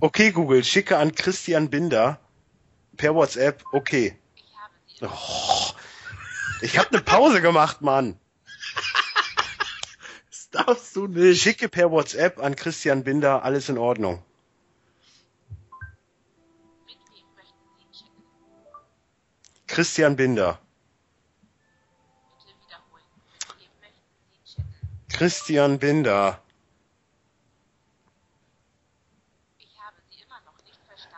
Okay, Google, schicke an Christian Binder per WhatsApp. Okay. Oh, ich habe eine Pause gemacht, Mann. Das darfst du nicht. Schicke per WhatsApp an Christian Binder, alles in Ordnung. Christian Binder. Christian Binder.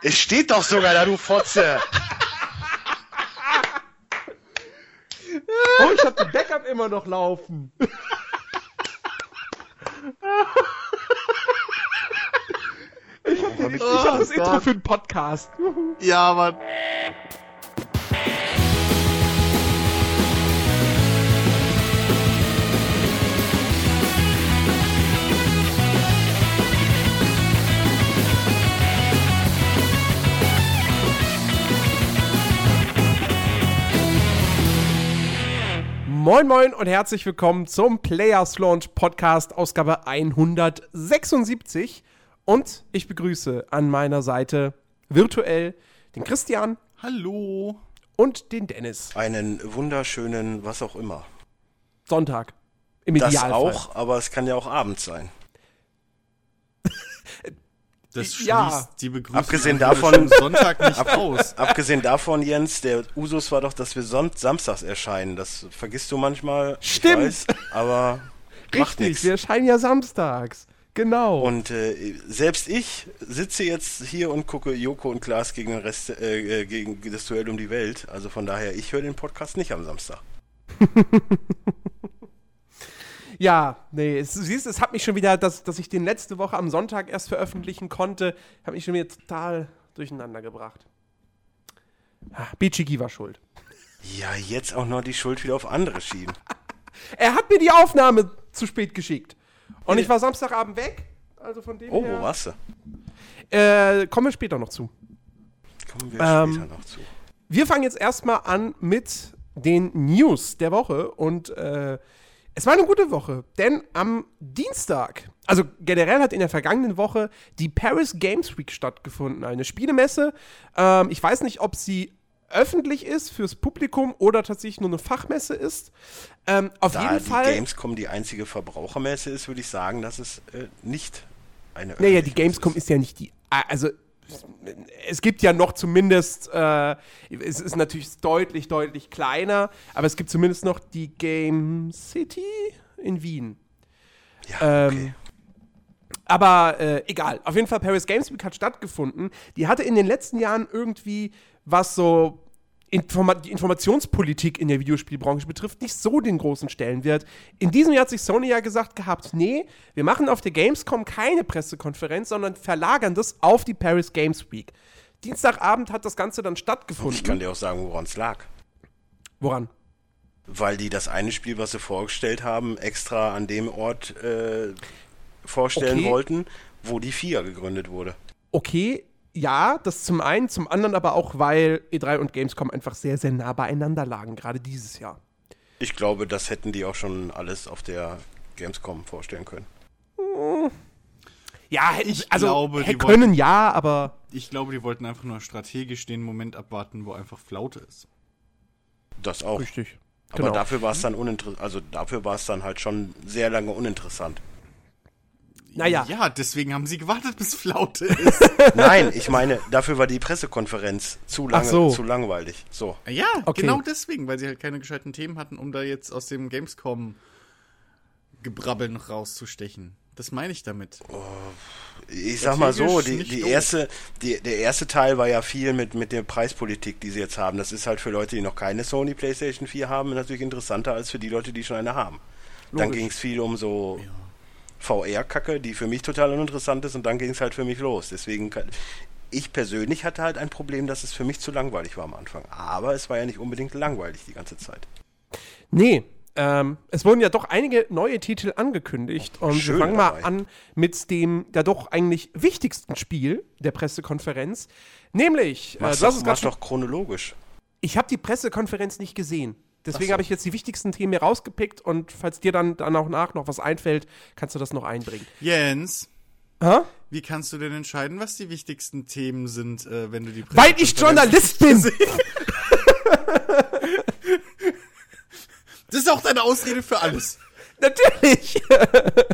Es steht doch sogar da, du Fotze. Oh, ich hab den Backup immer noch laufen. Ich hab, den, ich hab das Oh Intro für den Podcast. Ja, Mann. Moin Moin und herzlich willkommen zum Players Launch Podcast Ausgabe 176 und ich begrüße an meiner Seite virtuell den Christian Hallo. und den Dennis. Einen wunderschönen, was auch immer. Sonntag. Im Das Idealfall. auch, aber es kann ja auch abends sein. Das schließt Ja. die Begrüßung Abgesehen davon- Sonntag nicht aus. Abgesehen davon, Jens, der Usus war doch, dass wir son samstags erscheinen. Das vergisst du manchmal. ich Stimmt. Weiß, aber macht Richtig, nichts. wir erscheinen ja samstags. Genau. Und äh, selbst ich sitze jetzt hier und gucke Joko und Klaas gegen den Rest, äh, äh, gegen das Duell um die Welt. Also von daher, ich höre den Podcast nicht am Samstag. Ja, nee, es, du siehst, es hat mich schon wieder, dass, dass ich den letzte Woche am Sonntag erst veröffentlichen konnte, hat mich schon wieder total durcheinander gebracht. Ah, Bichigi war schuld. Ja, jetzt auch noch die Schuld wieder auf andere schieben. Er hat mir die Aufnahme zu spät geschickt. Und ich war Samstagabend weg. Also von dem Oh, her. wo warst du? Äh, kommen wir später noch zu. Kommen wir Ähm, später noch zu. Wir fangen jetzt erstmal an mit den News der Woche. Und äh, es war eine gute Woche, denn am Dienstag, also generell hat in der vergangenen Woche die Paris Games Week stattgefunden. Eine Spielemesse. Ähm, ich weiß nicht, ob sie öffentlich ist fürs Publikum oder tatsächlich nur eine Fachmesse ist. Ähm, auf Da jeden die Fall. Gamescom die einzige Verbrauchermesse ist, würde ich sagen, dass es äh, nicht eine Naja, die Gamescom ist ja nicht die. Also, es gibt ja noch zumindest. Äh, es ist natürlich deutlich, deutlich kleiner, aber es gibt zumindest noch die Game City in Wien. Ja, okay. Ähm, aber äh, egal. Auf jeden Fall, Paris Games Week hat stattgefunden. Die hatte in den letzten Jahren irgendwie, was so Informa die Informationspolitik in der Videospielbranche betrifft, nicht so den großen Stellenwert. In diesem Jahr hat sich Sony ja gesagt gehabt, nee, wir machen auf der Gamescom keine Pressekonferenz, sondern verlagern das auf die Paris Games Week. Dienstagabend hat das Ganze dann ich stattgefunden. kann dir auch sagen, woran es lag. Woran? Weil die das eine Spiel, was sie vorgestellt haben, extra an dem Ort äh, vorstellen Okay. wollten, wo die FIA gegründet wurde. Okay, ja, das zum einen, zum anderen aber auch, weil E3 und Gamescom einfach sehr, sehr nah beieinander lagen, gerade dieses Jahr. Ich glaube, das hätten die auch schon alles auf der Gamescom vorstellen können. Ja, Ich sie- also glaube, die hätte wollten- können ja, aber Ich glaube, die wollten einfach nur strategisch den Moment abwarten, wo einfach Flaute ist. Das auch. richtig. Aber genau. dafür war es dann uninteressant, also dafür war es dann halt schon sehr lange uninteressant. Naja. Ja, deswegen haben sie gewartet, bis Flaute ist. Nein, ich meine, dafür war die Pressekonferenz zu lange, so. zu langweilig. So. ja, Okay. genau deswegen, weil sie halt keine gescheiten Themen hatten, um da jetzt aus dem Gamescom-Gebrabbel noch rauszustechen. Das meine ich damit. Ich sag mal so, die, die erste, die, der erste Teil war ja viel mit, mit der Preispolitik, die sie jetzt haben. Das ist halt für Leute, die noch keine Sony PlayStation 4 haben, natürlich interessanter als für die Leute, die schon eine haben. Dann Logisch. ging es viel um so VR-Kacke, die für mich total uninteressant ist und dann ging es halt für mich los. Deswegen kann, ich persönlich hatte halt ein Problem, dass es für mich zu langweilig war am Anfang. Aber es war ja nicht unbedingt langweilig die ganze Zeit. Nee, ähm, es wurden ja doch einige neue Titel angekündigt. Und Schön wir fangen mal dabei. an mit dem ja doch eigentlich wichtigsten Spiel der Pressekonferenz. Nämlich, äh, Mach's du hast doch, es mach's doch chronologisch. ich habe die Pressekonferenz nicht gesehen. Deswegen so. habe ich jetzt die wichtigsten Themen mir rausgepickt und falls dir dann, dann auch nach noch was einfällt, kannst du das noch einbringen. Jens, Hä? Wie kannst du denn entscheiden, was die wichtigsten Themen sind, äh, wenn du die Weil ich Journalist bin! Das ist auch deine Ausrede für alles. Natürlich!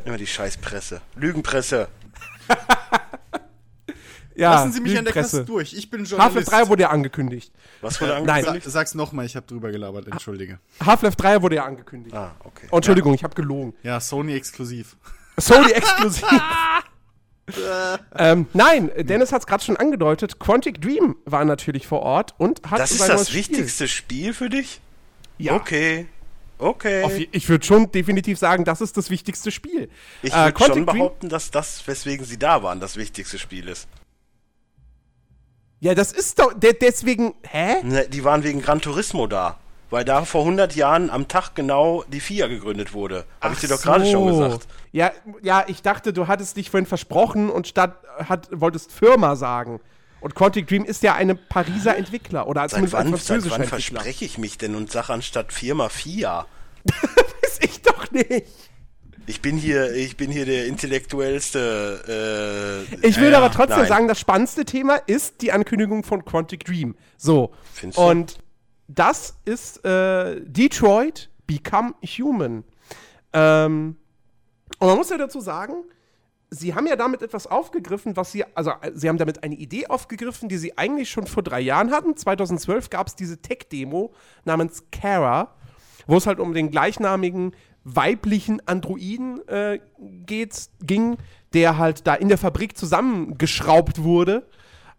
Immer die Scheißpresse. Lügenpresse. ja, Lassen Sie mich an der. Kasse durch. Ich bin Half-Life Journalist. 3 wurde ja angekündigt. Was wurde Nein. angekündigt? Sa sag's nochmal, ich habe drüber gelabert, entschuldige. Half-Life 3 wurde ja angekündigt. Ah, okay. Oh, Entschuldigung, ich habe gelogen. Ja, Sony exklusiv. Sony exklusiv. ähm, nein, Dennis hat es gerade schon angedeutet. Quantic Dream war natürlich vor Ort und hat Das ist das Spiel. wichtigste Spiel für dich? Ja. Okay. Okay. Ich würde schon definitiv sagen, das ist das wichtigste Spiel. ich Äh, würde Quantic schon Dream- behaupten, dass das, weswegen sie da waren, das wichtigste Spiel ist. Ja, das ist doch de deswegen. Hä? Ne, die waren wegen Gran Turismo da. Weil da vor 100 Jahren am Tag genau die FIA gegründet wurde. Habe ich dir doch gerade schon gesagt. Ja, ja, ich dachte, du hattest dich vorhin versprochen und statt hat, wolltest Firma sagen. Und Quantic Dream ist ja eine Pariser Entwickler oder Seit wann, seit wann verspreche ich mich denn und sage anstatt Firma FIA? Weiß ich doch nicht. Ich bin hier, ich bin hier der intellektuellste. Äh, Ich will Ja, aber trotzdem nein. sagen, das spannendste Thema ist die Ankündigung von Quantic Dream. So. Findest du? Und das ist äh, Detroit Become Human. Ähm, und man muss ja dazu sagen, sie haben ja damit etwas aufgegriffen, was sie, also äh, sie haben damit eine Idee aufgegriffen, die sie eigentlich schon vor drei Jahren hatten. 2012 gab es diese Tech-Demo namens Kara, wo es halt um den gleichnamigen weiblichen Androiden äh, ging, der halt da in der Fabrik zusammengeschraubt wurde.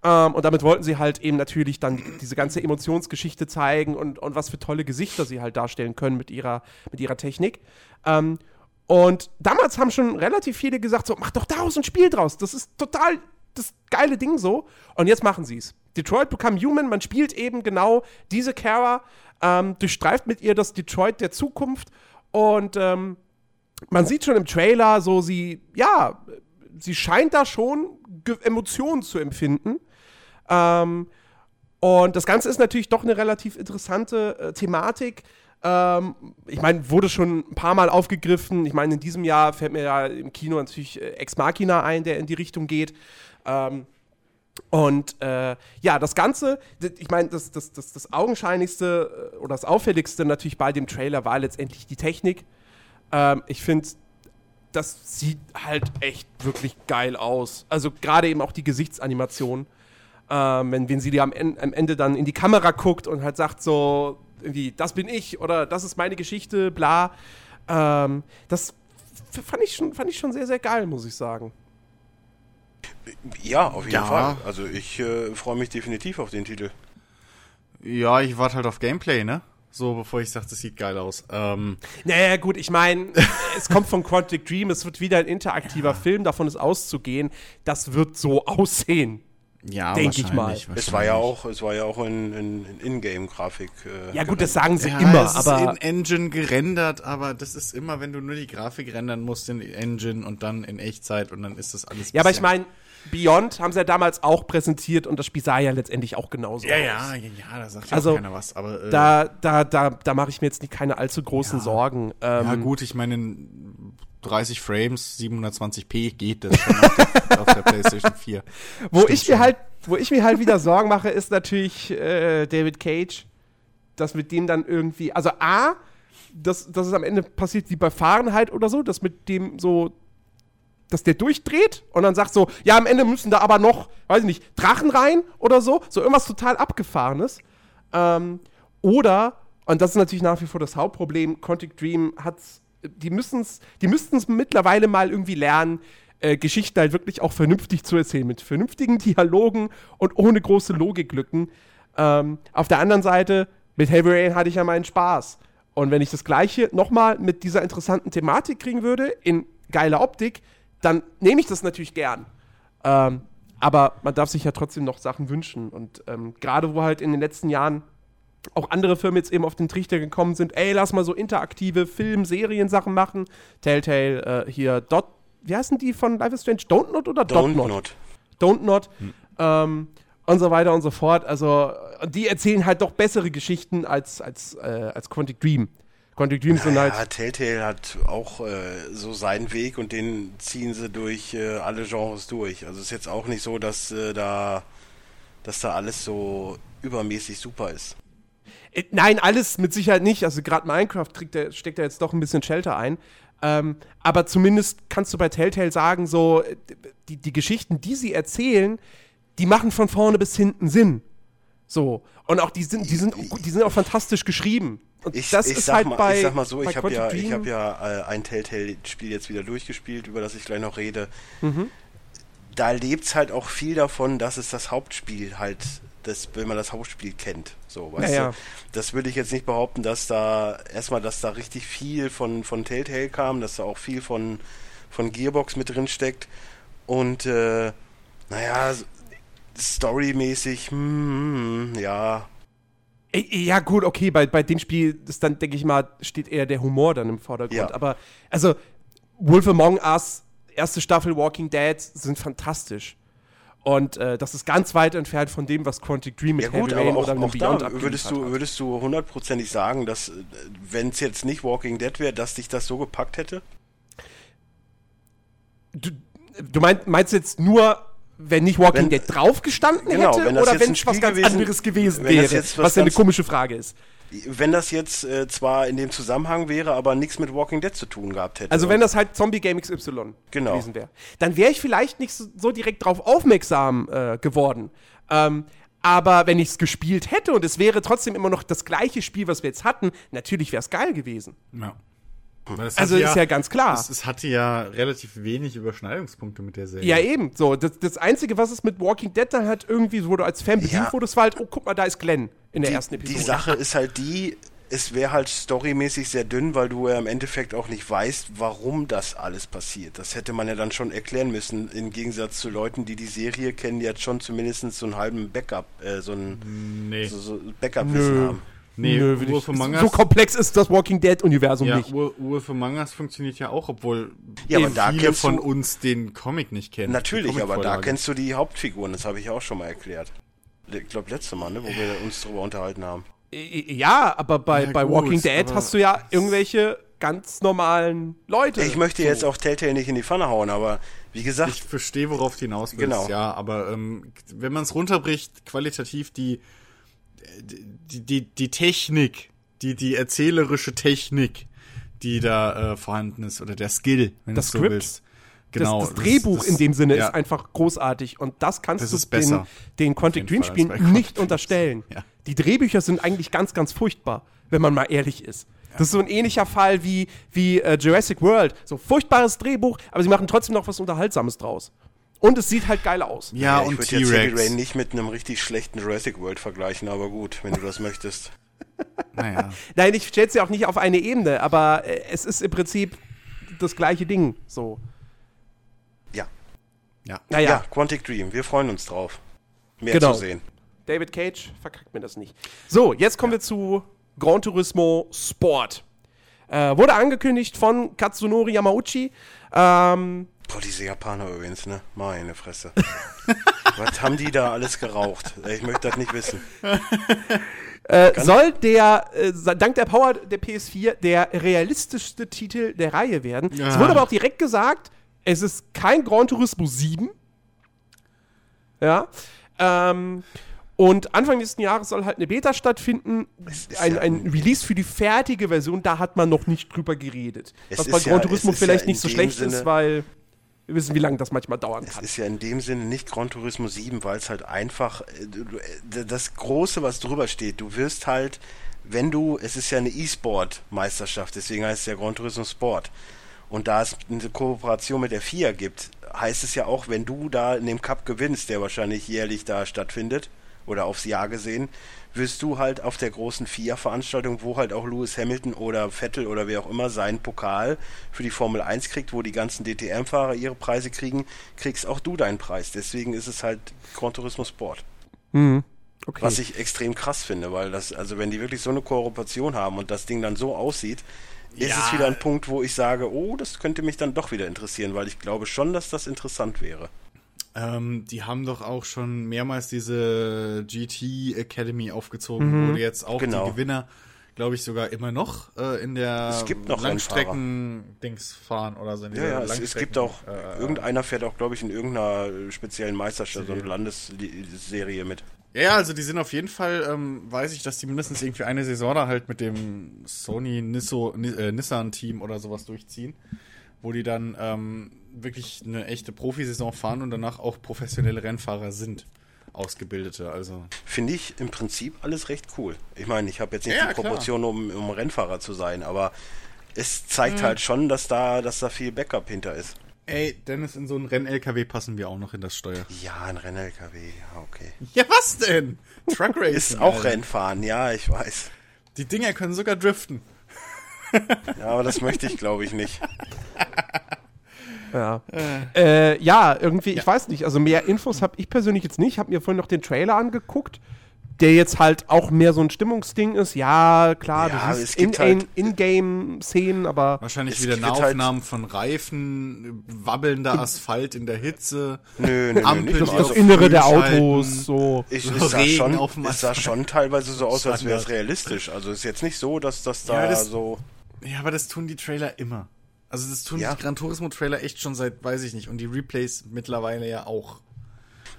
Ähm, und damit wollten sie halt eben natürlich dann die, diese ganze Emotionsgeschichte zeigen und, und was für tolle Gesichter sie halt darstellen können mit ihrer, mit ihrer Technik. Ähm, und damals haben schon relativ viele gesagt, so, mach doch daraus ein Spiel draus. Das ist total das geile Ding so. Und jetzt machen sie es. Detroit Become Human, man spielt eben genau diese Kara, ähm, durchstreift mit ihr das Detroit der Zukunft und ähm, man sieht schon im Trailer, so sie, ja, sie scheint da schon Emotionen zu empfinden. Ähm, und das Ganze ist natürlich doch eine relativ interessante äh, Thematik. Ähm, ich meine, wurde schon ein paar Mal aufgegriffen. Ich meine, in diesem Jahr fällt mir ja im Kino natürlich äh, Ex Machina ein, der in die Richtung geht. Ähm, und äh, ja, das Ganze, ich meine, das, das, das, das Augenscheinlichste äh, oder das Auffälligste natürlich bei dem Trailer war letztendlich die Technik. Ähm, ich finde, das sieht halt echt wirklich geil aus. Also gerade eben auch die Gesichtsanimation. Ähm, wenn, wenn sie dir am, am Ende dann in die Kamera guckt und halt sagt so, irgendwie, das bin ich oder das ist meine Geschichte, bla. Ähm, das fand ich, schon, fand ich schon sehr, sehr geil, muss ich sagen. Ja, auf jeden Ja. Fall. Also ich äh, freue mich definitiv auf den Titel. Ja, ich warte halt auf Gameplay, ne? So, bevor ich sage, das sieht geil aus. Ähm, Naja, gut, ich meine, es kommt von Quantic Dream, es wird wieder ein interaktiver Film, davon ist auszugehen. Das wird so aussehen. Ja, Denk ich mal. Es war ja auch, es war ja auch in, in, in Ingame-Grafik. Äh, Ja, gut, das sagen sie Ja, immer, es ist aber. in Engine gerendert, aber das ist immer, wenn du nur die Grafik rendern musst in Engine und dann in Echtzeit und dann ist das alles. Ja, aber ich meine, Beyond haben sie ja damals auch präsentiert und das Spiel sah ja letztendlich auch genauso Ja, aus. ja, ja, ja, da sagt ja Also, auch keiner was. Aber äh, Da, da, da, da mache ich mir jetzt nicht keine allzu großen Ja. Sorgen. Ähm, ja gut, ich meine, in 30 Frames, 720p geht das schon auf der, auf der PlayStation 4. Wo Stimmt ich mir halt, wo ich mir halt wieder Sorgen mache, ist natürlich äh, David Cage, dass mit dem dann irgendwie, also A, dass, dass es am Ende passiert wie bei Fahrenheit oder so, dass mit dem so, dass der durchdreht und dann sagt so, ja, am Ende müssen da aber noch, weiß ich nicht, Drachen rein oder so, so irgendwas total abgefahrenes. Ähm, oder, und das ist natürlich nach wie vor das Hauptproblem, Quantic Dream hat's, die müssen's, die müssten es mittlerweile mal irgendwie lernen, äh, Geschichten halt wirklich auch vernünftig zu erzählen, mit vernünftigen Dialogen und ohne große Logiklücken. Ähm, auf der anderen Seite, mit Heavy Rain hatte ich ja meinen Spaß. Und wenn ich das Gleiche nochmal mit dieser interessanten Thematik kriegen würde, in geiler Optik, dann nehme ich das natürlich gern. Ähm, aber man darf sich ja trotzdem noch Sachen wünschen. Und ähm, gerade wo halt in den letzten Jahren auch andere Firmen jetzt eben auf den Trichter gekommen sind, ey, lass mal so interaktive Film-, Serien-Sachen machen. Telltale, äh, hier, Dot, wie heißen die von Life is Strange? Don't Not oder Dot Don't Not? not. Don't Not. Ähm, und so weiter und so fort. Also, und die erzählen halt doch bessere Geschichten als, als, äh, als Quantic Dream. Quantic Dream sind Ja, halt. Telltale hat auch äh, so seinen Weg und den ziehen sie durch äh, alle Genres durch. Also es ist jetzt auch nicht so, dass äh, da dass da alles so übermäßig super ist. Äh, Nein, alles mit Sicherheit nicht. Also gerade Minecraft der, steckt da jetzt doch ein bisschen Shelter ein. Ähm, aber zumindest kannst du bei Telltale sagen, so, äh, die, die Geschichten, die sie erzählen, die machen von vorne bis hinten Sinn. So. Und auch die sind, die sind, die sind auch fantastisch geschrieben. Und Ich, das ich, ist sag halt mal, bei. ich sag mal so, ich habe ja, ich hab ja äh, ein Telltale-Spiel jetzt wieder durchgespielt, über das ich gleich noch rede. Mhm. Da lebt's halt auch viel davon, dass es das Hauptspiel halt, das, wenn man das Hauptspiel kennt. So, weißt Ja, ja. du? Das würde ich jetzt nicht behaupten, dass da erstmal, dass da richtig viel von, von Telltale kam, dass da auch viel von, von Gearbox mit drin steckt. Und äh, naja, storymäßig, hm, ja, Ja, gut, okay, bei, bei dem Spiel ist dann, denke ich mal, steht eher der Humor dann im Vordergrund. Ja. Aber, also, Wolf Among Us, erste Staffel Walking Dead sind fantastisch. Und äh, das ist ganz weit entfernt von dem, was Quantic Dream mit Ja gut, Heavy Rain auch, oder einem auch Beyond da würdest du, hat. würdest du hundertprozentig sagen, dass, wenn es jetzt nicht Walking Dead wäre, dass dich das so gepackt hätte? Du, du meinst, meinst jetzt nur, wenn nicht Walking Wenn- Dead draufgestanden Genau, hätte wenn oder wenn es was ganz anderes gewesen wäre? was Was ja eine komische Frage ist. Wenn das jetzt äh, zwar in dem Zusammenhang wäre, aber nichts mit Walking Dead zu tun gehabt hätte. Also wenn das halt Zombie Game XY Genau. gewesen wäre, dann wäre ich vielleicht nicht so, so direkt drauf aufmerksam äh, geworden. Ähm, aber wenn ich es gespielt hätte und es wäre trotzdem immer noch das gleiche Spiel, was wir jetzt hatten, natürlich wäre es geil gewesen. Ja. Also ist ja ganz klar. Es, es hatte ja relativ wenig Überschneidungspunkte mit der Serie. Ja, eben. So, das, das Einzige, was es mit Walking Dead dann halt irgendwie, wo du als Fan bedient Ja. wurdest, war halt, oh, guck mal, da ist Glenn in der die, ersten Episode. die Sache ist halt die, es wäre halt storymäßig sehr dünn, weil du ja im Endeffekt auch nicht weißt, warum das alles passiert. Das hätte man ja dann schon erklären müssen, im Gegensatz zu Leuten, die die Serie kennen, die jetzt schon zumindest so einen halben Backup, äh, so ein Nee. so, so Backup-Wissen haben. Nee, Nö, würd Wolf ich, Among so Us- komplex ist das Walking Dead-Universum Ja, nicht. Wolf Wolf Among Us funktioniert ja auch, obwohl Ja, aber eben da viele kennst von du- uns den Comic nicht kennen. Natürlich, die aber da kennst du die Hauptfiguren, das habe ich auch schon mal erklärt. Ich glaube, letzte Mal, ne, wo wir uns darüber unterhalten haben. Ja, aber bei, Ja, bei gut, Walking Dead hast du ja irgendwelche ganz normalen Leute. Ich möchte So. jetzt auch Telltale nicht in die Pfanne hauen, aber wie gesagt, Ich verstehe, worauf du hinaus willst. Genau. Ja, aber ähm, wenn man es runterbricht, qualitativ die, die, die, die Technik, die, die erzählerische Technik, die da äh, vorhanden ist, oder der Skill, wenn Das du so willst. Genau. das, das Drehbuch in dem Sinne ja. ist einfach großartig und das kannst Das du den, den Quantic Dream Spielen nicht Dream. unterstellen. Ja. Die Drehbücher sind eigentlich ganz, ganz furchtbar, wenn man mal ehrlich ist. Das ist so ein ähnlicher Fall wie, wie äh, Jurassic World. So furchtbares Drehbuch, aber sie machen trotzdem noch was Unterhaltsames draus. Und es sieht halt geil aus. Ja, ich und würde jetzt Heavy. Rain nicht mit einem richtig schlechten Jurassic World vergleichen, aber gut, wenn du das möchtest. Naja. Nein, ich stelle ja auch nicht auf eine Ebene, aber äh, es ist im Prinzip das gleiche Ding. So. Ja. Ja. Naja, Ja, Quantic Dream, wir freuen uns drauf. Mehr Genau. zu sehen. David Cage verkackt mir das nicht. So, jetzt kommen wir zu Gran Turismo Sport. Äh, wurde angekündigt von Katsunori Yamauchi. Ähm, Boah, diese Japaner übrigens, ne? Meine Fresse. Was haben die da alles geraucht? Ich möchte das nicht wissen. äh, soll der, äh, dank der Power der PS4, der realistischste Titel der Reihe werden. Es Ja. wurde aber auch direkt gesagt, es ist kein Gran Turismo 7. Ja. Ähm, und Anfang nächsten Jahres soll halt eine Beta stattfinden. ist Ein, ja- ein Release für die fertige Version, da hat man noch nicht drüber geredet. Es Was ist bei ja- Gran Turismo es ist ja vielleicht in nicht so schlecht ist, Sinne- weil wir wissen, wie lange das manchmal dauern Es kann. ist ja in dem Sinne nicht Gran Turismo 7, weil es halt einfach äh, äh, das Große, was drüber steht, du wirst halt, wenn du, es ist ja eine E-Sport-Meisterschaft, deswegen heißt es ja Gran Turismo Sport. Und da es eine Kooperation mit der FIA gibt, heißt es ja auch, wenn du da in dem Cup gewinnst, der wahrscheinlich jährlich da stattfindet, oder aufs Jahr gesehen, wirst du halt auf der großen FIA-Veranstaltung, wo halt auch Lewis Hamilton oder Vettel oder wer auch immer seinen Pokal für die Formel 1 kriegt, wo die ganzen DTM-Fahrer ihre Preise kriegen, kriegst auch du deinen Preis. Deswegen ist es halt Gran Turismo Sport. Okay. Was ich extrem krass finde, weil das, also wenn die wirklich so eine Kooperation haben und das Ding dann so aussieht, ist Ja. es wieder ein Punkt, wo ich sage, oh, das könnte mich dann doch wieder interessieren, weil ich glaube schon, dass das interessant wäre. Ähm, die haben doch auch schon mehrmals diese GT Academy aufgezogen, wo jetzt auch Genau. die Gewinner glaube ich, sogar immer noch äh, in der Es gibt noch Langstrecken-Dings fahren oder so. In Ja, ja, es, es gibt auch, äh, irgendeiner fährt auch, glaube ich, in irgendeiner speziellen Meisterschaft, so eine Landesserie mit. Ja, also die sind auf jeden Fall, ähm, weiß ich, dass die mindestens irgendwie eine Saison da halt mit dem Sony Nisso, Ni- äh, Nissan-Team oder sowas durchziehen, wo die dann ähm, wirklich eine echte Profisaison fahren und danach auch professionelle Rennfahrer sind. Ausgebildete, also. Finde ich im Prinzip alles recht cool. Ich meine, ich habe jetzt nicht Ja, die. Proportion, um, um Rennfahrer zu sein, aber es Mhm. zeigt halt schon, dass da, dass da viel Backup hinter ist. Ey, Dennis, in so einen Renn-LKW passen wir auch noch in das Steuer. Ja, ein Renn-LKW, ja, okay. Ja, was denn? Truck Racing. Ist auch Alter. Rennfahren, ja, ich weiß. Die Dinger können sogar driften. Ja, aber das möchte ich, glaube ich, nicht. Ja. Äh, ja, irgendwie, ich weiß nicht. Also mehr Infos habe ich persönlich jetzt nicht. Ich habe mir vorhin noch den Trailer angeguckt, der jetzt halt auch mehr so ein Stimmungsding ist. Ja, klar, Ja, du es siehst gibt in- halt- in- In-Game-Szenen, aber Wahrscheinlich wieder wird halt- Nahaufnahmen von Reifen, wabbelnder Asphalt in der Hitze. Nö, nö, nö, Ampeln, nicht die das, das Innere der. Autos, so. Ich, So es, sah Regen schon, auf dem es sah schon teilweise so aus, als wäre es realistisch. Also ist jetzt nicht so, dass das da Ja, das- so. Ja, aber das tun die Trailer immer. Also das tun Ja. die Gran Turismo Trailer echt schon seit, weiß ich nicht, und die Replays mittlerweile ja auch.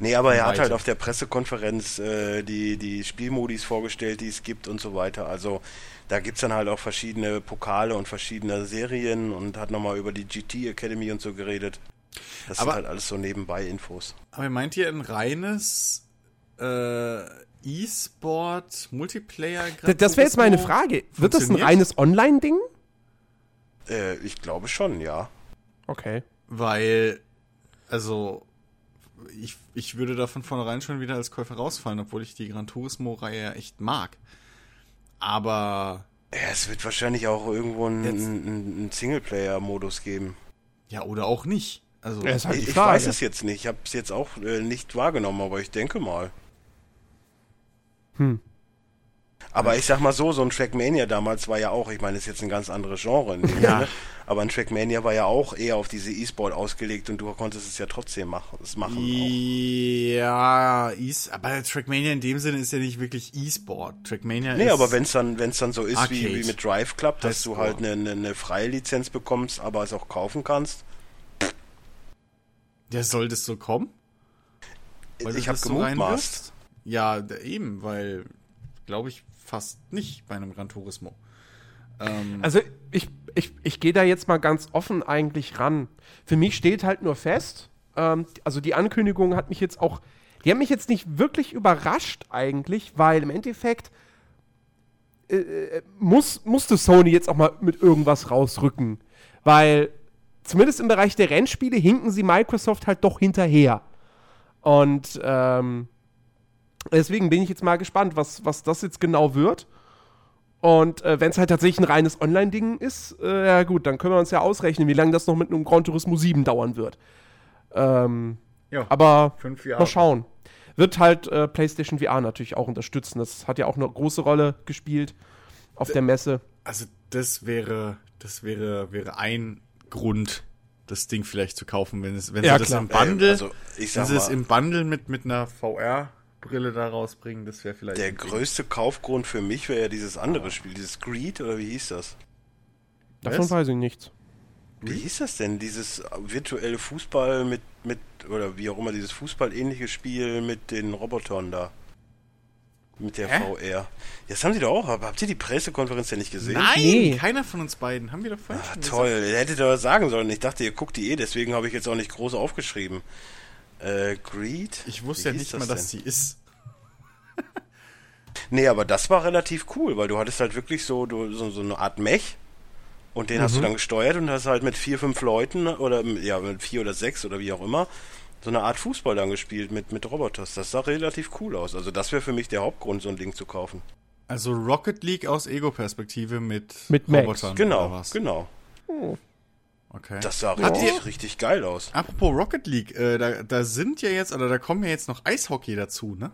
Nee, aber er hat halt auf der Pressekonferenz äh, die, die Spielmodis vorgestellt, die es gibt und so weiter. Also da gibt's dann halt auch verschiedene Pokale und verschiedene Serien und hat nochmal über die GT Academy und so geredet. Das Aber- sind halt alles so nebenbei Infos. Aber meint ihr ein reines äh, E-Sport Multiplayer Das wäre jetzt meine Frage. Wird das ein reines Online-Ding? Äh, ich glaube schon, ja. Okay. Weil, also, ich, ich würde da von vornherein schon wieder als Käufer rausfallen, obwohl ich die Gran Turismo-Reihe ja echt mag. Aber, Ja, es wird wahrscheinlich auch irgendwo einen, Singleplayer-Modus geben. ja, oder auch nicht. Also, Ja, halt Ich, ich weiß es jetzt nicht. Ich habe es jetzt auch äh, nicht wahrgenommen, aber ich denke mal. Hm. Aber ich sag mal so, so ein Trackmania damals war ja auch, ich meine, ist jetzt ein ganz anderes Genre in dem Ja. Sinne, aber ein Trackmania war ja auch eher auf diese E-Sport ausgelegt und du konntest es ja trotzdem machen. Das machen auch. ja, E- aber Trackmania in dem Sinne ist ja nicht wirklich E-Sport. Trackmania Nee, ist. aber wenn es dann, wenn's dann so ist wie, Arcade. wie mit Drive Club, dass du halt eine, eine, eine freie Lizenz bekommst, aber es auch kaufen kannst. Ja, soll das so kommen? Weil ich habe das so gemutmaßt. Ja, eben, weil, glaube ich, fast nicht bei einem Gran Turismo. Ähm, Also ich, ich, ich gehe da jetzt mal ganz offen eigentlich ran. Für mich steht halt nur fest, ähm, also die Ankündigung hat mich jetzt auch, die hat mich jetzt nicht wirklich überrascht eigentlich, weil im Endeffekt äh, äh, muss, musste Sony jetzt auch mal mit irgendwas rausrücken. Weil zumindest im Bereich der Rennspiele hinken sie Microsoft halt doch hinterher. Und ähm, deswegen bin ich jetzt mal gespannt, was, was das jetzt genau wird. Und äh, wenn es halt tatsächlich ein reines Online-Ding ist, äh, ja gut, dann können wir uns ja ausrechnen, wie lange das noch mit einem Gran Turismo 7 dauern wird. Ähm, ja, aber fünf Jahre. mal schauen. Wird halt äh, PlayStation VR natürlich auch unterstützen. Das hat ja auch eine große Rolle gespielt auf der Messe. Also das wäre, das wäre, wäre ein Grund, das Ding vielleicht zu kaufen, wenn es, wenn Ja, sie das klar. im Bundle, Äh, also, ich wenn sie es im Bundle mit, mit einer VR-Brille da rausbringen, das wäre vielleicht. der ein Ding. größte Kaufgrund für mich wäre ja dieses andere Spiel, dieses Greed, oder wie hieß das? Davon Was? weiß ich nichts. Wie hieß das denn? Dieses virtuelle Fußball mit, mit, oder wie auch immer, dieses Fußballähnliche Spiel mit den Robotern da. Mit der Hä? VR. Das haben sie doch auch. aber Habt ihr die Pressekonferenz denn nicht gesehen? Nein, Nee. keiner von uns beiden. Haben wir doch vorhin Ah, schon toll, ihr hättet aber sagen sollen. Ich dachte, ihr guckt die eh, deswegen habe ich jetzt auch nicht groß aufgeschrieben. Äh, Greed? Ich wusste Wie ja nicht mal, das dass denn? sie ist. Nee, aber das war relativ cool, weil du hattest halt wirklich so, du, so, so eine Art Mech und den hast Mhm. du dann gesteuert und hast halt mit vier, fünf Leuten oder ja, mit vier oder sechs oder wie auch immer so eine Art Fußball dann gespielt mit, mit Roboters. Das sah relativ cool aus. Also das wäre für mich der Hauptgrund, so ein Ding zu kaufen. Also Rocket League aus Ego-Perspektive mit, Mit Max. Robotern. oder Genau, was? genau. Okay. Das sah richtig, richtig geil aus. Apropos Rocket League, äh, da, da sind ja jetzt, oder da kommen ja jetzt noch Eishockey dazu, ne?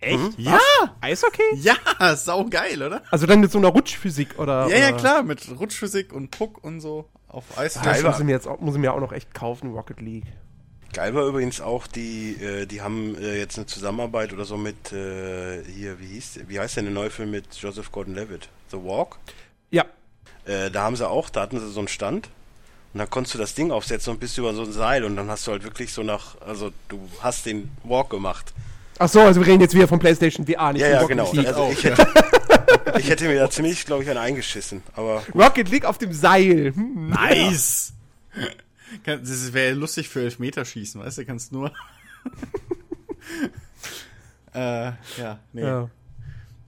Echt? Ja! Eishockey? Ja, sau geil, oder? Also dann mit so einer Rutschphysik oder. Ja, ja, klar, mit Rutschphysik und Puck und so auf Eis. Das Teilweise- muss ich, mir jetzt auch, muss ich mir auch noch echt kaufen, Rocket League. Geil war übrigens auch, die, äh, die haben äh, jetzt eine Zusammenarbeit oder so mit, äh, hier, wie hieß, wie heißt der, der neue Film mit Joseph Gordon-Levitt? The Walk? Ja. Äh, da haben sie auch, da hatten sie so einen Stand und da konntest du das Ding aufsetzen und bist über so ein Seil und dann hast du halt wirklich so nach, also du hast den Walk gemacht. Ach so, also wir reden jetzt wieder von PlayStation VR, nicht Ja, ja, Rocket genau. League. Also ich hätte, ich hätte mir da ziemlich, glaube ich, einen eingeschissen, aber Rocket League auf dem Seil. Hm. Nice! Kann- Das wäre lustig für Elfmeterschießen, weißt du? Kannst nur. äh, ja, nee. Ja.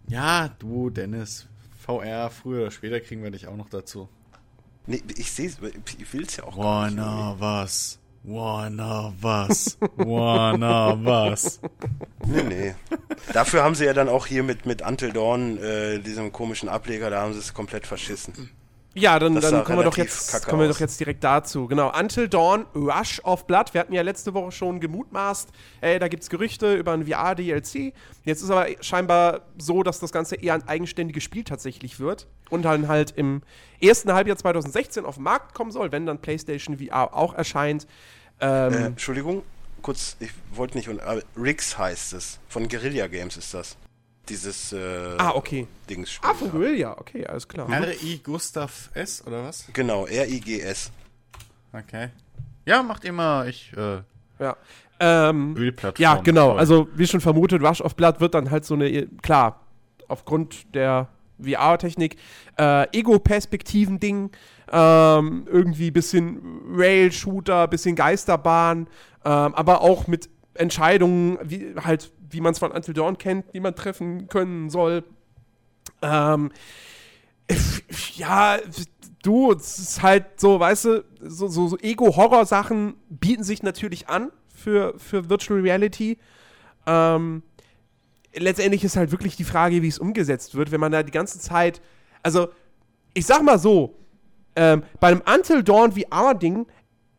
Ja. du, Dennis. VR, früher oder später kriegen wir dich auch noch dazu. nee, ich sehe ich will es ja auch gar nicht. Wanna was? Wanna was? Wanna was? Nee, nee. Dafür haben sie ja dann auch hier mit, mit Until Dawn, äh, diesem komischen Ableger, da haben sie es komplett verschissen. Ja, dann, dann kommen wir doch jetzt kacke kommen wir aus. doch jetzt direkt dazu. Genau, Until Dawn, Rush of Blood. Wir hatten ja letzte Woche schon gemutmaßt, ey, da gibt's Gerüchte über ein VR-DLC. Jetzt ist aber scheinbar so, dass das Ganze eher ein eigenständiges Spiel tatsächlich wird und dann halt im ersten Halbjahr 2016 auf den Markt kommen soll, wenn dann PlayStation VR auch erscheint. Ähm, Äh, Entschuldigung, kurz, ich wollte nicht, aber Rix heißt es. Von Guerilla Games ist das. Dieses äh, ah, okay. Dingsspiel. Ah, von Guerilla, okay, alles klar. R.I. Gustav S. oder was? Genau, R-I-G-S. Okay. Ja, macht immer, ich, äh, Ja. Ähm, Ölplattform. Ja, genau. Toll. Also, wie schon vermutet, Rush of Blood wird dann halt so eine, klar, aufgrund der VR-Technik, äh, Ego-Perspektiven-Ding, ähm, irgendwie bisschen Rail-Shooter, bisschen Geisterbahn, ähm, aber auch mit Entscheidungen, wie halt, wie man es von Until Dawn kennt, die man treffen können soll. Ähm, ja, du, es ist halt so, weißt du, so, so, so Ego-Horror-Sachen bieten sich natürlich an für, für Virtual Reality. Ähm, letztendlich ist halt wirklich die Frage, wie es umgesetzt wird, wenn man da die ganze Zeit, also, ich sag mal so, ähm, bei einem Until Dawn VR-Ding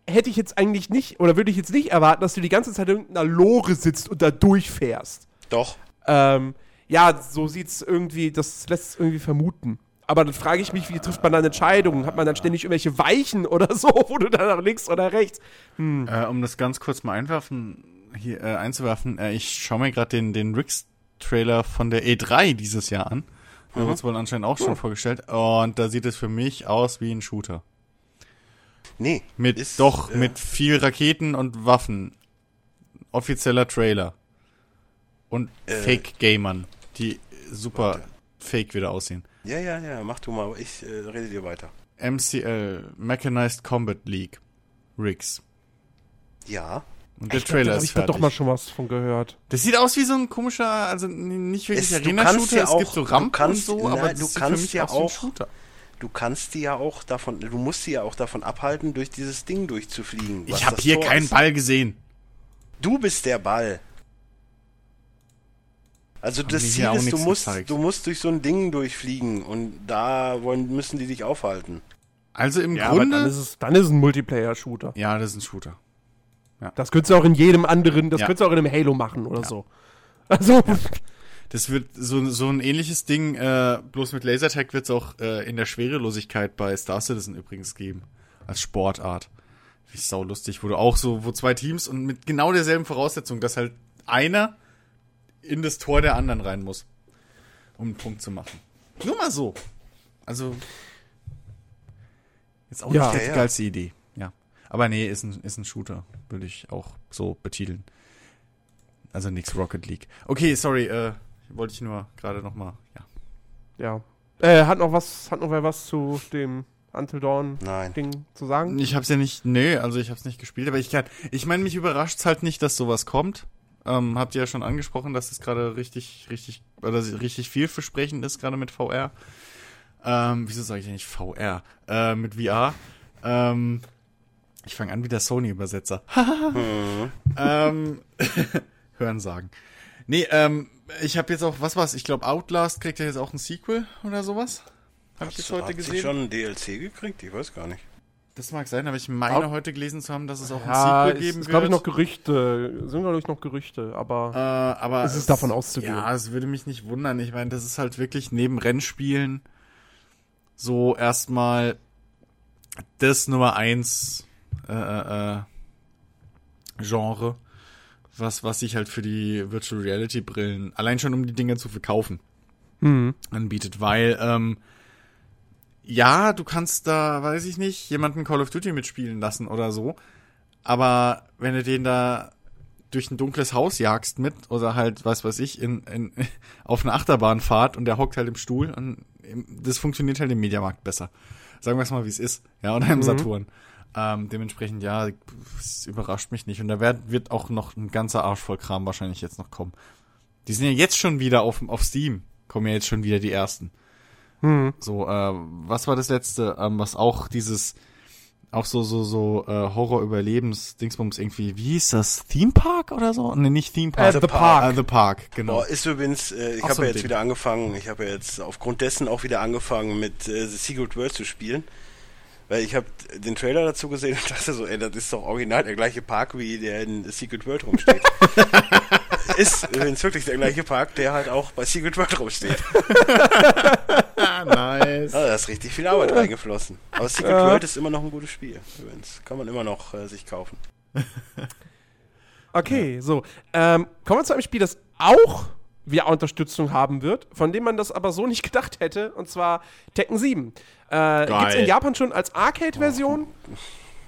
hätte ich jetzt eigentlich nicht, oder würde ich jetzt nicht erwarten, dass du die ganze Zeit in irgendeiner Lore sitzt und da durchfährst. Doch. Ähm, ja, so sieht's irgendwie, das lässt es irgendwie vermuten. Aber dann frage ich mich, wie trifft man dann Entscheidungen? Hat man dann ständig irgendwelche Weichen oder so, wo du dann nach links oder rechts? Äh, um das ganz kurz mal einwerfen, hier, äh, einzuwerfen, äh, ich schaue mir gerade den, den Rix-Trailer von der E3 dieses Jahr an. Wir haben uns wohl anscheinend auch schon vorgestellt. Und da sieht es für mich aus wie ein Shooter. Nee. Mit, ist, doch, äh, mit viel Raketen und Waffen. Offizieller Trailer. Und Äh, Fake-Gamern, die super warte. fake wieder aussehen. Ja, ja, ja, mach du mal, ich äh, rede dir weiter. MCL, Mechanized Combat League. Rigs. Ja. Und der Ich glaub, Trailer hab ist ich fertig. doch mal schon was von gehört. Das sieht aus wie so ein komischer, also nicht wirklich Es- du Arena-Shooter, kannst ja es gibt auch- so du Rampen kannst- und so, nein, aber du das sieht kannst für mich ja aus wie ein auch- Shooter. Du kannst die ja auch davon, du musst sie ja auch davon abhalten, durch dieses Ding durchzufliegen. Ich habe das hier Tor keinen ist. Ball gesehen. Du bist der Ball. Also das mir Ziel ist, du musst, gezeigt. du musst durch so ein Ding durchfliegen und da wollen, müssen die dich aufhalten. Also im Ja, aber dann Grunde. ist es, dann ist es ein Multiplayer-Shooter. ja, das ist ein Shooter. Das könntest du auch in jedem anderen, das Ja. könntest du auch in einem Halo machen oder so. Also, Das wird so, so ein ähnliches Ding, äh, bloß mit Lasertag wird es auch äh, in der Schwerelosigkeit bei Star Citizen übrigens geben. Als Sportart. Wie sau lustig, wo du auch so, wo zwei Teams und mit genau derselben Voraussetzung, dass halt einer in das Tor der anderen rein muss, um einen Punkt zu machen. Nur mal so. Also, jetzt auch Ja. nicht die Ja, geilste Idee. Ja. Aber nee, ist ein, ist ein Shooter, würde ich auch so betiteln. Also nix Rocket League. Okay, sorry, äh, wollte ich nur gerade noch mal, ja. ja. Äh, hat noch was, hat noch wer was zu dem Until Dawn Nein. Ding zu sagen? Ich hab's ja nicht, nee, also ich hab's nicht gespielt, aber ich kann, ich meine, mich überrascht's halt nicht, dass sowas kommt. Ähm, habt ihr ja schon angesprochen, dass es gerade richtig, richtig, oder richtig vielversprechend ist, gerade mit VR. Ähm, wieso sage ich eigentlich VR? Äh, mit VR. Ähm, ich fange an wie der Sony-Übersetzer. Hm. ähm, hören sagen. Nee, ähm, ich habe jetzt auch, was war's? Ich glaube, Outlast kriegt ja jetzt auch ein Sequel oder sowas. Habe ich jetzt heute Hat gesehen. schon ein DLC gekriegt? Ich weiß gar nicht. Das mag sein, aber ich meine Out- heute gelesen zu haben, dass es auch ein Ja, Sequel es geben ist, wird. glaube ich, noch Gerüchte. Sind, glaube ich, noch Gerüchte, aber. äh, aber Es ist davon auszugehen. Ja, es würde mich nicht wundern. Ich meine, das ist halt wirklich neben Rennspielen so erstmal das Nummer eins äh, äh, Genre, was, was sich halt für die Virtual Reality Brillen, allein schon um die Dinge zu verkaufen, anbietet, weil, ähm, ja, du kannst da, weiß ich nicht, jemanden Call of Duty mitspielen lassen oder so, aber wenn du den da durch ein dunkles Haus jagst mit oder halt, was weiß ich, in, in, auf eine Achterbahn fahrt und der hockt halt im Stuhl und im- das funktioniert halt im Mediamarkt besser. Sagen wir es mal, wie es ist. Ja, oder im Saturn. Ähm, dementsprechend, ja, es überrascht mich nicht. Und da wird, wird auch noch ein ganzer Arsch voll Kram wahrscheinlich jetzt noch kommen. Die sind ja jetzt schon wieder auf, auf Steam. Kommen ja jetzt schon wieder die ersten. So, äh, was war das letzte, ähm, was auch dieses, auch so, so, so, äh, Horror-Überlebens-Dingsbums irgendwie, wie hieß das? Theme Park oder so? Ne, nicht Theme Park. Äh, The Park. Äh, The Park, genau. Boah, ist übrigens, äh, ich habe so ja jetzt Ding. wieder angefangen, ich habe ja jetzt aufgrund dessen auch wieder angefangen mit äh, The Secret World zu spielen. Weil ich habe den Trailer dazu gesehen und dachte so, ey, das ist doch original der gleiche Park, wie der in Secret World rumsteht. ist übrigens wirklich der gleiche Park, der halt auch bei Secret World rumsteht. Nice. Also, da ist richtig viel Arbeit reingeflossen. Aber Secret Ja. World ist immer noch ein gutes Spiel. Übrigens. Kann man immer noch äh, sich kaufen. Okay, so. Ähm, kommen wir zu einem Spiel, das auch VR-Unterstützung haben wird, von dem man das aber so nicht gedacht hätte, und zwar Tekken 7. Äh, Gibt es in Japan schon als Arcade-Version,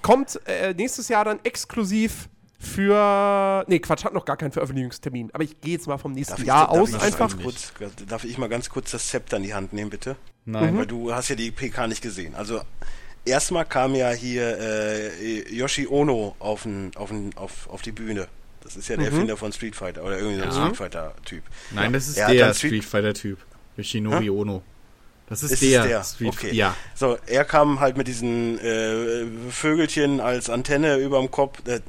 kommt äh, nächstes Jahr dann exklusiv für. Nee, Quatsch, hat noch gar keinen Veröffentlichungstermin. Aber ich gehe jetzt mal vom nächsten Darf Jahr aus ich mal einfach. Kurz, darf ich mal ganz kurz das Zepter in die Hand nehmen, bitte? Nein. Weil du hast ja die PK nicht gesehen. Also erstmal kam ja hier äh, Yoshi Ono auf, n, auf, n, auf, auf die Bühne. Das ist ja der Erfinder von Street Fighter oder irgendwie so ein Street Fighter-Typ. Nein, das ist Er hat der Street- Street Fighter-Typ. Yoshinori Ono. Das ist, Ist der, der? Street Okay. Ja. So, er kam halt mit diesen äh, Vögelchen als Antenne überm Kopf. Äh,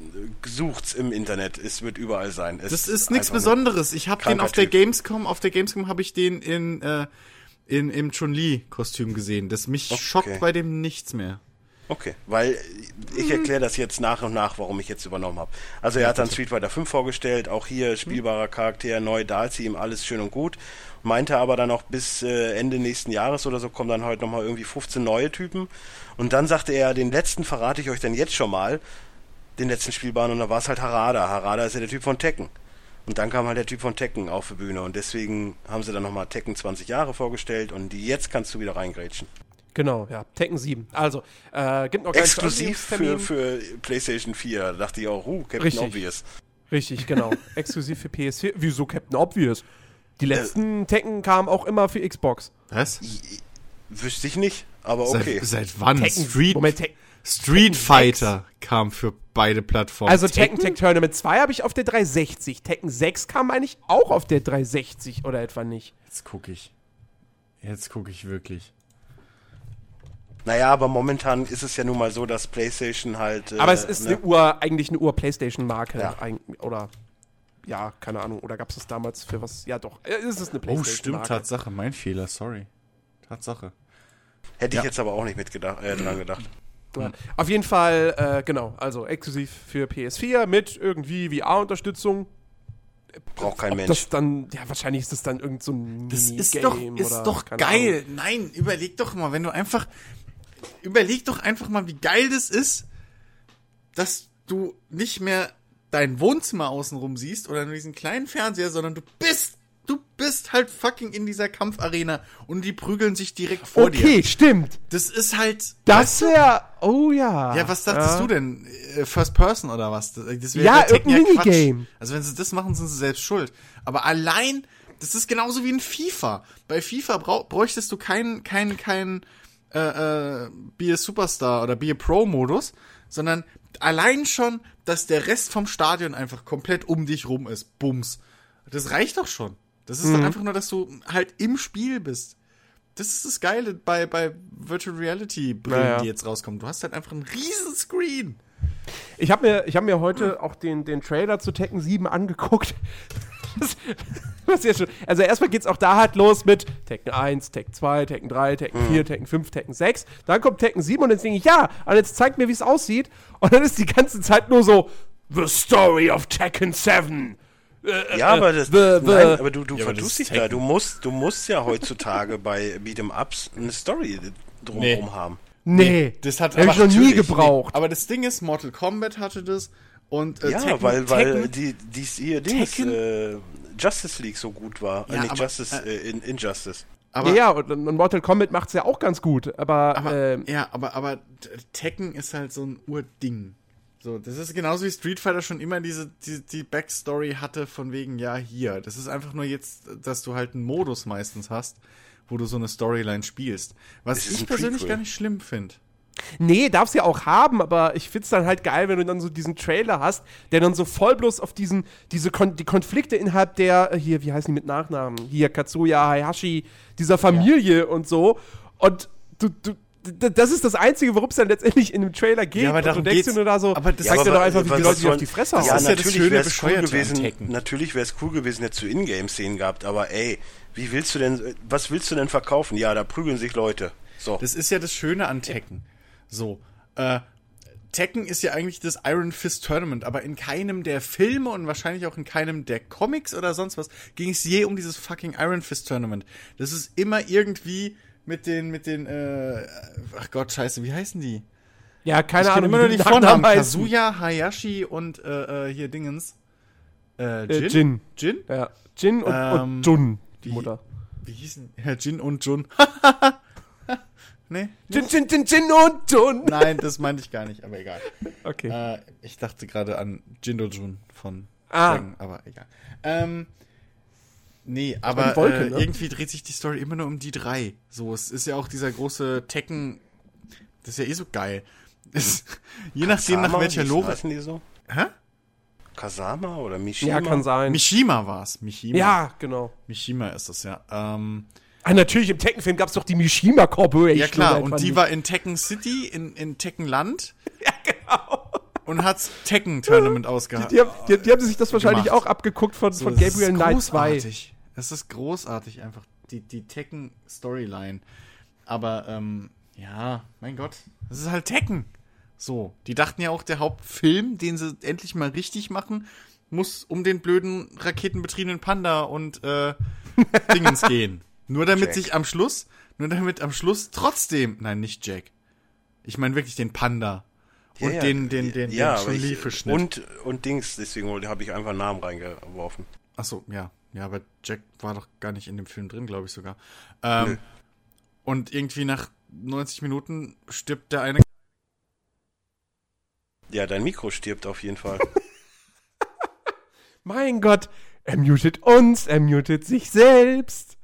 sucht's im Internet. Es wird überall sein. Es Das ist nichts Besonderes. Ich habe den auf der. Gamescom, auf der Gamescom habe ich den in, äh, in im Chun-Li-Kostüm gesehen. Das mich Okay. schockt bei dem nichts mehr. Okay, weil ich erkläre das jetzt nach und nach, warum ich jetzt übernommen habe. Also er hat dann Street Fighter 5 vorgestellt, auch hier spielbarer Charakter, neu Dalsim, alles schön und gut. Meinte aber dann auch bis äh, Ende nächsten Jahres oder so kommen dann heute nochmal irgendwie 15 neue Typen. Und dann sagte er, den letzten verrate ich euch dann jetzt schon mal, den letzten spielbaren, und da war es halt Harada. Harada ist ja der Typ von Tekken. Und dann kam halt der Typ von Tekken auf die Bühne und deswegen haben sie dann nochmal Tekken 20 Jahre vorgestellt und jetzt kannst du wieder reingrätschen. Genau, ja. Tekken 7. Also, äh, gibt noch keinen Exklusiv für, für PlayStation 4. Da dachte ich auch, uh, Captain Richtig. Obvious. Richtig, genau. Exklusiv für PS4. Wieso Captain Obvious? Die letzten Tekken kamen auch immer für Xbox. Was? Wüsste ich nicht, aber okay. Seit, seit wann? Tekken, Street, Moment, Tek Street Fighter kam für beide Plattformen. also Tekken Tech Tournament 2 habe ich auf der 360. Tekken 6 kam eigentlich auch auf der 360 oder etwa nicht. Jetzt gucke ich. Jetzt gucke ich wirklich. Naja, aber momentan ist es ja nun mal so, dass PlayStation halt. Äh, Aber es ist ne? eine Ur, eigentlich eine Ur-Playstation-Marke. Ja. Oder, ja, keine Ahnung. Oder gab es das damals für was? Ja, doch. äh, Es ist eine Oh, Playstation-Marke. stimmt, Tatsache. Mein Fehler, sorry. Tatsache. Hätte Ja. ich jetzt aber auch nicht mitgedacht, äh, dran gedacht. Ja. Auf jeden Fall, äh, genau, also exklusiv für PS4 mit irgendwie VR-Unterstützung. Braucht kein Ob Mensch. das dann, ja, wahrscheinlich ist das dann irgend so ein Das ist doch, ist oder doch geil. Nein, überleg doch mal, wenn du einfach, überleg doch einfach mal, wie geil das ist, dass du nicht mehr dein Wohnzimmer außenrum siehst oder nur diesen kleinen Fernseher, sondern du bist, du bist halt fucking in dieser Kampfarena und die prügeln sich direkt vor. Okay, dir. stimmt. Das ist halt, Das wäre, oh ja. ja, was dachtest Ja. du denn? Äh, First Person oder was? Das wär Ja, bei Tekken irgendein. Minigame. Also wenn sie das machen, sind sie selbst schuld. Aber allein, das ist genauso wie in FIFA. Bei FIFA brau bräuchtest du keinen, keinen, keinen äh, äh, Be a Superstar oder Be a Pro Modus, sondern allein schon, dass der Rest vom Stadion einfach komplett um dich rum ist. Bums. Das reicht doch schon. Das ist Mhm. doch einfach nur, dass du halt im Spiel bist. Das ist das Geile bei, bei Virtual Reality Brillen, Naja. die jetzt rauskommen. Du hast halt einfach einen riesen Screen. Ich habe mir, ich hab mir heute auch den, den Trailer zu Tekken 7 angeguckt. Das, was ja schon, also erstmal geht's auch da halt los mit Tekken 1, Tekken 2, Tekken 3, Tekken 4, Tekken 5, Tekken 6. Dann kommt Tekken 7 und jetzt denke ich, ja, und jetzt zeigt mir, wie es aussieht. Und dann ist die ganze Zeit nur so, The Story of Tekken 7. Ja, aber, das, the- the- nein, aber du, du Ja, vertust ist dich da. Tekken. Du musst, du musst ja heutzutage bei Beat'em Ups eine Story drumherum Nee. haben. Nee, Das hat hab ich noch nie natürlich- gebraucht. Nee. Aber das Ding ist, Mortal Kombat hatte das Und äh, ja, Tekken, weil, weil Tekken, die, die hier Dings, Tekken- äh, Justice League so gut war. Ja, äh, nicht aber, Justice, äh, in, Injustice. aber, ja, ja, und, und Mortal Kombat macht's ja auch ganz gut, aber, aber ähm, ja, aber aber Tekken ist halt so ein Urding. So, das ist genauso wie Street Fighter schon immer diese die, die Backstory hatte von wegen ja hier. Das ist einfach nur jetzt, dass du halt einen Modus meistens hast, wo du so eine Storyline spielst. Was ich persönlich Prequel. gar nicht schlimm finde. Nee, darf's ja auch haben, aber ich find's dann halt geil, wenn du dann so diesen Trailer hast, der dann so voll bloß auf diesen, diese Kon die Konflikte innerhalb der, äh, hier, wie heißen die mit Nachnamen? Hier, Katsuya, Hayashi, dieser Familie und so. Und du, du, das ist das Einzige, worum es dann letztendlich in dem Trailer geht. Ja, aber und darum du denkst geht's. dir nur da so, Aber das- zeig Ja, dir doch einfach, wie die Leute sich auf die Fresse Das Ja, hauen. ist ja das natürlich schöne wäre es cool gewesen. Natürlich wäre es cool gewesen, hättest du Ingame-Szenen gehabt, aber ey, wie willst du denn, was willst du denn verkaufen? Ja, da prügeln sich Leute. So. Das ist ja das Schöne an Tekken. So, äh, Tekken ist ja eigentlich das Iron Fist Tournament, aber in keinem der Filme und wahrscheinlich auch in keinem der Comics oder sonst was ging es je um dieses fucking Iron Fist Tournament. Das ist immer irgendwie mit den, mit den, äh, ach Gott, scheiße, wie heißen die? Ja, keine ich Ahnung, immer nur die Vornamen. Kazuya, Hayashi und, äh, äh, hier Dingens. Äh, Äh, Jin? Jin. Jin? Ja, Jin und, Ähm, und Jun, die Mutter. Wie hießen? Ja, Jin und Jun. nee? Jin, Jin, Jin, Jin und Jun. Nein, das meinte ich gar nicht, aber egal. Okay. Äh, ich dachte gerade an Jindo-Jun von Ah. Dragon, aber egal. Ähm, nee, aber Wolke, äh, ne? irgendwie dreht sich die Story immer nur um die drei. So, es ist ja auch dieser große Tekken. Das ist ja eh so geil. Es, je nachdem, nach Kasama, welcher wie Lore. die so? Hä? Kasama oder Mishima? ja, kann sein. Mishima war's. Mishima. Ja, genau. Mishima ist das, ja. Ähm, Ah, natürlich, im Tekken-Film gab's doch die Mishima Corporation. ja klar, und die nicht. war in Tekken City, in, in Tekken Land. Ja, genau. Und hat's Tekken Tournament ausgehabt. Die haben, die, die haben sich das wahrscheinlich gemacht. auch abgeguckt von, So, von das Gabriel ist Knight 2. großartig. Es ist großartig einfach, die, die Tekken-Storyline. Aber, ähm, ja, mein Gott, das ist halt Tekken. So, die dachten ja auch, der Hauptfilm, den sie endlich mal richtig machen, muss um den blöden raketenbetriebenen Panda und äh, Dingens gehen. Nur damit Jack. sich am Schluss, nur damit am Schluss trotzdem, nein, nicht Jack. Ich meine wirklich den Panda. Und Ja, den, den, den, ja, den ich- Chun-Li-Verschnitt. Und, und Dings, deswegen habe ich einfach einen Namen reingeworfen. Ach so, ja. Ja, aber Jack war doch gar nicht in dem Film drin, glaube ich sogar. Ähm, Nö. und irgendwie nach 90 Minuten stirbt der eine. Ja, dein Mikro stirbt auf jeden Fall. Mein Gott, er mutet uns, er mutet sich selbst.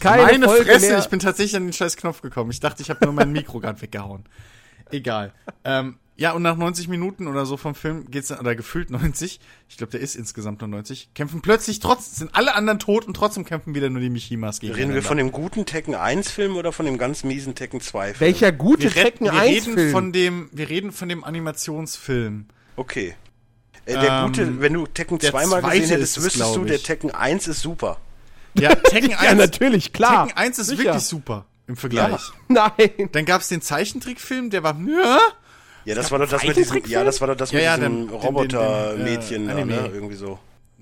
Keine Meine Folge Fresse, mehr. ich bin tatsächlich an den scheiß Knopf gekommen. Ich dachte, ich habe nur mein Mikro gerade weggehauen. Egal. Ähm, ja, und nach 90 Minuten oder so vom Film geht's dann, oder gefühlt 90, ich glaube, der ist insgesamt nur 90, kämpfen plötzlich trotz, sind alle anderen tot und trotzdem kämpfen wieder nur die Michimas gegen Reden wir von dem guten Tekken 1 Film oder von dem ganz miesen Tekken 2 Film? Welcher gute wir, Tekken wir 1 reden Film. von dem, wir reden von dem Animationsfilm. Okay. Äh, der Ähm, gute, wenn du Tekken der 2 mal gesehen hättest, wüsstest du, der. Tekken 1 ist super. Ja, Tekken 1, ja, natürlich, klar. Tekken 1 ist Sicher. wirklich super im Vergleich. Nein. Dann gab's den Zeichentrickfilm, der war, ja, Ja, das war doch das mit diesem, ja, das war doch das Ja, mit ja, diesem Roboter-Mädchen, äh, ne? Irgendwie so.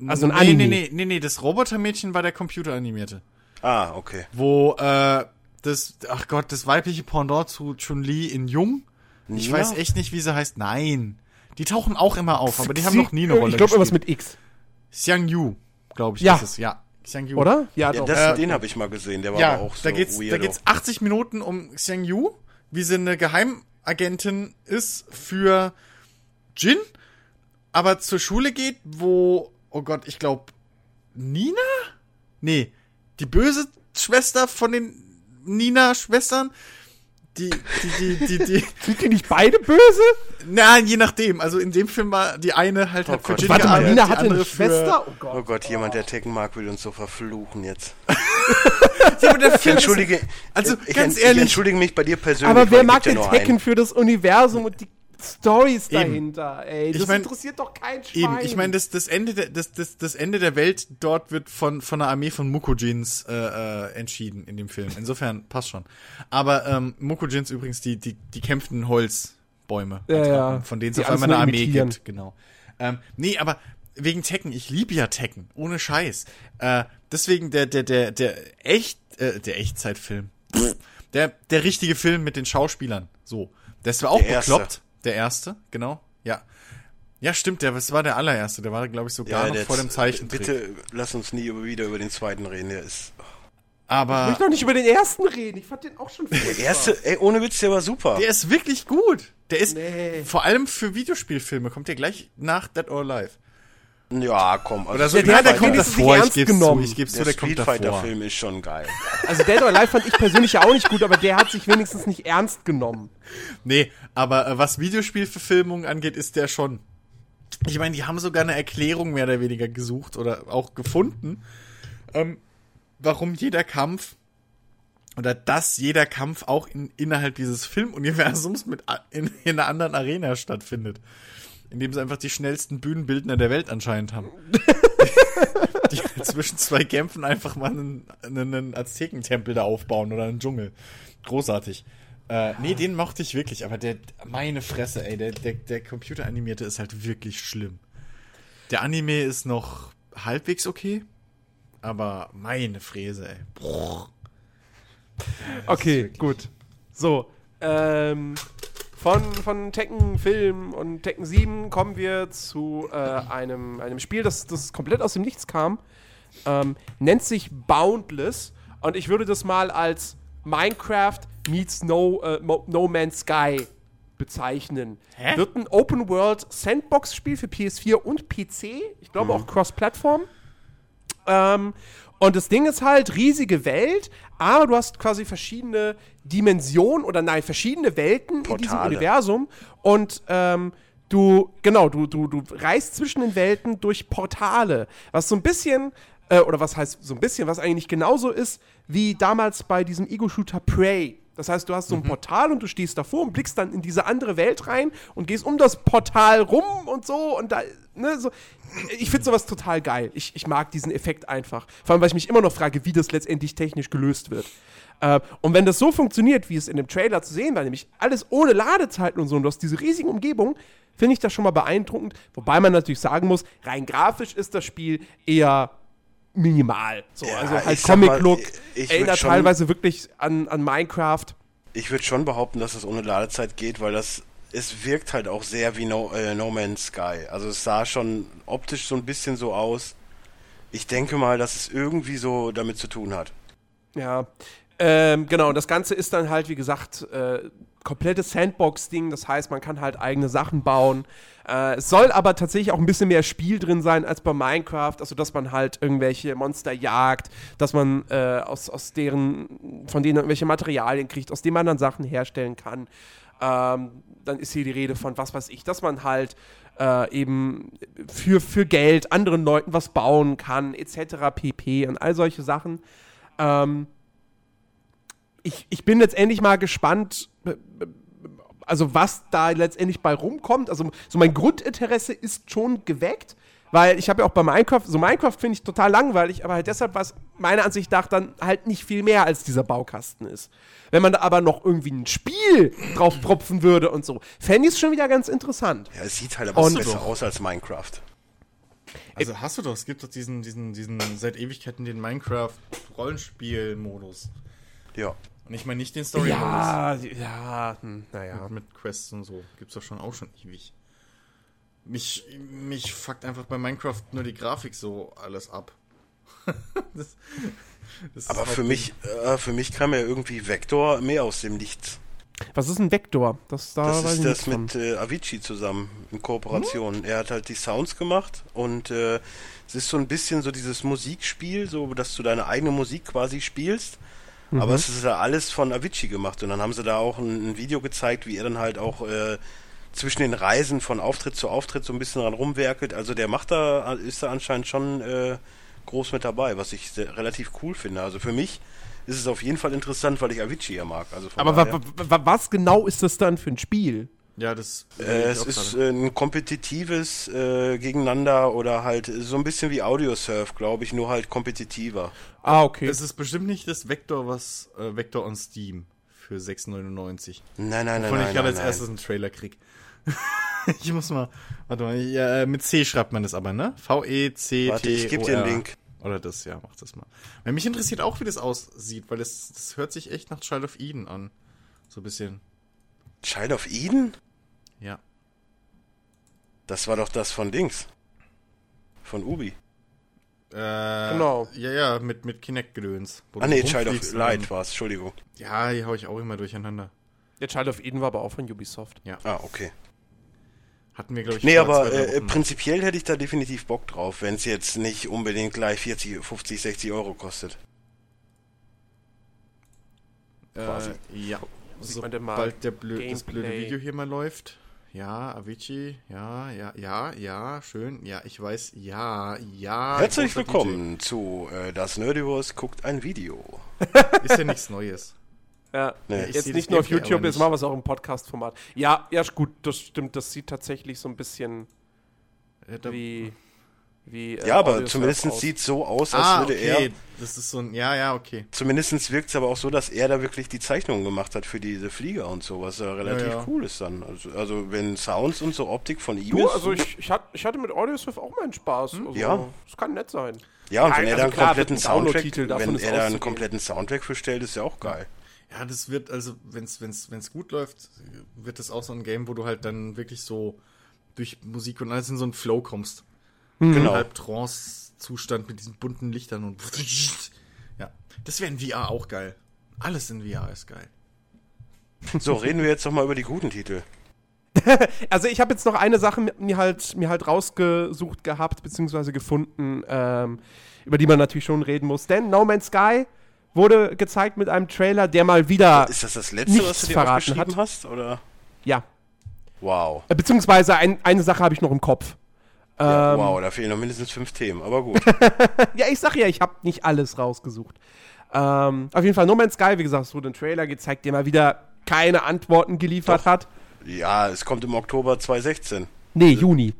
Also ein nee, Anime. nee, nee, nee, nee, das Robotermädchen war der computeranimierte. Ah, okay. Wo, äh, das, ach Gott, das weibliche Pendant zu Chun-Li in Jung. Ich Nina? weiß echt nicht, wie sie heißt. Nein. Die tauchen auch immer auf, aber die haben noch nie eine Ich Rolle glaube, irgendwas gespielt. mit X. Xiang Yu, glaube ich, Ja. ist es. Ja, Xiang Yu. Oder? Ja, Ja, doch. das, Äh, den habe ich mal gesehen, der war Ja, aber auch so da geht's, da weirdo. geht's 80 Minuten um Xiang Yu, wie sie eine Geheimagentin ist für Jin, aber zur Schule geht, wo, oh Gott, ich glaube, Nina? Nee, die böse Schwester von den Nina-Schwestern, die, die, die, die, die, Sind die nicht beide böse? nein, je nachdem. Also in dem Film war die eine halt, hat für Gott. Jin Warte mal, Nina die hatte andere eine Schwester? Oh Oh Gott. Gott, jemand, der Tekken mag, will uns so verfluchen jetzt. Für, ja, aber der Ich entschuldige, Also, ich, ganz ich ehrlich. entschuldige mich bei dir persönlich. Aber wer mag nur Tekken einen. für das Universum und die Stories Eben. dahinter, ey? Das Ich mein- interessiert doch kein Schwein. Eben, ich meine, das, das, Ende der, das, das, das Ende der Welt dort wird von, von einer Armee von Mukojins äh, äh, entschieden in dem Film. Insofern passt schon. Aber ähm, Mukojins übrigens, die, die, die kämpfenden Holzbäume, Ja, ja. von denen es auf einmal eine Armee imitieren. gibt. Genau. Ähm, nee, aber wegen Tekken, ich liebe ja Tekken, ohne Scheiß. Äh, deswegen der, der, der, der echt, äh, der Echtzeitfilm. Der, der richtige Film mit den Schauspielern. So. Das war auch Der erste. Der erste, genau. Ja Ja, stimmt, der, das war der allererste. Der war, glaube ich, sogar noch der vor dem Zeichentrick. Bitte lass uns nie über, wieder über den zweiten reden. Der ist. Ich Aber möchte doch nicht über den ersten reden. Ich fand den auch schon Der erste, ey, ohne Witz, der war super. der ist wirklich gut. Der ist, Nee. vor allem für Videospielfilme, kommt der gleich nach Dead or Alive. Ja, komm. Also Oder so, Der- der- ja, der der kommt davor, ich ernst geb's zu, genommen. ich geb's zu, der der kommt Street davor. Fighter-Film ist schon geil. Also Dead or Alive fand ich persönlich ja auch nicht gut, aber der hat sich wenigstens nicht ernst genommen. Nee, aber äh, was Videospielverfilmungen angeht, ist der schon. Ich meine, die haben sogar eine Erklärung mehr oder weniger gesucht oder auch gefunden, ähm, warum jeder Kampf oder dass jeder Kampf auch in, innerhalb dieses Filmuniversums mit in, in einer anderen Arena stattfindet. Indem sie einfach die schnellsten Bühnenbildner der Welt anscheinend haben. die zwischen zwei Kämpfen einfach mal einen, einen Aztekentempel da aufbauen oder einen Dschungel. Großartig. Äh, nee, den mochte ich wirklich, aber der, meine Fresse, ey, der, der, der computeranimierte ist halt wirklich schlimm. Der Anime ist noch halbwegs okay, aber meine Fräse, ey. Boah. Okay, gut. So, ähm, von, von Tekken Film und Tekken 7 kommen wir zu äh, einem, einem Spiel, das, das komplett aus dem Nichts kam. Ähm, nennt sich Boundless und ich würde das mal als Minecraft meets No, äh, no Man's Sky bezeichnen. Hä? Wird ein Open World Sandbox Spiel für PS4 und PC. Ich glaube auch Cross-Plattform. Ähm, und das Ding ist halt, riesige Welt, aber du hast quasi verschiedene Dimensionen oder nein, verschiedene Welten in diesem Portale. Universum. Und ähm, du, genau, du, du, du reist zwischen den Welten durch Portale. Was so ein bisschen, äh, oder was heißt so ein bisschen, was eigentlich genauso ist wie damals bei diesem Ego-Shooter Prey. Das heißt, du hast so ein Portal und du stehst davor und blickst dann in diese andere Welt rein und gehst um das Portal rum und so und da, ne, so. Ich finde sowas total geil. Ich, ich mag diesen Effekt einfach. Vor allem, weil ich mich immer noch frage, wie das letztendlich technisch gelöst wird. Äh, und wenn das so funktioniert, wie es in dem Trailer zu sehen war, nämlich alles ohne Ladezeiten und so, und du hast diese riesigen Umgebungen, finde ich das schon mal beeindruckend. Wobei man natürlich sagen muss, rein grafisch ist das Spiel eher minimal. So, Ja, also mal, Comic-Look, erinnert schon- teilweise wirklich an, an Minecraft. Ich würde schon behaupten, dass es ohne Ladezeit geht, weil das es wirkt halt auch sehr wie No, äh, no Man's Sky. Also es sah schon optisch so ein bisschen so aus. Ich denke mal, dass es irgendwie so damit zu tun hat. Ja, ähm, genau. Und das Ganze ist dann halt, wie gesagt, äh, komplettes Sandbox-Ding. Das heißt, man kann halt eigene Sachen bauen. Äh, es soll aber tatsächlich auch ein bisschen mehr Spiel drin sein als bei Minecraft. Also, dass man halt irgendwelche Monster jagt, dass man äh, aus, aus deren, von denen irgendwelche Materialien kriegt, aus denen man dann Sachen herstellen kann. Ähm, dann ist hier die Rede von, was weiß ich, dass man halt äh, eben für, für Geld anderen Leuten was bauen kann, etc. pp. und all solche Sachen. Ähm, ich, ich bin letztendlich mal gespannt, also was da letztendlich bei rumkommt. Also so mein Grundinteresse ist schon geweckt, weil ich habe ja auch bei Minecraft, so Minecraft finde ich total langweilig, aber halt deshalb, was meiner Ansicht nach dann halt nicht viel mehr als dieser Baukasten ist. Wenn man da aber noch irgendwie ein Spiel drauf propfen würde und so, fände ich es schon wieder ganz interessant. Ja, es sieht halt aber Und- besser aus als Minecraft. Also hast du doch, es gibt doch diesen, diesen, diesen seit Ewigkeiten den Minecraft-Rollenspiel-Modus. Ja. Und ich meine nicht den Story-Modus. Ja, ja, hm, naja. Mit Quests und so. Gibt's doch schon auch schon ewig. Mich, mich fuckt einfach bei Minecraft nur die Grafik so alles ab. das, das Aber für mich, äh, für mich kam ja irgendwie Vector mehr aus dem Nichts. Was ist ein Vektor? Das, da Das ist das mit äh, Avicii zusammen in Kooperation. Er hat halt die Sounds gemacht und äh, es ist so ein bisschen so dieses Musikspiel, so dass du deine eigene Musik quasi spielst. Mhm. Aber es ist ja alles von Avicii gemacht und dann haben sie da auch ein, ein Video gezeigt, wie er dann halt auch äh, zwischen den Reisen von Auftritt zu Auftritt so ein bisschen dran rumwerkelt. Also der macht da, ist da anscheinend schon äh, groß mit dabei, was ich sehr, relativ cool finde. Also für mich ist es auf jeden Fall interessant, weil ich Avicii ja mag. Also Aber wa daher- wa wa was genau ist das dann für ein Spiel? Ja, das. Äh, es ist äh, ein kompetitives äh, Gegeneinander oder halt so ein bisschen wie Audiosurf, glaube ich, nur halt kompetitiver. Ah, okay. es ist bestimmt nicht das Vector, was äh, Vector on Steam für 6,99. Nein, nein, nein, Wovon ich gerade nein, als erstes einen Trailer krieg. ich muss mal. Warte mal, ja, äh, mit C schreibt man das aber, ne? V-E-C-T. Warte, ich geb dir den Link. Oder das, ja, mach das mal. Weil mich interessiert auch, wie das aussieht, weil das, das hört sich echt nach Child of Eden an. So ein bisschen. Child of Eden? Ja. Das war doch das von Dings. Von Ubi. Äh, Genau. Ja, ja, mit, mit Kinect-Gedöns. Ah nee, Child of Light war es, Entschuldigung. Ja, die hau ich auch immer durcheinander. Der Child of Eden war aber auch von Ubisoft. Ah, okay. Hatten wir, glaube ich, Nee, aber äh, prinzipiell hätte ich da definitiv Bock drauf, wenn es jetzt nicht unbedingt gleich 40, 50, 60 Euro kostet. quasi. Äh, ja. Sieht man denn mal Sobald der blö das blöde? Video hier mal läuft. Ja, Avicii, ja, ja, ja, ja, schön. Ja, ich weiß, ja, ja. Herzlich willkommen zu äh, Das Nerdiverse guckt ein Video. DJ. Ist ja nichts Neues. Ja, Nee. Ich jetzt nicht nur auf YouTube, jetzt machen wir es auch im Podcast-Format. Ja, ja, ist gut, das stimmt. Das sieht tatsächlich so ein bisschen Äh, da- wie. Wie äh, Ja, aber zumindest sieht so aus, als ah, würde okay. er. Das ist so ein, ja, ja, okay. Zumindest wirkt es aber auch so, dass er da wirklich die Zeichnungen gemacht hat für diese Flieger und so, was ja relativ Ja, ja. cool ist dann. Also, also wenn Sounds und so Optik von ihm Du, ist. also ich, ich, hat, ich hatte mit Audiosurf auch meinen Spaß. Also, Ja. Das kann nett sein. ja, und wenn er also da einen klar, kompletten ein Soundtrack, davon wenn ist er da einen kompletten Soundtrack bestellt, ist ja auch geil. Ja, das wird, also, wenn's, wenn's, wenn's gut läuft, wird das auch so ein Game, wo du halt dann wirklich so durch Musik und alles in so einen Flow kommst. Genau. Halb Trance-Zustand mit diesen bunten Lichtern und. Ja. Das wäre in VR auch geil. Alles in VR ist geil. So, reden wir jetzt doch mal über die guten Titel. Also ich habe jetzt noch eine Sache mir- mir halt, mir halt rausgesucht gehabt, beziehungsweise gefunden, ähm, über die man natürlich schon reden muss. Denn No Man's Sky wurde gezeigt mit einem Trailer, der mal wieder, Ist das das letzte, was du dir verraten hat. hast? Oder? ja, Wow. äh, beziehungsweise ein, eine Sache habe ich noch im Kopf. Ja, Ähm, wow, da fehlen noch mindestens fünf Themen, aber gut. Ja, ich sag ja, ich habe nicht alles rausgesucht. Ähm, auf jeden Fall No Man's Sky, wie gesagt, es wurde ein Trailer gezeigt, der mal wieder keine Antworten geliefert Doch. hat. ja, es kommt im Oktober 2016. Nee, Juni.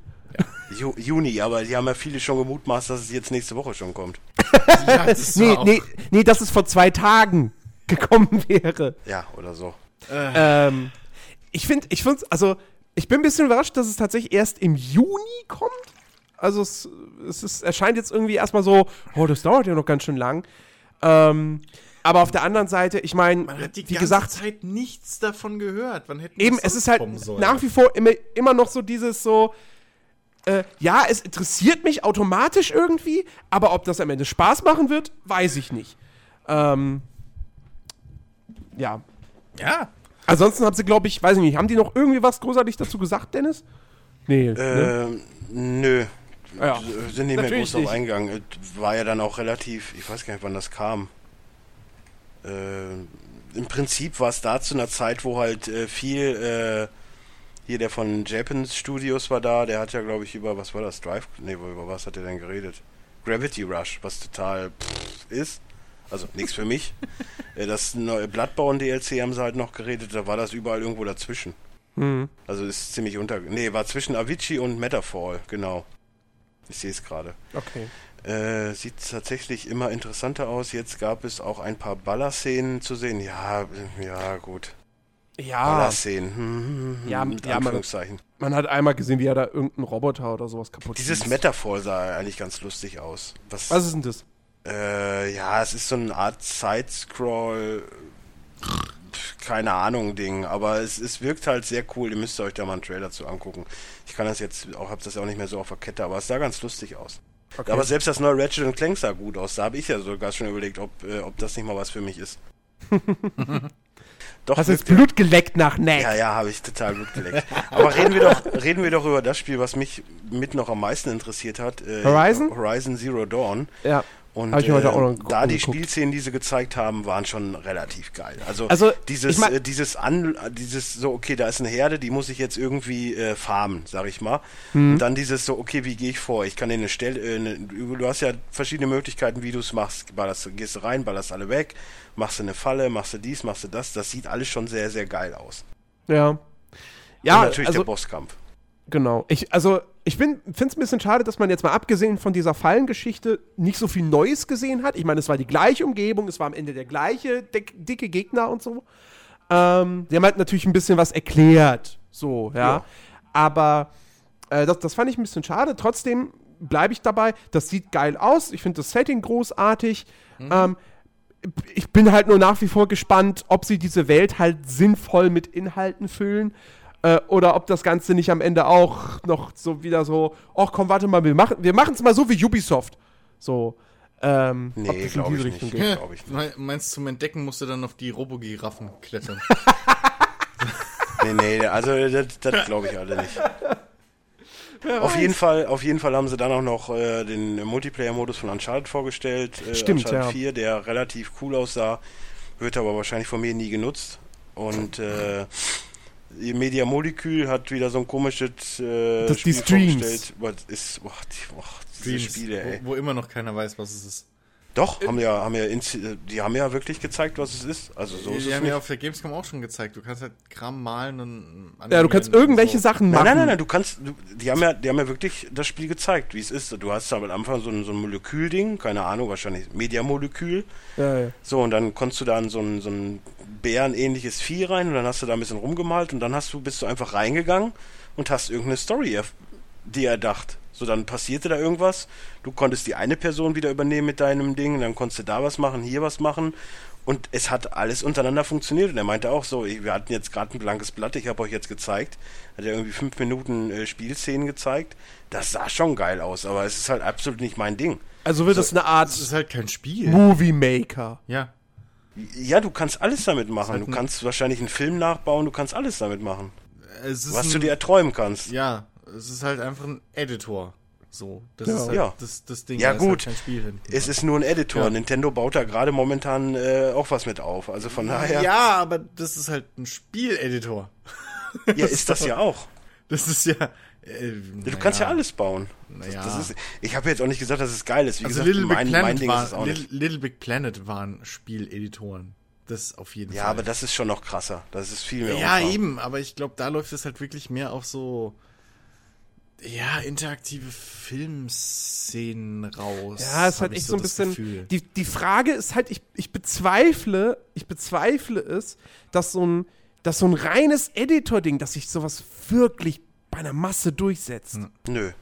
Ju Juni, aber die haben ja viele schon gemutmaßt, dass es jetzt nächste Woche schon kommt. Ja, das Nee, nee, nee, dass es vor zwei Tagen gekommen wäre. Ja, oder so. Ähm, ich finde, ich finde, also ich bin ein bisschen überrascht, dass es tatsächlich erst im Juni kommt. Also es, es ist, erscheint jetzt irgendwie erstmal so, oh, das dauert ja noch ganz schön lang. Ähm, aber auf der anderen Seite, ich meine, Man hat die wie ganze gesagt, Zeit nichts davon gehört. Wann hätten eben, es ist halt nach wie vor immer, immer noch so dieses so, äh, ja, es interessiert mich automatisch irgendwie, aber ob das am Ende Spaß machen wird, weiß ich nicht. Ähm, ja. Ja. Ansonsten haben sie, glaube ich, weiß ich nicht, haben die noch irgendwie was großartig dazu gesagt, Dennis? Nee. ne? Ähm, nö. Ja. Äh, Sind nicht mehr groß drauf eingegangen. Es War ja dann auch relativ, ich weiß gar nicht, wann das kam. Äh, Im Prinzip war es da zu einer Zeit, wo halt äh, viel, äh, hier der von Japans Studios war da, der hat ja, glaube ich, über, was war das, Drive? Nee, über was hat er denn geredet? Gravity Rush, was total pff, ist. Also nichts für mich. Äh, Das neue Bloodborne DLC haben sie halt noch geredet, da war das überall irgendwo dazwischen. Hm. Also ist ziemlich unter. Nee, war zwischen Avicii und Metafall, genau. Ich sehe es gerade. Okay. Äh, sieht tatsächlich immer interessanter aus. Jetzt gab es auch ein paar Ballerszenen zu sehen. Ja, ja, gut. Ja, Ballerszenen. Hm, hm, Ja, mit ja, man- Anführungszeichen. man hat einmal gesehen, wie er da irgendeinen Roboter oder sowas kaputt Dieses. Metafall sah eigentlich ganz lustig aus. Was, Was ist denn das? Äh, ja, es ist so eine Art Side-Scroll. Keine Ahnung, Ding, aber es, es wirkt halt sehr cool. Ihr müsst euch da mal einen Trailer zu angucken. Ich kann das jetzt auch, hab das auch nicht mehr so auf der Kette, aber es sah ganz lustig aus. Okay. Aber selbst das neue Ratchet Clank sah gut aus. Da habe ich ja sogar schon überlegt, ob, äh, ob das nicht mal was für mich ist. Doch, Hast du jetzt Blut geleckt nach Neck? ja, ja, habe ich total gut geleckt. Aber reden wir doch, reden wir doch über das Spiel, was mich mit noch am meisten interessiert hat. Äh, Horizon? Horizon Zero Dawn. Ja. Und Hab ich heute äh, auch noch geguckt- da die angeguckt. Spielszenen, die sie gezeigt haben, waren schon relativ geil. Also, Also, dieses, ich mein- äh, dieses an, dieses so, okay, da ist eine Herde, die muss ich jetzt irgendwie äh, farmen, sag ich mal. Mhm. Und dann dieses so, okay, wie gehe ich vor? Ich kann dir eine Stelle, äh, eine, du hast ja verschiedene Möglichkeiten, wie du es machst. Ballerst, gehst du rein, ballerst alle weg, machst du eine Falle, machst du dies, machst du das. Das sieht alles schon sehr, sehr geil aus. Ja. Und Ja, natürlich also, der Bosskampf. genau. Ich, also, ich finde es ein bisschen schade, dass man jetzt mal abgesehen von dieser Fallengeschichte nicht so viel Neues gesehen hat. Ich meine, es war die gleiche Umgebung, es war am Ende der gleiche dick, dicke Gegner und so. Ähm, die haben halt natürlich ein bisschen was erklärt. So, ja. Ja. Aber äh, das, das fand ich ein bisschen schade. Trotzdem bleibe ich dabei. Das sieht geil aus. Ich finde das Setting großartig. Ähm, ich bin halt nur nach wie vor gespannt, ob sie diese Welt halt sinnvoll mit Inhalten füllen. Äh, oder ob das Ganze nicht am Ende auch noch so wieder so, ach komm, warte mal, wir machen wir es mal so wie Ubisoft. So. Ähm, Nee, glaube ich nicht. geht. Glaub ich nicht. Me- Meinst du, zum Entdecken musst du dann auf die Robogiraffen klettern? Nee, nee, also das, das glaube ich alle nicht. Auf jeden, Fall, auf jeden Fall haben sie dann auch noch äh, den Multiplayer-Modus von Uncharted vorgestellt. Äh, Stimmt, Uncharted ja. 4, der relativ cool aussah, wird aber wahrscheinlich von mir nie genutzt. Und äh, Media Molecule hat wieder so ein komisches äh, Das- die Spiel Streams. vorgestellt. Was ist, boah, die, boah, diese Dreams, Spiele, ey. wo, wo immer noch keiner weiß, was es ist. Doch, haben ja, haben ja, inzi- die haben ja wirklich gezeigt, was es ist. Also so ist die es haben nicht. ja auf der Gamescom auch schon gezeigt. Du kannst halt Kram malen und Ja, du kannst irgendwelche so. Sachen machen. Nein, nein, nein, nein, du kannst, du, die haben ja, die haben ja wirklich das Spiel gezeigt, wie es ist. Du hast am Anfang so ein, so ein Molekülding, keine Ahnung, wahrscheinlich Mediamolekül. Ja, ja. So, und dann konntest du da in so ein, so ein bärenähnliches Vieh rein und dann hast du da ein bisschen rumgemalt und dann hast du, bist du einfach reingegangen und hast irgendeine Story dir erdacht. So, dann passierte da irgendwas. Du konntest die eine Person wieder übernehmen mit deinem Ding, dann konntest du da was machen, hier was machen. Und es hat alles untereinander funktioniert. Und er meinte auch so, wir hatten jetzt gerade ein blankes Blatt, ich habe euch jetzt gezeigt. Hat er irgendwie fünf Minuten äh, Spielszenen gezeigt. Das sah schon geil aus, aber es ist halt absolut nicht mein Ding. Also wird das eine Art Das ist halt kein Spiel. Movie Maker. Ja. Ja, du kannst alles damit machen. halt Du kannst wahrscheinlich einen Film nachbauen, du kannst alles damit machen. Es ist Was ein, du dir erträumen kannst. Ja, es ist halt einfach ein Editor. So. Das Ja. ist halt Ja. das, das Ding. Ja, da ist halt gut. kein Spiel hin. Es ist nur ein Editor. Ja. Nintendo baut da gerade momentan äh, auch was mit auf. Also von daher, Ja, aber das ist halt ein Spieleditor. ja, ist das ja auch. Das ist ja. Äh, Du kannst ja alles bauen. Naja. Das, das ist, ich habe jetzt auch nicht gesagt, dass es geil ist. Wie Also gesagt, Little Big mein, Planet mein Ding ist es war, auch Little, nicht. Little Big Planet waren Spieleditoren. Das auf jeden Ja, Fall. aber das ist schon noch krasser. Das ist viel mehr Ja, Umfang. eben, aber ich glaube, da läuft es halt wirklich mehr auf so ja, interaktive Filmszenen raus. Ja, es ist halt echt so ein bisschen. Gefühl. Die, die Frage ist halt, ich, ich bezweifle, ich bezweifle es, dass so ein, dass so ein reines Editor-Ding, dass sich sowas wirklich bei einer Masse durchsetzt. Nö.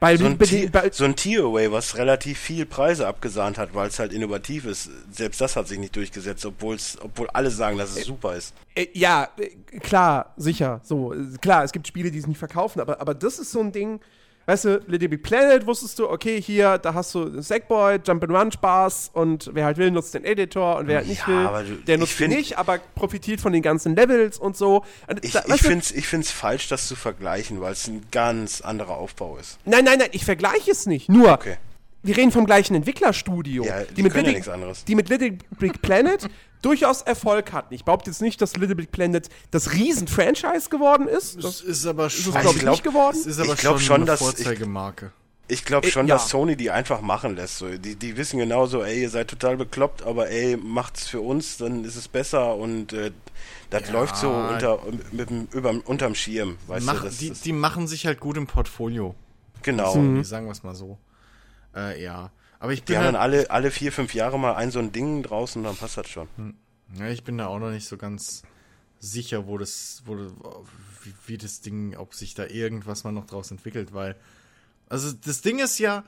Bei, So ein, Tier, bei, so ein Tearaway, was relativ viel Preise abgesahnt hat, weil es halt innovativ ist. Selbst das hat sich nicht durchgesetzt, obwohl's, obwohl alle sagen, dass es super ist. äh, ja, äh, klar, sicher. So, äh, klar, es gibt Spiele, die es nicht verkaufen, aber, aber das ist so ein Ding. Weißt du, Little Big Planet wusstest du, okay, hier, da hast du Sackboy, Jump'n'Run Spaß und wer halt will, nutzt den Editor und wer halt nicht Ja, will, der nutzt ihn find- nicht, aber profitiert von den ganzen Levels und so. Ich, da- ich finde es ich find's falsch, das zu vergleichen, weil es ein ganz anderer Aufbau ist. Nein, nein, nein, ich vergleiche es nicht. Nur, Okay. wir reden vom gleichen Entwicklerstudio. Ja, die können ja Little, anderes. Die mit Little Big Planet durchaus Erfolg hatten. Ich behaupte jetzt nicht, dass Little Big Planet das Riesen-Franchise geworden ist. Das ist aber schon, ist, glaube ich, glaub, nicht geworden. das ist aber ich schon, schon, eine dass ich- Vorzeigemarke. Ich glaube Äh, schon, ja. dass Sony die einfach machen lässt. So. Die, die wissen genau so, ey, ihr seid total bekloppt, aber ey, macht's für uns, dann ist es besser und äh, das Ja. läuft so unter, mit, dem- überm, unterm Schirm. Weißt Mach, du, das, die, das, die machen sich halt gut im Portfolio. genau. So, Sagen wir es mal so. Äh, ja. Aber ich Die bin, haben dann halt, alle, alle vier, fünf Jahre mal ein so ein Ding draußen, dann passt das schon. ja, ich bin da auch noch nicht so ganz sicher, wo das, wo, wie, wie das Ding, ob sich da irgendwas mal noch draus entwickelt, weil, also das Ding ist ja,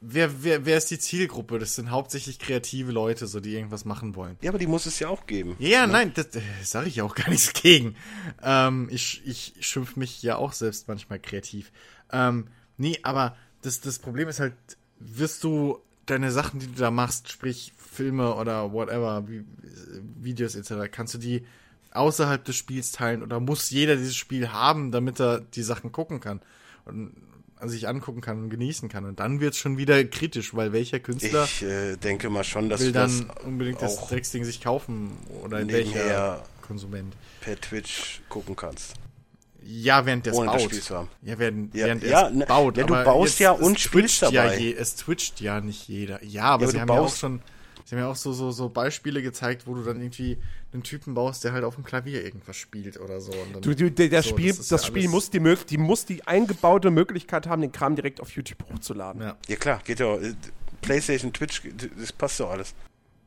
wer, wer, wer ist die Zielgruppe? Das sind hauptsächlich kreative Leute, so die irgendwas machen wollen. Ja, aber die muss es ja auch geben. Ja, ja, nein, das äh, sage ich ja auch gar nichts gegen. Ähm, ich ich schimpf mich ja auch selbst manchmal kreativ. Ähm, nee, aber das, das Problem ist halt, wirst du deine Sachen, die du da machst, sprich Filme oder whatever, wie, Videos etc., kannst du die außerhalb des Spiels teilen oder muss jeder dieses Spiel haben, damit er die Sachen gucken kann und also sich angucken kann und genießen kann. Und dann wird's schon wieder kritisch, weil welcher Künstler Ich äh, denke mal schon, dass will du das dann unbedingt das Drecksding sich kaufen oder welcher Konsument. per Twitch gucken kannst. Ja, während der es das baut. Ja, während, Ja, während ja, ne, es baut. ja, du aber baust jetzt- ja es und spielst twitcht Ja dabei. je, es twitcht ja nicht jeder. Ja, aber Ja, sie aber haben du ja auch baust- schon, sie haben ja auch so, so, so Beispiele gezeigt, wo du dann irgendwie einen Typen baust, der halt auf dem Klavier irgendwas spielt oder so. Und dann, Du, du, der, das so, Spiel, das, ja Spiel muss die, die muss die eingebaute Möglichkeit haben, den Kram direkt auf YouTube hochzuladen. Ja, Ja klar, geht ja. äh, PlayStation, Twitch, das passt doch alles.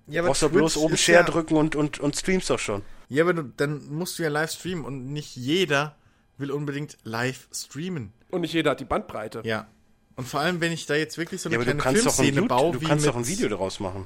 ja Brauchst du bloß oben Share ja, drücken und, und, und streamst doch schon. Ja, aber du, dann musst du ja live streamen und nicht jeder will unbedingt live streamen. Und nicht jeder hat die Bandbreite. Ja. Und vor allem, wenn ich da jetzt wirklich so Ja, eine aber du kleine kannst doch ein, Filmszene baue, du wie kannst mit, doch ein Video daraus machen.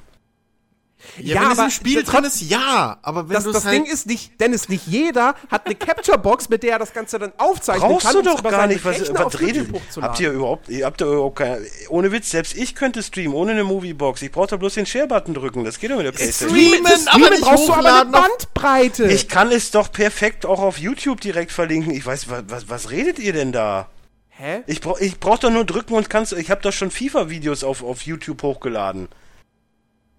Ja, Ja, wenn es aber im Spiel das- drin ist, ja. Aber wenn Das, du das halt Ding ist nicht, Dennis, nicht jeder hat eine Capture-Box, mit der er das Ganze dann aufzeichnen Brauchst kann. du um es doch gar nicht, was, Rechner was redet. Habt ihr überhaupt, ihr habt ihr überhaupt keine, ohne Witz, selbst ich könnte streamen, ohne eine Moviebox. Ich brauche da bloß den Share-Button drücken, das geht doch mit der Playstation. Streamen, Das aber Streamen nicht brauchst du aber eine hochladen Bandbreite. Ich kann es doch perfekt auch auf YouTube direkt verlinken. Ich weiß, was, was, was redet ihr denn da? Hä? Ich brauch, ich brauch doch nur drücken und kannst, ich habe doch schon FIFA-Videos auf, auf YouTube hochgeladen.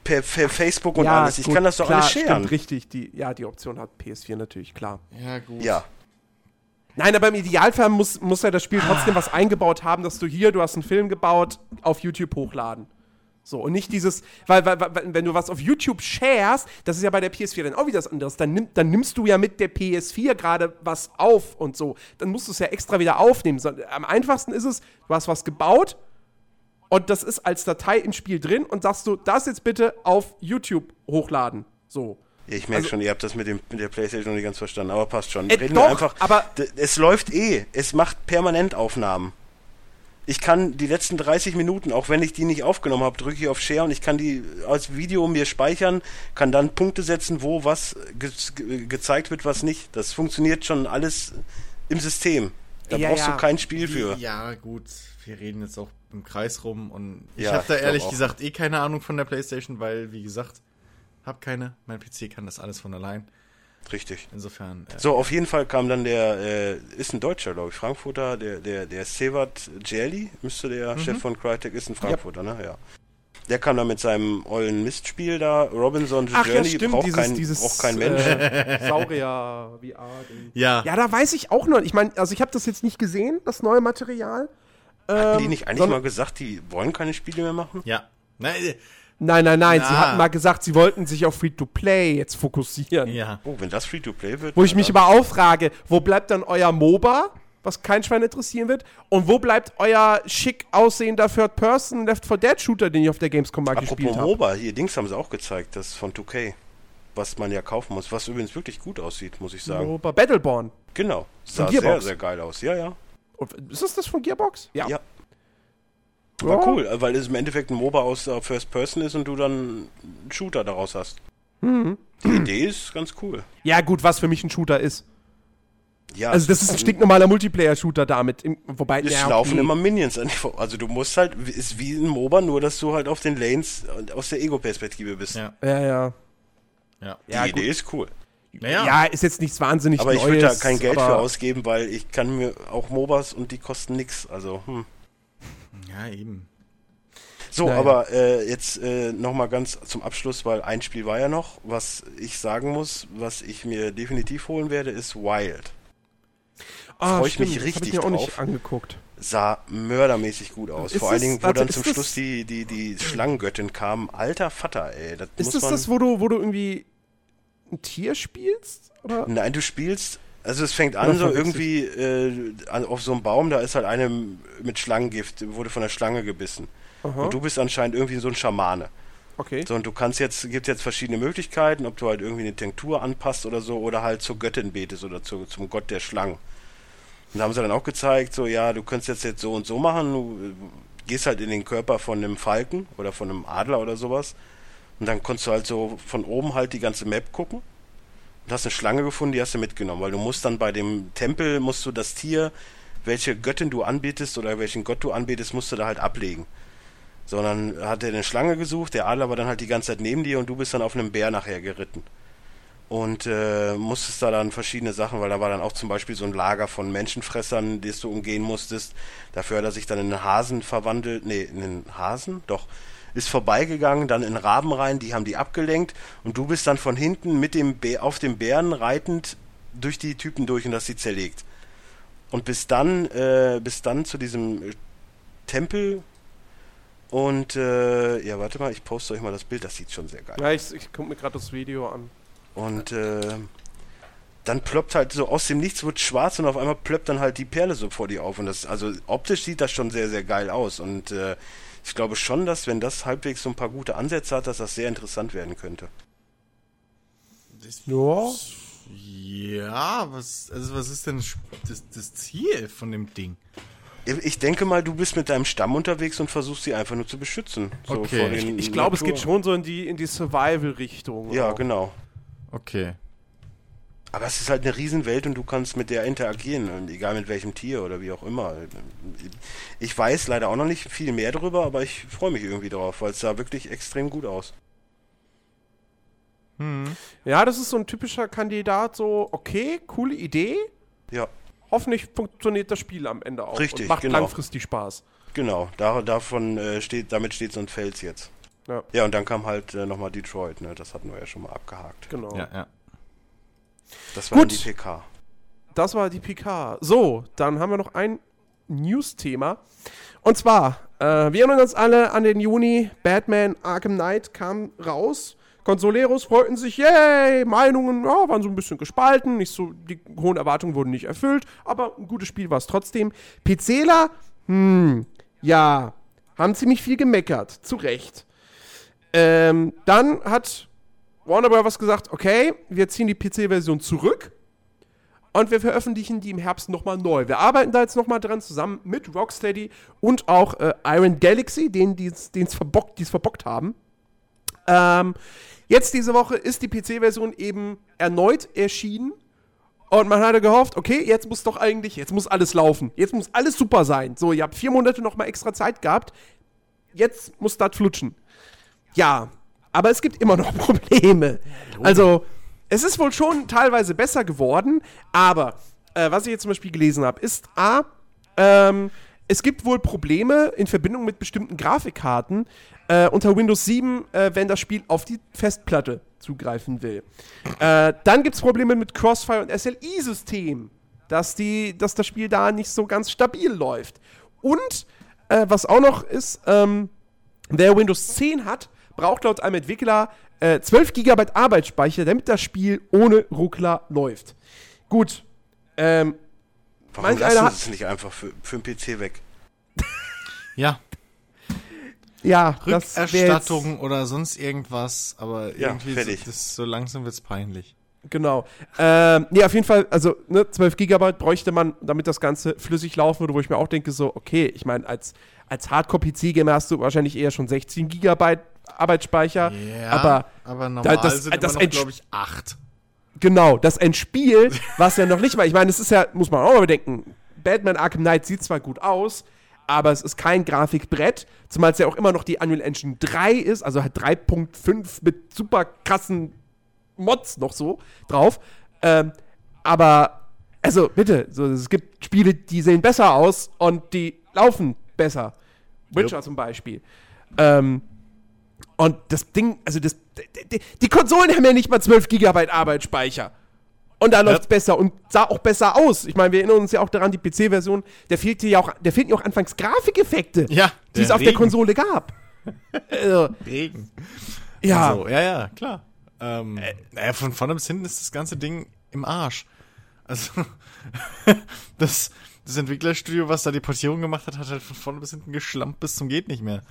Per, per Facebook und alles. Ich gut, kann das doch klar, alles sharen. Stimmt, richtig. Die, ja, die Option hat PS4 natürlich, klar. Ja, gut. Ja. Nein, aber im Idealfall muss, muss ja das Spiel trotzdem was eingebaut haben, dass du hier, du hast einen Film gebaut, auf YouTube hochladen. So, und nicht dieses, weil, weil, weil wenn du was auf YouTube sharest, das ist ja bei der PS4 dann auch wieder was anderes, dann, nimm, dann nimmst du ja mit der PS4 gerade was auf und so. Dann musst du es ja extra wieder aufnehmen. So, am einfachsten ist es, du hast was gebaut und das ist als Datei im Spiel drin und sagst du, das jetzt bitte auf YouTube hochladen. So. Ja, Ich merke Also- schon, ihr habt das mit, dem, mit der Playstation noch nicht ganz verstanden, aber passt schon. Äh, Reden doch, wir einfach. aber- es läuft eh. Es macht permanent Aufnahmen. Ich kann die letzten 30 Minuten, auch wenn ich die nicht aufgenommen habe, drücke ich auf Share und ich kann die als Video mir speichern, kann dann Punkte setzen, wo was ge ge gezeigt wird, was nicht. Das funktioniert schon alles im System. Da Ja, brauchst ja. du kein Spiel für. Ja, gut. Wir reden jetzt auch im Kreis rum und ich Ja, habe da ehrlich gesagt eh keine Ahnung von der Playstation, weil, wie gesagt, hab keine. Mein PC kann das alles von allein. Richtig. Insofern. Äh, So, auf jeden Fall kam dann der, äh, ist ein Deutscher, glaube ich, Frankfurter, der, der, der Sevat Jelly, müsste der Chef von Crytek, ist ein Frankfurter, ne? Ja. Der kam dann mit seinem ollen Mistspiel da, Robinson Ach ja, Journey, stimmt, braucht, dieses, kein, dieses braucht kein Mensch. Äh, Saurier VR-Ding. ja. Ja, da weiß ich auch noch. Ich meine, also ich habe das jetzt nicht gesehen, das neue Material. Hatten die Ähm, nicht eigentlich sondern- mal gesagt, die wollen keine Spiele mehr machen? Ja. Nein, äh, Nein, nein, nein. Sie hatten mal gesagt, sie wollten sich auf Free-to-Play jetzt fokussieren. ja. Oh, wenn das Free-to-Play wird. Wo ich mich aber auch frage, wo bleibt dann euer MOBA, was kein Schwein interessieren wird? Und wo bleibt euer schick aussehender Third-Person Left 4 Dead-Shooter, den ich auf der Gamescom mal gespielt Apropos habe? MOBA, hier Dings haben sie auch gezeigt, das von 2K. Was man ja kaufen muss, was übrigens wirklich gut aussieht, muss ich sagen. MOBA Battleborn. Genau. Sah sehr, sehr geil aus. Ja, ja. Ist das das von Gearbox? Ja. Ja. War Ja. cool, weil es im Endeffekt ein MOBA aus der First Person ist und du dann einen Shooter daraus hast. Mhm. Die Idee ist ganz cool. Ja, gut, was für mich ein Shooter ist. Ja, Also, das ist ein stinknormaler Multiplayer-Shooter damit. Im, wobei, es ja, laufen okay. immer Minions an Also du musst halt, ist wie ein MOBA, nur dass du halt auf den Lanes aus der Ego-Perspektive bist. Ja. Ja, ja. Ja. Die Ja, Idee gut. ist cool. Naja. Ja, ist jetzt nichts wahnsinnig Aber Neues. ich würde da kein Geld für ausgeben, weil ich kann mir auch MOBAs und die kosten nix. Also, hm. Ja, eben. So, Naja. aber äh, jetzt äh, nochmal ganz zum Abschluss, weil ein Spiel war ja noch. Was ich sagen muss, was ich mir definitiv holen werde, ist Wild. Ah, freu ich mich stimmt, das richtig ich mir auch drauf. nicht angeguckt. Sah mördermäßig gut aus. Ist Vor allen Dingen, wo warte, dann zum Schluss die, die, die Schlangengöttin kam. Alter Vater, ey. Das Ist muss das man, das, wo du, wo du irgendwie ein Tier spielst? Oder? Nein, du spielst. Also es fängt an so irgendwie äh, an, auf so einem Baum, da ist halt eine mit Schlangengift, wurde von der Schlange gebissen. Aha, Und du bist anscheinend irgendwie so ein Schamane. okay. So, und du kannst jetzt, gibt jetzt verschiedene Möglichkeiten, ob du halt irgendwie eine Tinktur anpasst oder so, oder halt zur Göttin betest oder zu, zum Gott der Schlangen. Und da haben sie dann auch gezeigt, so, ja, du könntest jetzt, jetzt so und so machen, du äh, gehst halt in den Körper von einem Falken oder von einem Adler oder sowas. Und dann konntest du halt so von oben halt die ganze Map gucken. Und hast eine Schlange gefunden, die hast du mitgenommen, weil du musst dann bei dem Tempel, musst du das Tier, welche Göttin du anbetest oder welchen Gott du anbetest, musst du da halt ablegen. Sondern hat er eine Schlange gesucht, der Adler war dann halt die ganze Zeit neben dir und du bist dann auf einem Bär nachher geritten. Und äh, musstest da dann verschiedene Sachen, weil da war dann auch zum Beispiel so ein Lager von Menschenfressern, das du umgehen musstest. Dafür hat er sich dann in einen Hasen verwandelt, nee, in einen Hasen, doch, ist vorbeigegangen, dann in Raben rein, die haben die abgelenkt und du bist dann von hinten mit dem Bär, auf dem Bären reitend durch die Typen durch und hast sie zerlegt. Und bis dann, äh, bis dann zu diesem äh, Tempel und äh, ja, warte mal, ich poste euch mal das Bild, das sieht schon sehr geil. Ja, ich, ich gucke mir gerade das Video an. Und äh, dann ploppt halt so aus dem Nichts wird schwarz und auf einmal ploppt dann halt die Perle so vor dir auf. Und das, also optisch sieht das schon sehr, sehr geil aus. Und äh, ich glaube schon, dass wenn das halbwegs so ein paar gute Ansätze hat, dass das sehr interessant werden könnte. Ja. Ja, was, also was ist denn das, das Ziel von dem Ding? Ich denke mal, du bist mit deinem Stamm unterwegs und versuchst sie einfach nur zu beschützen. So Okay. vor Ich- den Ich glaube, es geht schon so in die, in die Survival-Richtung. Ja, auch. genau. Okay. Aber es ist halt eine Riesenwelt und du kannst mit der interagieren, und egal mit welchem Tier oder wie auch immer. Ich weiß leider auch noch nicht viel mehr darüber, aber ich freue mich irgendwie drauf, weil es sah wirklich extrem gut aus. Ja, das ist so ein typischer Kandidat, so, okay, coole Idee. Ja, Hoffentlich funktioniert das Spiel am Ende auch. Richtig, und macht genau. langfristig Spaß. genau. Da, davon äh, steht, damit steht so ein Fels jetzt. Ja. Ja, und dann kam halt äh, nochmal Detroit, ne? Das hatten wir ja schon mal abgehakt. Genau. Ja, ja. Das war Gut. die PK. Das war die PK. So, dann haben wir noch ein News-Thema. Und zwar, äh, wir erinnern uns alle an den Juni. Batman Arkham Knight kam raus. Consoleros freuten sich, yay, Meinungen ja, waren so ein bisschen gespalten, nicht so, die hohen Erwartungen wurden nicht erfüllt, aber ein gutes Spiel war es trotzdem. PCler, hm, ja, haben ziemlich viel gemeckert, zu Recht. Ähm, dann hat Warner Bros. gesagt, okay, wir ziehen die PC-Version zurück und wir veröffentlichen die im Herbst nochmal neu. Wir arbeiten da jetzt nochmal dran, zusammen mit Rocksteady und auch äh, Iron Galaxy, denen die es verbockt, verbockt haben. Ähm, jetzt diese Woche ist die PC-Version eben erneut erschienen. Und man hatte gehofft, okay, jetzt muss doch eigentlich, jetzt muss alles laufen. Jetzt muss alles super sein. So, ihr habt vier Monate nochmal extra Zeit gehabt. Jetzt muss das flutschen. Ja, aber es gibt immer noch Probleme. Also, es ist wohl schon teilweise besser geworden, aber äh, was ich jetzt zum Beispiel gelesen habe, ist A, ähm, es gibt wohl Probleme in Verbindung mit bestimmten Grafikkarten äh, unter Windows 7, äh, wenn das Spiel auf die Festplatte zugreifen will. Äh, dann gibt es Probleme mit Crossfire und SLI-System, dass, die- dass das Spiel da nicht so ganz stabil läuft. Und äh, was auch noch ist, ähm, Wer Windows 10 hat, braucht laut einem Entwickler äh, 12 GB Arbeitsspeicher, damit das Spiel ohne Ruckler läuft. Gut. Ähm, Warum lassen sie es nicht einfach für, für den PC weg? Ja, ja, Rückerstattung oder sonst irgendwas, aber Ja, irgendwie fertig. So, das, so langsam wird's peinlich. Jetzt, genau. Ähm, nee, auf jeden Fall, also ne, 12 GB bräuchte man, damit das Ganze flüssig laufen würde, wo ich mir auch denke, so, okay, ich meine, als, als Hardcore-PC-Gamer hast du wahrscheinlich eher schon 16 GB Arbeitsspeicher, aber aber normal das- sind das entsch- glaube ich, acht. Genau, das ein Spiel, was ja noch nicht mal, ich meine, es ist ja, muss man auch mal bedenken, Batman Arkham Knight sieht zwar gut aus, aber es ist kein Grafikbrett, zumal es ja auch immer noch die Unreal Engine 3 ist, also halt 3.5 mit super krassen Mods noch so drauf. Ähm, aber, also bitte, so, es gibt Spiele, die sehen besser aus und die laufen besser. Witcher zum Beispiel. Ähm, und das Ding, also das, die, die, Konsolen haben ja nicht mal 12 GB Arbeitsspeicher. Und da läuft's besser und sah auch besser aus. Ich meine, wir erinnern uns ja auch daran, die PC-Version, der fehlte ja auch, der fehlten ja auch anfangs Grafikeffekte, Ja, die es der auf der Regen. Konsole gab. also, Regen. ja, Also, ja, ja, klar. Ähm, naja, von vorne bis hinten ist das ganze Ding im Arsch. Also, das, das Entwicklerstudio, was da die Portierung gemacht hat, hat halt von vorne bis hinten geschlampt bis zum geht nicht mehr.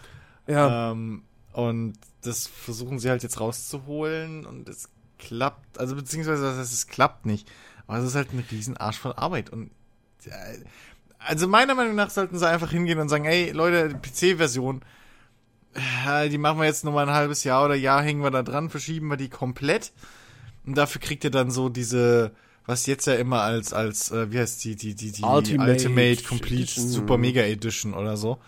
ja. Ähm, und das versuchen sie halt jetzt rauszuholen und es klappt, also beziehungsweise das heißt, es klappt nicht. Aber es ist halt ein riesen Arsch voll Arbeit und also meiner Meinung nach sollten sie einfach hingehen und sagen, ey Leute, die PC-Version, äh, die machen wir jetzt nur mal ein halbes Jahr oder Jahr hängen wir da dran, verschieben wir die komplett und dafür kriegt ihr dann so diese was jetzt ja immer als als äh, wie heißt die die die die Ultimate Ultimate Complete Edition. Super Mega Edition oder so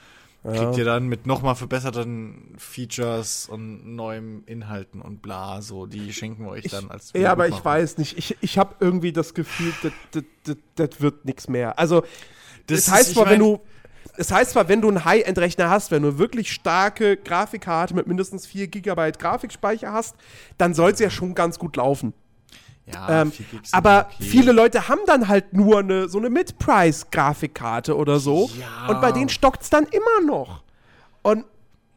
kriegt ihr dann mit nochmal verbesserten Features und neuem Inhalten und bla, so, die schenken wir euch dann als Ja, aber ich weiß nicht. Ich, ich habe irgendwie das Gefühl, das, das, das, das wird nichts mehr. Also, Das das heißt ich zwar, wenn du. Es heißt zwar, wenn du einen High-End-Rechner hast, wenn du wirklich starke Grafikkarte mit mindestens 4 GB Grafikspeicher hast, dann soll es ja schon ganz gut laufen. Ja, Ähm, 4 Gig sind aber okay. viele Leute haben dann halt nur eine, so eine Mid-Price-Grafikkarte oder so. Ja. Und bei denen stockt es dann immer noch. Und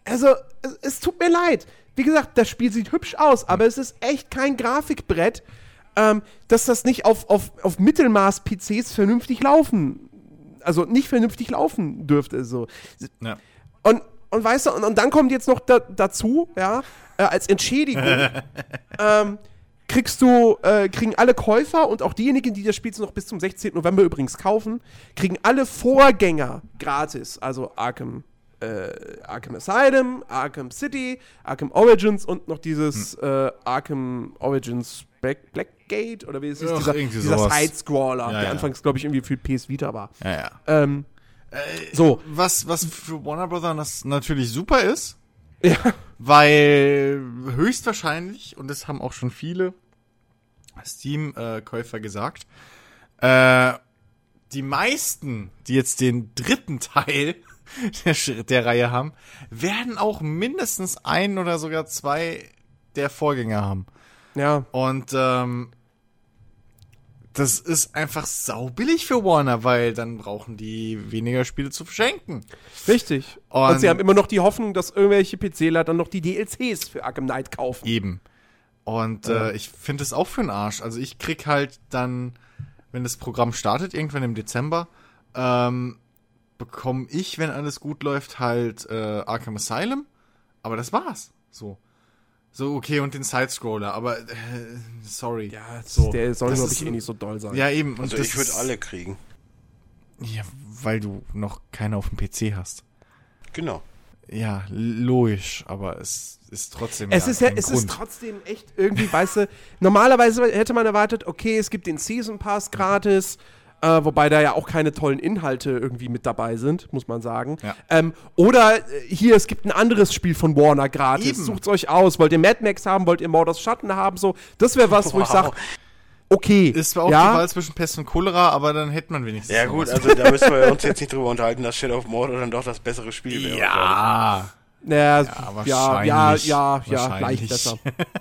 also, es, es tut mir leid. Wie gesagt, das Spiel sieht hübsch aus, aber es ist echt kein Grafikbrett, ähm, dass das nicht auf, auf, auf Mittelmaß-PCs vernünftig laufen. Also nicht vernünftig laufen dürfte. So. Ja. Und, und weißt du, und, und dann kommt jetzt noch da, dazu, ja, äh, als Entschädigung, ähm, kriegst du, äh, kriegen alle Käufer und auch diejenigen, die das Spiel noch bis zum 16. November übrigens kaufen, kriegen alle Vorgänger gratis. Also Arkham, äh, Arkham Asylum, Arkham City, Arkham Origins und noch dieses äh, Arkham Origins Black, Blackgate oder wie es ist, Ach, dieser, irgendwie dieser. Side-Scroller, Ja, der ja. anfangs, glaube ich, irgendwie für PS Vita war. Ja, ja. Ähm, so, Was, was für Warner Brothers das natürlich super ist, ja. weil höchstwahrscheinlich, und das haben auch schon viele Steam-Käufer gesagt, äh, die meisten, die jetzt den dritten Teil der, der Reihe haben, werden auch mindestens ein oder sogar zwei der Vorgänger haben. Ja, Und ähm, das ist einfach saubillig für Warner, weil dann brauchen die weniger Spiele zu verschenken. richtig. Und, Und- sie haben immer noch die Hoffnung, dass irgendwelche PCler dann noch die DLCs für Arkham Knight kaufen. Eben. Und Ja. äh, ich finde es auch für den Arsch. Also ich krieg halt dann, wenn das Programm startet, irgendwann im Dezember, ähm, bekomme ich, wenn alles gut läuft, halt äh, Arkham Asylum. Aber das war's. So. So, okay, und den Sidescroller, aber äh, sorry. Ja, so. der soll, Das glaube ist ich, eh nicht so doll sein. Ja, eben. Und Also das ich würde alle kriegen. Ja, weil du noch keine auf dem PC hast. Genau. Ja, logisch, aber es ist trotzdem. Es ist ja, es Grund. ist trotzdem echt irgendwie, weißt du, normalerweise hätte man erwartet, okay, es gibt den Season Pass gratis, äh, wobei da ja auch keine tollen Inhalte irgendwie mit dabei sind, muss man sagen. Ja. Ähm, oder äh, hier, es gibt ein anderes Spiel von Warner gratis, Eben. sucht's euch aus. Wollt ihr Mad Max haben, wollt ihr Mordors Schatten haben, so. Das wäre was, wo ich Wow. sage, okay. Ist zwar auch ja, die Wahl zwischen Pest und Cholera, aber dann hätte man wenigstens. Ja gut, also da müssen wir uns jetzt nicht drüber unterhalten, dass Shadow of Mordor dann doch das bessere Spiel wäre. Ja, ja, ja, ja, ja, ja, wahrscheinlich. ja, Wahrscheinlich. leicht besser.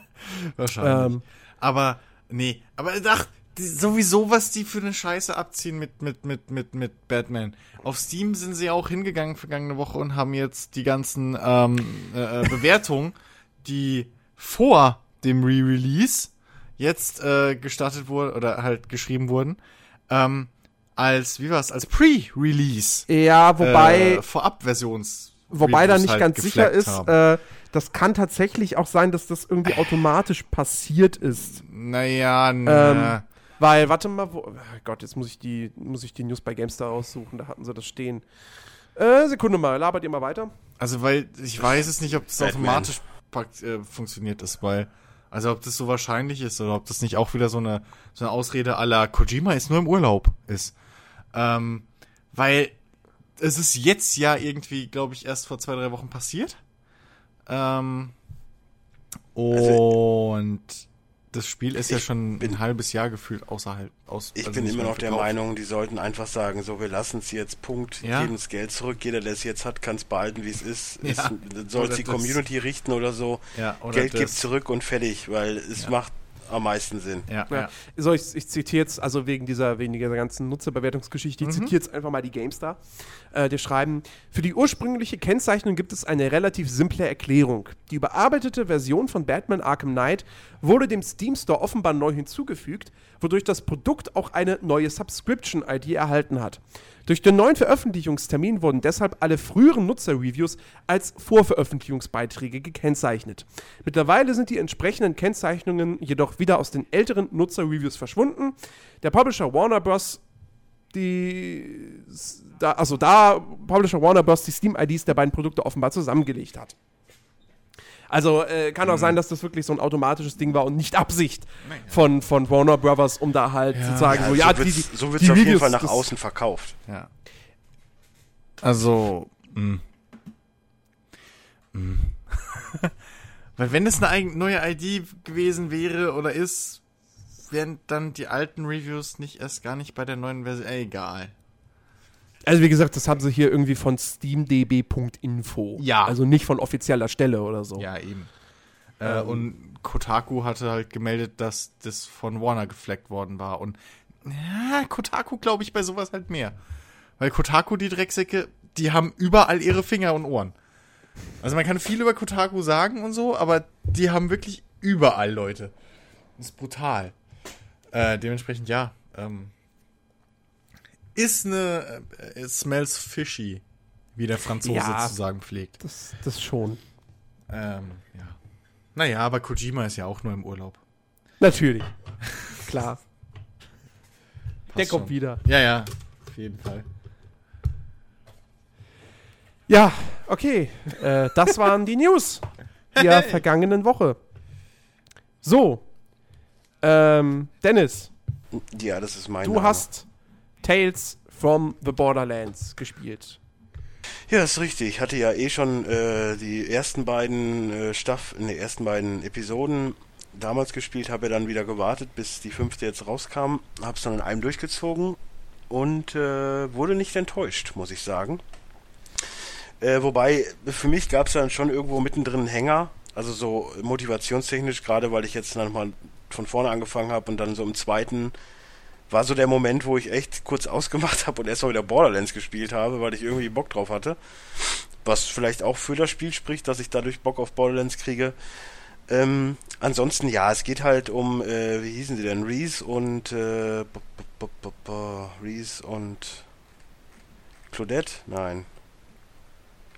wahrscheinlich. Ähm. Aber nee, aber ach, sowieso was die für eine Scheiße abziehen mit mit mit mit mit Batman. Auf Steam sind sie auch hingegangen vergangene Woche und haben jetzt die ganzen ähm, äh, äh, Bewertungen, die vor dem Re-Release jetzt äh, gestartet wurden oder halt geschrieben wurden, ähm, als wie war's als Pre-Release Ja, wobei. äh, Vorab-Versions. Wobei da nicht halt ganz sicher ist, haben. äh, das kann tatsächlich auch sein, dass das irgendwie automatisch passiert ist. naja, na, Ähm, weil, warte mal, wo, oh Gott, jetzt muss ich die, muss ich die News bei GameStar raussuchen, da hatten sie das stehen. Äh, Sekunde mal, labert ihr mal weiter? also weil ich weiß es nicht, ob das Batman. automatisch äh, funktioniert ist, weil also ob das so wahrscheinlich ist oder ob das nicht auch wieder so eine so eine Ausrede à la Kojima ist nur im Urlaub ist. Ähm, weil es ist jetzt ja irgendwie, glaube ich, erst vor zwei, drei Wochen passiert. Ähm, Also, und das Spiel ist ja ich schon bin- ein halbes Jahr gefühlt außerhalb aus. Ich also bin immer noch der verkauft. Meinung, die sollten einfach sagen, so, wir lassen es jetzt, Punkt, Ja. geben das Geld zurück. Jeder, der es jetzt hat, kann es behalten, wie es ist. Ja. Es soll die. Community richten oder so. Ja, oder Geld das. gibt zurück und fertig, weil es Ja. macht am meisten Sinn. Ja, Ja. ja. So, ich, ich zitiere jetzt, also wegen dieser, wegen dieser ganzen Nutzerbewertungsgeschichte, ich zitiere jetzt einfach mal die GameStar. Äh, die schreiben, für die ursprüngliche Kennzeichnung gibt es eine relativ simple Erklärung. Die überarbeitete Version von Batman Arkham Knight wurde dem Steam Store offenbar neu hinzugefügt, wodurch das Produkt auch eine neue Subscription-ID erhalten hat. Durch den neuen Veröffentlichungstermin wurden deshalb alle früheren Nutzer-Reviews als Vorveröffentlichungsbeiträge gekennzeichnet. Mittlerweile sind die entsprechenden Kennzeichnungen jedoch wieder aus den älteren Nutzer-Reviews verschwunden. Der Publisher Warner Bros. die da, also da Publisher Warner Bros. die Steam-IDs der beiden Produkte offenbar zusammengelegt hat. Also äh, kann auch sein, dass das wirklich so ein automatisches Ding war und nicht Absicht von, von Warner Brothers, um da halt zu sagen, so, ja, so die, die, so wird's die auf jeden Reviews, Fall nach das- außen verkauft. Ja. Also, mh. Mh. Weil wenn es eine neue ID gewesen wäre oder ist, wären dann die alten Reviews nicht erst gar nicht bei der neuen Version. Äh, egal. Also wie gesagt, das haben sie hier irgendwie von steamdb.info. Ja. Also nicht von offizieller Stelle oder so. Ja, eben. Äh, und Kotaku hatte halt gemeldet, dass das von Warner gefleckt worden war. Und ja, Kotaku glaube ich bei sowas halt mehr. Weil Kotaku, die Drecksäcke, die haben überall ihre Finger und Ohren. Also man kann viel über Kotaku sagen und so, aber die haben wirklich überall Leute. Das ist brutal. Äh, dementsprechend ja. Ähm, ist eine äh, it smells fishy, wie der Franzose Ja. zu sagen pflegt. Das, das schon. Ähm, ja. Naja, aber Kojima ist ja auch nur im Urlaub. Natürlich. Klar. Der kommt schon. wieder. Ja, ja, auf jeden Fall. Ja, okay. Äh, das waren die News der vergangenen Woche. So. Ähm, Dennis, Ja, das ist mein du Name. hast Tales from the Borderlands gespielt. Ja, ist richtig. Ich hatte ja eh schon äh, die ersten beiden äh, Staff, ne, ersten beiden Episoden damals gespielt, habe ja dann wieder gewartet, bis die fünfte jetzt rauskam, hab's dann in einem durchgezogen und äh, wurde nicht enttäuscht, muss ich sagen. Äh, wobei, für mich gab es dann schon irgendwo mittendrin einen Hänger, also so motivationstechnisch, gerade weil ich jetzt dann mal von vorne angefangen habe und dann so im zweiten war so der Moment, wo ich echt kurz ausgemacht habe und erst mal wieder Borderlands gespielt habe, weil ich irgendwie Bock drauf hatte. Was vielleicht auch für das Spiel spricht, dass ich dadurch Bock auf Borderlands kriege. Ähm, ansonsten, ja, es geht halt um, äh, wie hießen sie denn? Reese und, äh, Reese und Claudette? Nein.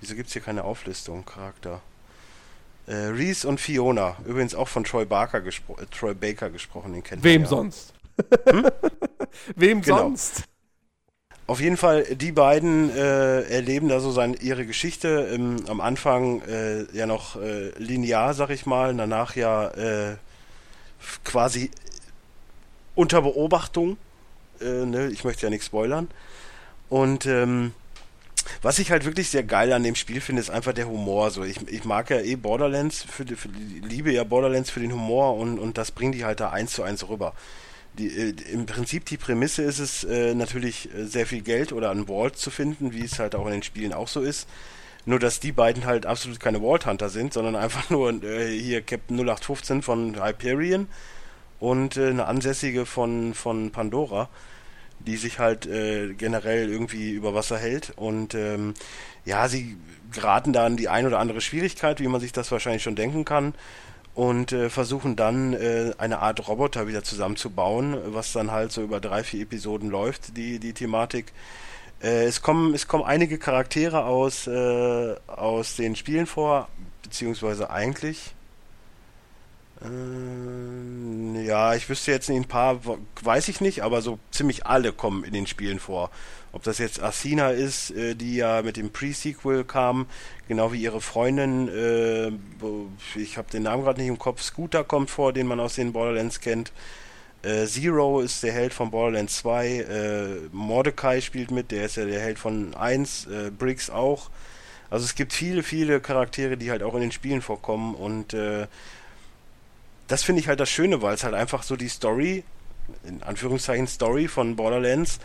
Wieso gibt's hier keine Auflistung, Charakter? Äh, Reese und Fiona, übrigens auch von Troy Barker gespro äh, Troy Baker gesprochen, den kennt Wem ja. sonst? Wem Genau. sonst? Auf jeden Fall, die beiden äh, erleben da so seine, ihre Geschichte. Ähm, am Anfang äh, ja noch äh, linear, sag ich mal, danach ja äh, quasi unter Beobachtung. Äh, ne? Ich möchte ja nichts spoilern. Und ähm, was ich halt wirklich sehr geil an dem Spiel finde, ist einfach der Humor. So, ich, ich mag ja eh Borderlands, für, für, liebe ja Borderlands für den Humor und, und das bringen die halt da eins zu eins rüber. Die, äh, Im Prinzip die Prämisse ist es äh, natürlich äh, sehr viel Geld oder ein Vault zu finden, wie es halt auch in den Spielen auch so ist. Nur dass die beiden halt absolut keine Vault Hunter sind, sondern einfach nur äh, hier Captain 0815 von Hyperion und äh, eine Ansässige von, von Pandora, die sich halt äh, generell irgendwie über Wasser hält. Und ähm, ja, sie geraten da in die ein oder andere Schwierigkeit, wie man sich das wahrscheinlich schon denken kann. Und äh, versuchen dann äh, eine Art Roboter wieder zusammenzubauen, was dann halt so über drei, vier Episoden läuft, die, die Thematik. Äh, es, kommen, es kommen einige Charaktere aus, äh, aus den Spielen vor, beziehungsweise eigentlich. Äh, ja, ich wüsste jetzt ein paar weiß ich nicht, aber so ziemlich alle kommen in den Spielen vor. Ob das jetzt Athena ist, äh, die ja mit dem Pre-Sequel kam, genau wie ihre Freundin, äh, ich habe den Namen gerade nicht im Kopf, Scooter kommt vor, den man aus den Borderlands kennt. Äh, Zero ist der Held von Borderlands 2, äh, Mordecai spielt mit, der ist ja der Held von 1, äh, Briggs auch. Also es gibt viele, viele Charaktere, die halt auch in den Spielen vorkommen und äh, das finde ich halt das Schöne, weil es halt einfach so die Story, in Anführungszeichen Story von Borderlands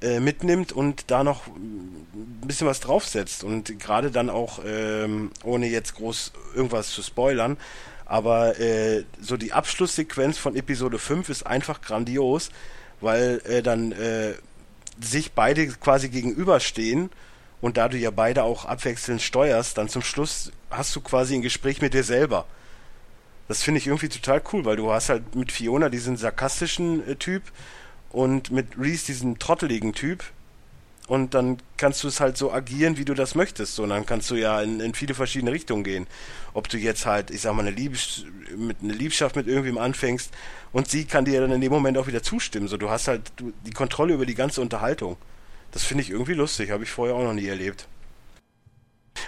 äh, mitnimmt und da noch ein bisschen was draufsetzt und gerade dann auch, ähm, ohne jetzt groß irgendwas zu spoilern, aber äh, so die Abschlusssequenz von Episode 5 ist einfach grandios, weil äh, dann äh, sich beide quasi gegenüberstehen und da du ja beide auch abwechselnd steuerst, dann zum Schluss hast du quasi ein Gespräch mit dir selber. Das finde ich irgendwie total cool, weil du hast halt mit Fiona diesen sarkastischen äh, Typ und mit Reese diesen trotteligen Typ. Und dann kannst du es halt so agieren, wie du das möchtest. Und dann kannst du ja in, in viele verschiedene Richtungen gehen. Ob du jetzt halt, ich sag mal, eine, Liebes mit, eine Liebschaft mit irgendwem anfängst und sie kann dir dann in dem Moment auch wieder zustimmen. So, du hast halt du, die Kontrolle über die ganze Unterhaltung. Das finde ich irgendwie lustig, habe ich vorher auch noch nie erlebt.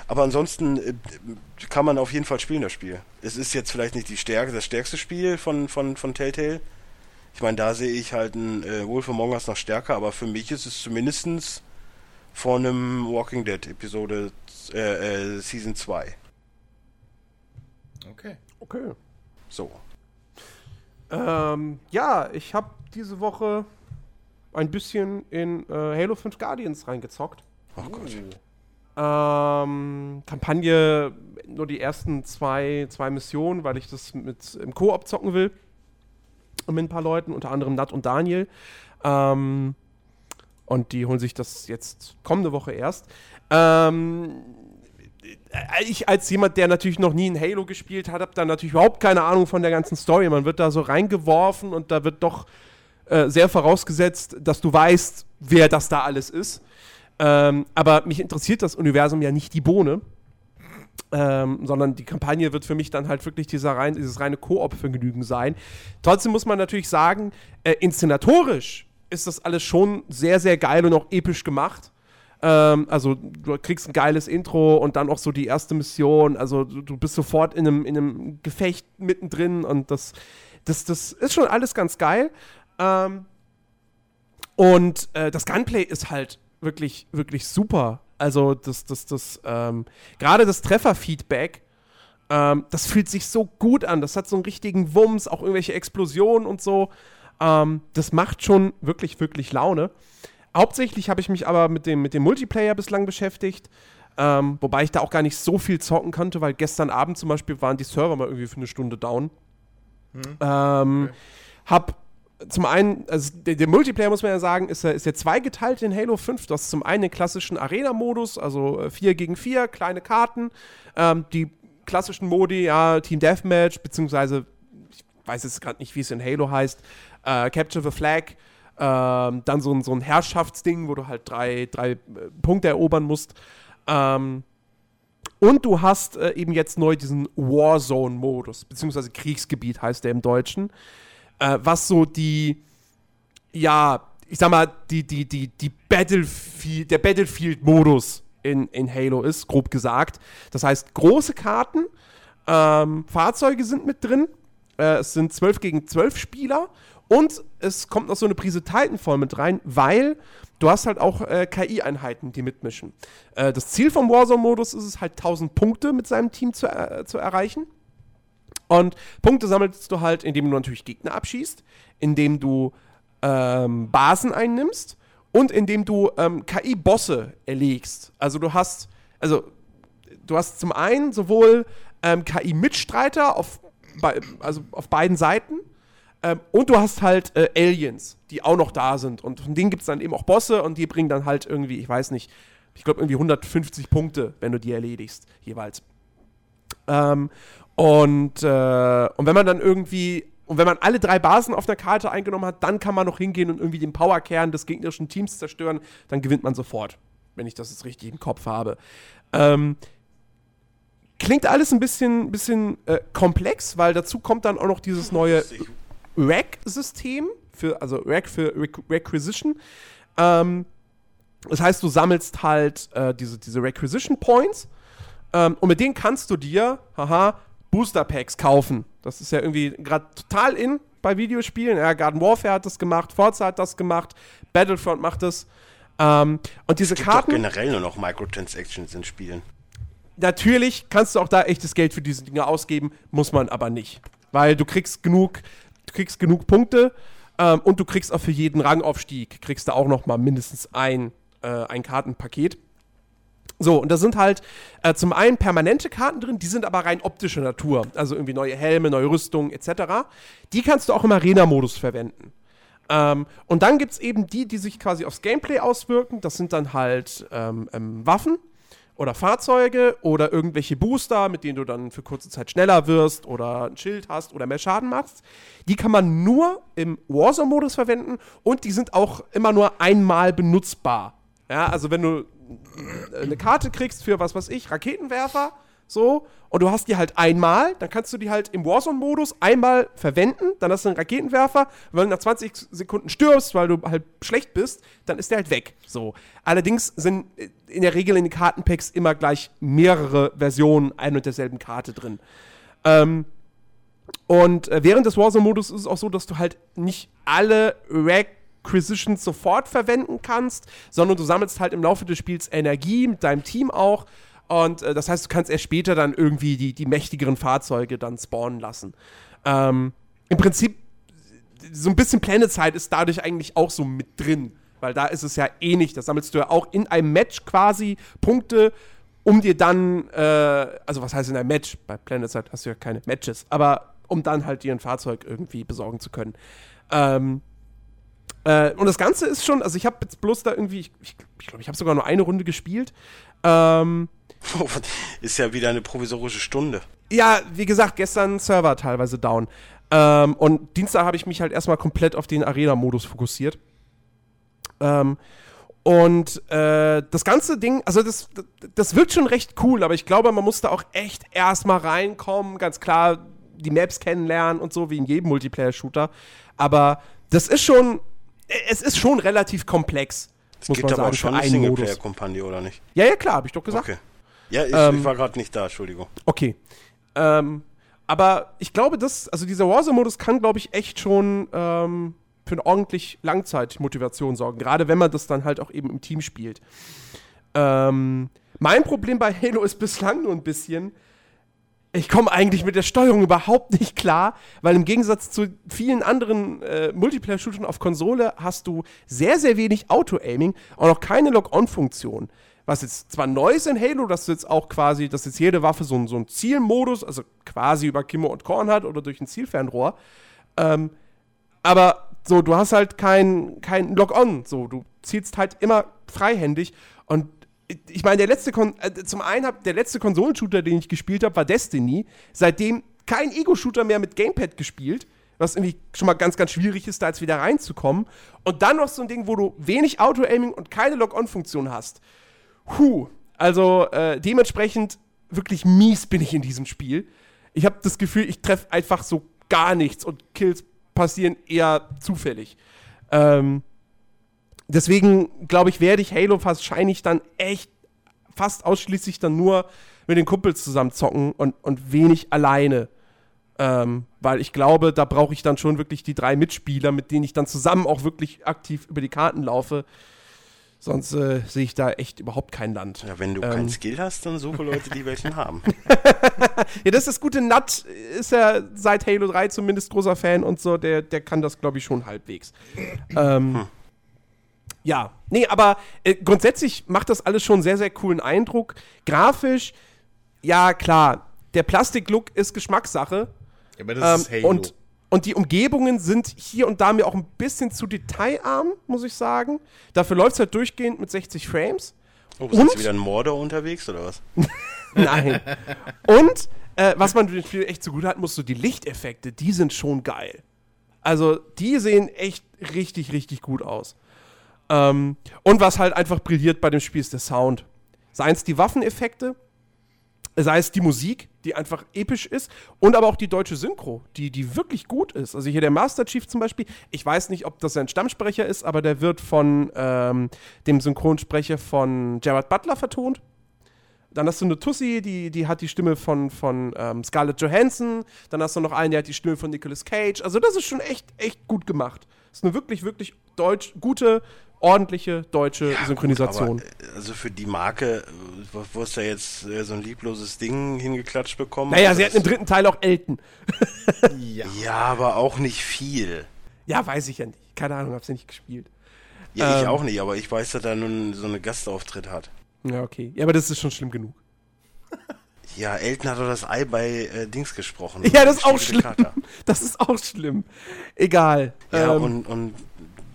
Aber ansonsten äh, kann man auf jeden Fall spielen, das Spiel. Es ist jetzt vielleicht nicht die Stärke, das stärkste Spiel von, von, von Telltale. Ich meine, da sehe ich halt ein äh, Wolf Among Us noch stärker, aber für mich ist es zumindestens von einem Walking Dead Episode äh, äh, Season 2. Okay. Okay. So. Ähm, ja, ich habe diese Woche ein bisschen in äh, Halo 5 Guardians reingezockt. Oh Gott. Ähm, Kampagne, nur die ersten zwei, zwei Missionen, weil ich das mit im Koop zocken will. Mit ein paar Leuten, unter anderem Nat und Daniel. Ähm, und die holen sich das jetzt kommende Woche erst. Ähm, äh, ich als jemand, der natürlich noch nie in Halo gespielt hat, habe da natürlich überhaupt keine Ahnung von der ganzen Story. Man wird da so reingeworfen und da wird doch äh, sehr vorausgesetzt, dass du weißt, wer das da alles ist. Ähm, aber mich interessiert das Universum ja nicht die Bohne. Ähm, sondern die Kampagne wird für mich dann halt wirklich dieser rein, dieses reine Koop-Vergnügen sein. Trotzdem muss man natürlich sagen, äh, inszenatorisch ist das alles schon sehr, sehr geil und auch episch gemacht. Ähm, also du kriegst ein geiles Intro und dann auch so die erste Mission. Also du, du bist sofort in einem, in einem Gefecht mittendrin und das, das, das ist schon alles ganz geil. Ähm, und äh, das Gunplay ist halt wirklich, wirklich super. Also das, das, das, ähm, gerade das Trefferfeedback, ähm, das fühlt sich so gut an. Das hat so einen richtigen Wumms, auch irgendwelche Explosionen und so. Ähm, das macht schon wirklich, wirklich Laune. Hauptsächlich habe ich mich aber mit dem, mit dem Multiplayer bislang beschäftigt. Ähm, wobei ich da auch gar nicht so viel zocken konnte, weil gestern Abend zum Beispiel waren die Server mal irgendwie für eine Stunde down. Hm. Ähm, okay. Hab zum einen, also der, der, Multiplayer, muss man ja sagen, ist ist ja zweigeteilt in Halo 5. Du hast zum einen den klassischen Arena-Modus, also 4 äh, gegen 4, kleine Karten. Ähm, die klassischen Modi, ja, Team Deathmatch, beziehungsweise, ich weiß jetzt gerade nicht, wie es in Halo heißt, äh, Capture the Flag. Ähm, dann so ein, so ein Herrschaftsding, wo du halt drei, drei äh, Punkte erobern musst. Ähm, und du hast äh, eben jetzt neu diesen Warzone-Modus, beziehungsweise Kriegsgebiet heißt der im Deutschen äh, was so die, ja, ich sag mal, die, die, die, die Battlefield, der Battlefield-Modus in, in Halo ist, grob gesagt. Das heißt, große Karten, ähm, Fahrzeuge sind mit drin, äh, es sind 12 gegen 12 Spieler und es kommt noch so eine Prise Titanfall mit rein, weil du hast halt auch äh, KI-Einheiten, die mitmischen. Äh, das Ziel vom Warzone-Modus ist es halt 1000 Punkte mit seinem Team zu, äh, zu erreichen. Und Punkte sammelst du halt, indem du natürlich Gegner abschießt, indem du ähm, Basen einnimmst und indem du ähm, KI-Bosse erlegst. Also du hast, also du hast zum einen sowohl ähm, KI-Mitstreiter auf, also auf beiden Seiten ähm, und du hast halt äh, Aliens, die auch noch da sind. Und von denen gibt es dann eben auch Bosse und die bringen dann halt irgendwie, ich weiß nicht, ich glaube irgendwie 150 Punkte, wenn du die erledigst, jeweils. Ähm, und, äh, und wenn man dann irgendwie, und wenn man alle drei Basen auf der Karte eingenommen hat, dann kann man noch hingehen und irgendwie den Powerkern des gegnerischen Teams zerstören, dann gewinnt man sofort, wenn ich das jetzt richtig im Kopf habe. Ähm, klingt alles ein bisschen, bisschen äh, komplex, weil dazu kommt dann auch noch dieses neue Rack-System, für, also Rack für Requisition. Ähm, das heißt, du sammelst halt äh, diese, diese Requisition Points ähm, und mit denen kannst du dir, haha, Booster Packs kaufen. Das ist ja irgendwie gerade total in bei Videospielen. Ja, Garden Warfare hat das gemacht, Forza hat das gemacht, Battlefront macht das. Ähm, und diese es gibt Karten. Doch generell nur noch Microtransactions in Spielen. Natürlich kannst du auch da echtes Geld für diese Dinge ausgeben, muss man aber nicht. Weil du kriegst genug, du kriegst genug Punkte ähm, und du kriegst auch für jeden Rangaufstieg, kriegst du auch noch mal mindestens ein, äh, ein Kartenpaket. So, und da sind halt äh, zum einen permanente Karten drin, die sind aber rein optischer Natur. Also irgendwie neue Helme, neue Rüstungen etc. Die kannst du auch im Arena-Modus verwenden. Ähm, und dann gibt es eben die, die sich quasi aufs Gameplay auswirken. Das sind dann halt ähm, ähm, Waffen oder Fahrzeuge oder irgendwelche Booster, mit denen du dann für kurze Zeit schneller wirst oder ein Schild hast oder mehr Schaden machst. Die kann man nur im Warzone-Modus verwenden und die sind auch immer nur einmal benutzbar. Ja, also wenn du eine Karte kriegst für was weiß ich, Raketenwerfer, so, und du hast die halt einmal, dann kannst du die halt im Warzone-Modus einmal verwenden, dann hast du einen Raketenwerfer, wenn du nach 20 Sekunden stirbst, weil du halt schlecht bist, dann ist der halt weg. So. Allerdings sind in der Regel in den Kartenpacks immer gleich mehrere Versionen ein und derselben Karte drin. Ähm, und äh, während des Warzone-Modus ist es auch so, dass du halt nicht alle Rack Acquisitions sofort verwenden kannst, sondern du sammelst halt im Laufe des Spiels Energie mit deinem Team auch. Und äh, das heißt, du kannst erst später dann irgendwie die, die mächtigeren Fahrzeuge dann spawnen lassen. Ähm, Im Prinzip, so ein bisschen Planetside ist dadurch eigentlich auch so mit drin. Weil da ist es ja ähnlich. Eh da sammelst du ja auch in einem Match quasi Punkte, um dir dann, äh, also was heißt in einem Match? Bei Planetside hast du ja keine Matches, aber um dann halt dir ein Fahrzeug irgendwie besorgen zu können. Ähm, äh, und das Ganze ist schon, also ich habe jetzt bloß da irgendwie, ich glaube, ich, glaub, ich habe sogar nur eine Runde gespielt. Ähm, ist ja wieder eine provisorische Stunde. Ja, wie gesagt, gestern Server teilweise down. Ähm, und Dienstag habe ich mich halt erstmal komplett auf den Arena-Modus fokussiert. Ähm, Und äh, das ganze Ding, also das, das wirkt schon recht cool, aber ich glaube, man muss da auch echt erstmal reinkommen. Ganz klar, die Maps kennenlernen und so, wie in jedem Multiplayer-Shooter. Aber das ist schon, es ist schon relativ komplex. Es muss gibt man aber sagen, auch schon eine. Singleplayer-Kampagne, oder nicht? Ja, ja, klar, habe ich doch gesagt. Okay. Ja, ich, Ähm, ich war gerade nicht da, Entschuldigung. Okay. Ähm, aber ich glaube, das, also dieser Warzone-Modus kann, glaube ich, echt schon ähm, für eine ordentlich Langzeitmotivation sorgen. Gerade wenn man das dann halt auch eben im Team spielt. Ähm, mein Problem bei Halo ist bislang nur ein bisschen, ich komme eigentlich mit der Steuerung überhaupt nicht klar, weil im Gegensatz zu vielen anderen äh, Multiplayer-Shootern auf Konsole hast du sehr, sehr wenig Auto-Aiming und auch keine Lock-on-Funktion. Was jetzt zwar neu ist in Halo, dass jetzt auch quasi, dass jetzt jede Waffe so, so einen Zielmodus, also quasi über Kimmo und Korn hat oder durch ein Zielfernrohr. Ähm, aber so, du hast halt kein, kein Lock-on. So, du zielst halt immer freihändig. Und ich meine, der letzte Kon äh, zum einen hab, der letzte Konsolenshooter, den ich gespielt habe, war Destiny. Seitdem kein Ego-Shooter mehr mit Gamepad gespielt, was irgendwie schon mal ganz, ganz schwierig ist, da jetzt wieder reinzukommen. Und dann noch so ein Ding, wo du wenig Auto-Aiming und keine Lock-on-Funktion hast. Puh. Also äh, dementsprechend wirklich mies bin ich in diesem Spiel. Ich habe das Gefühl, ich treffe einfach so gar nichts und Kills passieren eher zufällig. Ähm, deswegen glaube ich, werde ich Halo wahrscheinlich dann echt fast ausschließlich dann nur mit den Kumpels zusammen zocken und, und wenig alleine. Ähm, weil ich glaube, da brauche ich dann schon wirklich die drei Mitspieler, mit denen ich dann zusammen auch wirklich aktiv über die Karten laufe. Sonst äh, sehe ich da echt überhaupt kein Land. Ja, wenn du Ähm. keinen Skill hast, dann suche Leute, die welchen haben. Ja, das ist das gute Nut, ist ja seit Halo 3 zumindest großer Fan und so, der, der kann das, glaube ich, schon halbwegs. Ähm, Ja, nee, aber äh, grundsätzlich macht das alles schon sehr, sehr coolen Eindruck. Grafisch, ja, klar, der Plastik-Look ist Geschmackssache. Aber das Ähm, und, und die Umgebungen sind hier und da mir auch ein bisschen zu detailarm, muss ich sagen. Dafür läuft es halt durchgehend mit 60 Frames. Oh, ist Und? jetzt wieder ein Mordor unterwegs oder was? Nein. Und äh, was man dem Spiel echt zugute hat, musst du die Lichteffekte, die sind schon geil. Also, die sehen echt richtig, richtig gut aus. Ähm, und was halt einfach brilliert bei dem Spiel ist der Sound. Seien es die Waffeneffekte, sei es die Musik, die einfach episch ist, und aber auch die deutsche Synchro, die, die wirklich gut ist. Also hier der Master Chief zum Beispiel, ich weiß nicht, ob das ein Stammsprecher ist, aber der wird von ähm, dem Synchronsprecher von Gerard Butler vertont. Dann hast du eine Tussi, die, die hat die Stimme von, von ähm, Scarlett Johansson. Dann hast du noch einen, der hat die Stimme von Nicolas Cage. Also das ist schon echt, echt gut gemacht. Das ist eine wirklich, wirklich deutsch, gute, ordentliche deutsche Synchronisation. Aber, äh, also für die Marke, äh, wo, ist da jetzt äh, so ein liebloses Ding hingeklatscht bekommen? naja, sie hatten im dritten Teil auch Elton. ja. Ja, aber auch nicht viel. Ja, weiß ich ja nicht. Keine Ahnung, hab's ja nicht gespielt. Ja, ich Ähm. auch nicht, aber ich weiß, dass er nun so eine Gastauftritt hat. Ja, okay. Ja, aber das ist schon schlimm genug. Ja, Elton hat doch das Ei bei äh, Dings gesprochen. Ja, das ist auch schlimm. Kater. Das ist auch schlimm. Egal. Ja, Ähm, und, und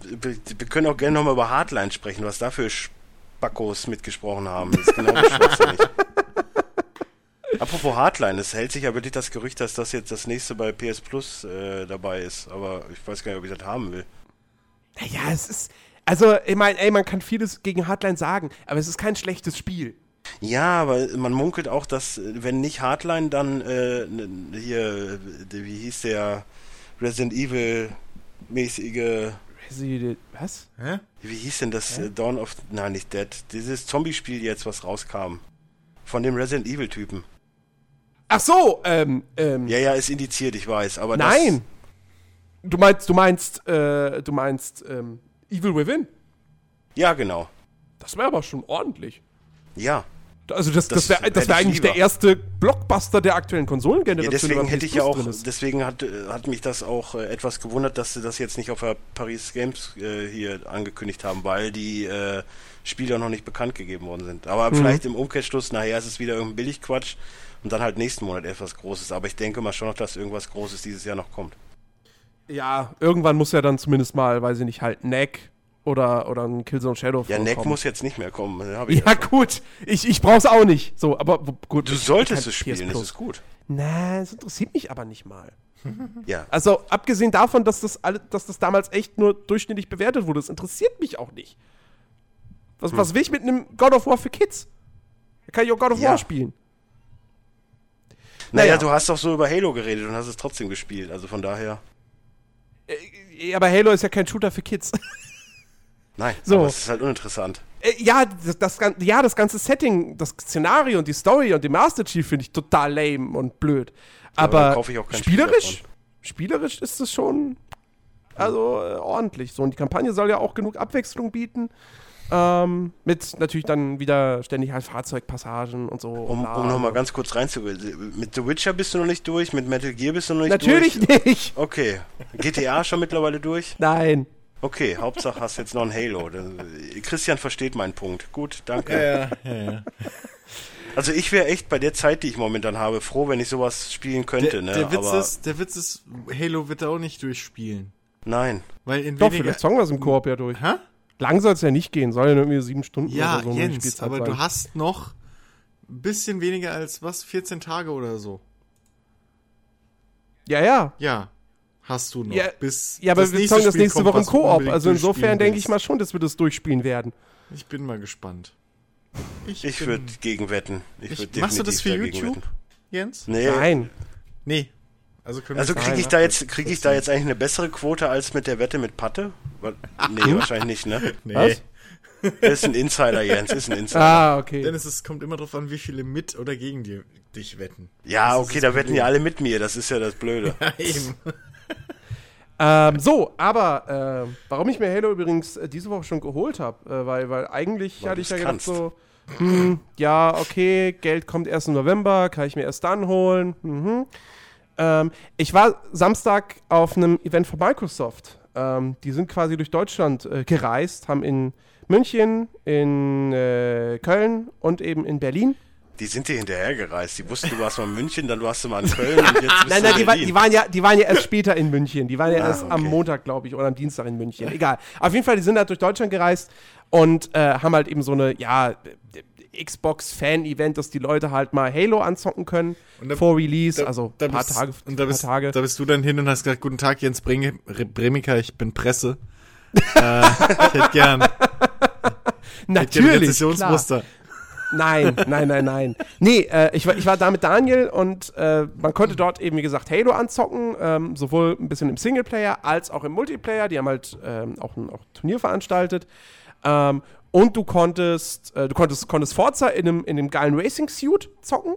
wir, wir können auch gerne nochmal über Hardline sprechen, was da für Spackos mitgesprochen haben. Das ist genau schwachsinnig. Apropos Hardline, es hält sich ja wirklich das Gerücht, dass das jetzt das nächste bei PS Plus äh, dabei ist. Aber ich weiß gar nicht, ob ich das haben will. Naja, es ist. Also, ich meine, ey, man kann vieles gegen Hardline sagen, aber es ist kein schlechtes Spiel. Ja, aber man munkelt auch, dass, äh, wenn nicht Hardline, dann äh, hier, äh, wie hieß der Resident Evil mäßige, Resident- Was? Hä? wie hieß denn das äh, Dawn of, nein, nicht Dead, dieses Zombie-Spiel jetzt, was rauskam. Von dem Resident Evil-Typen. Ach so, ähm, ähm. Ja, ja, ist indiziert, ich weiß, aber nein! Du meinst, du meinst, äh, du meinst, ähm, Evil Within? Ja, genau. Das wäre aber schon ordentlich. Ja. Also, das, das Das wäre das wär ich eigentlich lieber. der erste Blockbuster der aktuellen Konsolengeneration. Ja, deswegen hätte ich ja auch, deswegen hat, äh, hat mich das auch äh, etwas gewundert, dass sie das jetzt nicht auf der Paris Games äh, hier angekündigt haben, weil die äh, Spiele noch nicht bekannt gegeben worden sind. Aber Mhm. vielleicht im Umkehrschluss, nachher ist es wieder irgendein Billigquatsch und dann halt nächsten Monat etwas Großes. Aber ich denke mal schon noch, dass irgendwas Großes dieses Jahr noch kommt. Ja, irgendwann muss ja dann zumindest mal, weiß ich nicht, halt Neck oder, oder ein Killzone Shadow Ja, Neck muss jetzt nicht mehr kommen. ich Ja, gut. Ich, ich brauch's auch nicht. So, aber gut. Du solltest es spielen, das ist gut. Na, es interessiert mich aber nicht mal. Ja. Also, abgesehen davon, dass das, alle, dass das damals echt nur durchschnittlich bewertet wurde, das interessiert mich auch nicht. Was, was will ich mit einem God of War für Kids? Da kann ich auch God of Ja. War spielen. Naja, Naja. du hast doch so über Halo geredet und hast es trotzdem gespielt. Also von daher. Äh, Aber Halo ist ja kein Shooter für Kids. Nein, So. aber es ist halt uninteressant. Äh, ja, das, das, ja, das ganze Setting, das Szenario und die Story und die Master Chief finde ich total lame und blöd. aber Aber spielerisch, spielerisch ist es schon also äh, ordentlich. So und die Kampagne soll ja auch genug Abwechslung bieten. Ähm, mit natürlich dann wieder ständig halt Fahrzeugpassagen und so. Um, bla. um nochmal ganz kurz reinzugehen. Mit The Witcher bist du noch nicht durch, mit Metal Gear bist du noch nicht Natürlich durch. nicht. Okay. GTA schon mittlerweile durch? Nein. Okay, Hauptsache hast jetzt noch ein Halo. Dann- Christian versteht meinen Punkt. Gut, danke. Ja, ja, ja. Also ich wäre echt bei der Zeit, die ich momentan habe, froh, wenn ich sowas spielen könnte, Der, ne? der, Witz Aber ist, der Witz ist, Halo wird er auch nicht durchspielen. nein. Weil in Doch, vielleicht zocken wir es im Koop ja durch. Hä? Lang soll es ja nicht gehen. Soll ja nur irgendwie sieben Stunden Ja, oder so eine Jens, Spielzeit aber sein. du hast noch ein bisschen weniger als, was, 14 Tage oder so. Ja, ja. Ja, hast du noch. Ja, bis Ja, aber das wir nächste zocken das Spiel nächste kommt, Woche im Koop. Also insofern denke ich mal schon, dass wir das durchspielen werden. Ich bin mal gespannt. Ich bin- würde gegen wetten. Ich Ich, machst du das für YouTube, wetten. Jens? Nee. Nein. Nee. Also, Also kriege ich da jetzt kriege ich da jetzt eigentlich eine bessere Quote als mit der Wette mit Patte? Nee, wahrscheinlich nicht, ne? Nee. Was? Ist ein Insider, Jens, ist ein Insider. Ah, okay. Dennis, es kommt immer drauf an, wie viele mit oder gegen die, dich wetten. Ja, Das okay, das da wetten ja alle mit mir, das ist ja das Blöde. Ja, eben. Ähm, so, aber äh, warum ich mir Halo übrigens äh, diese Woche schon geholt habe, äh, weil, weil eigentlich Weil hatte ich ja gedacht kannst. so, hm, ja, okay, Geld kommt erst im November, kann ich mir erst dann holen. Mhm. Ähm, ich war Samstag auf einem Event von Microsoft. Ähm, die sind quasi durch Deutschland äh, gereist, haben in München, in äh, Köln und eben in Berlin Die sind dir hinterhergereist. Die wussten, du warst mal in München, dann warst du mal in Köln und jetzt bist Nein, nein, in die, war, die, waren ja, die waren ja erst später in München. Die waren ja Ah, erst am okay. Montag, glaube ich, oder am Dienstag in München. Egal. Auf jeden Fall, die sind halt durch Deutschland gereist und äh, haben halt eben so eine, ja, Xbox-Fan-Event, dass die Leute halt mal Halo anzocken können Und da- vor Release, Da- also ein paar bist- Tage. Und da paar bist, Tage. da bist du dann hin und hast gesagt, guten Tag, Jens Breme, Bremiker, ich bin Presse. äh, ich hätte gern, ich hätte gern Natürlich. Rezessionsmuster. Klar. Nein, nein, nein, nein. Nee, äh, ich, war, ich war da mit Daniel und äh, man konnte dort eben, wie gesagt, Halo anzocken, ähm, sowohl ein bisschen im Singleplayer als auch im Multiplayer. Die haben halt ähm, auch ein auch Turnier veranstaltet. Ähm, und du konntest, äh, du konntest, konntest Forza in einem, in einem geilen Racing-Suit zocken.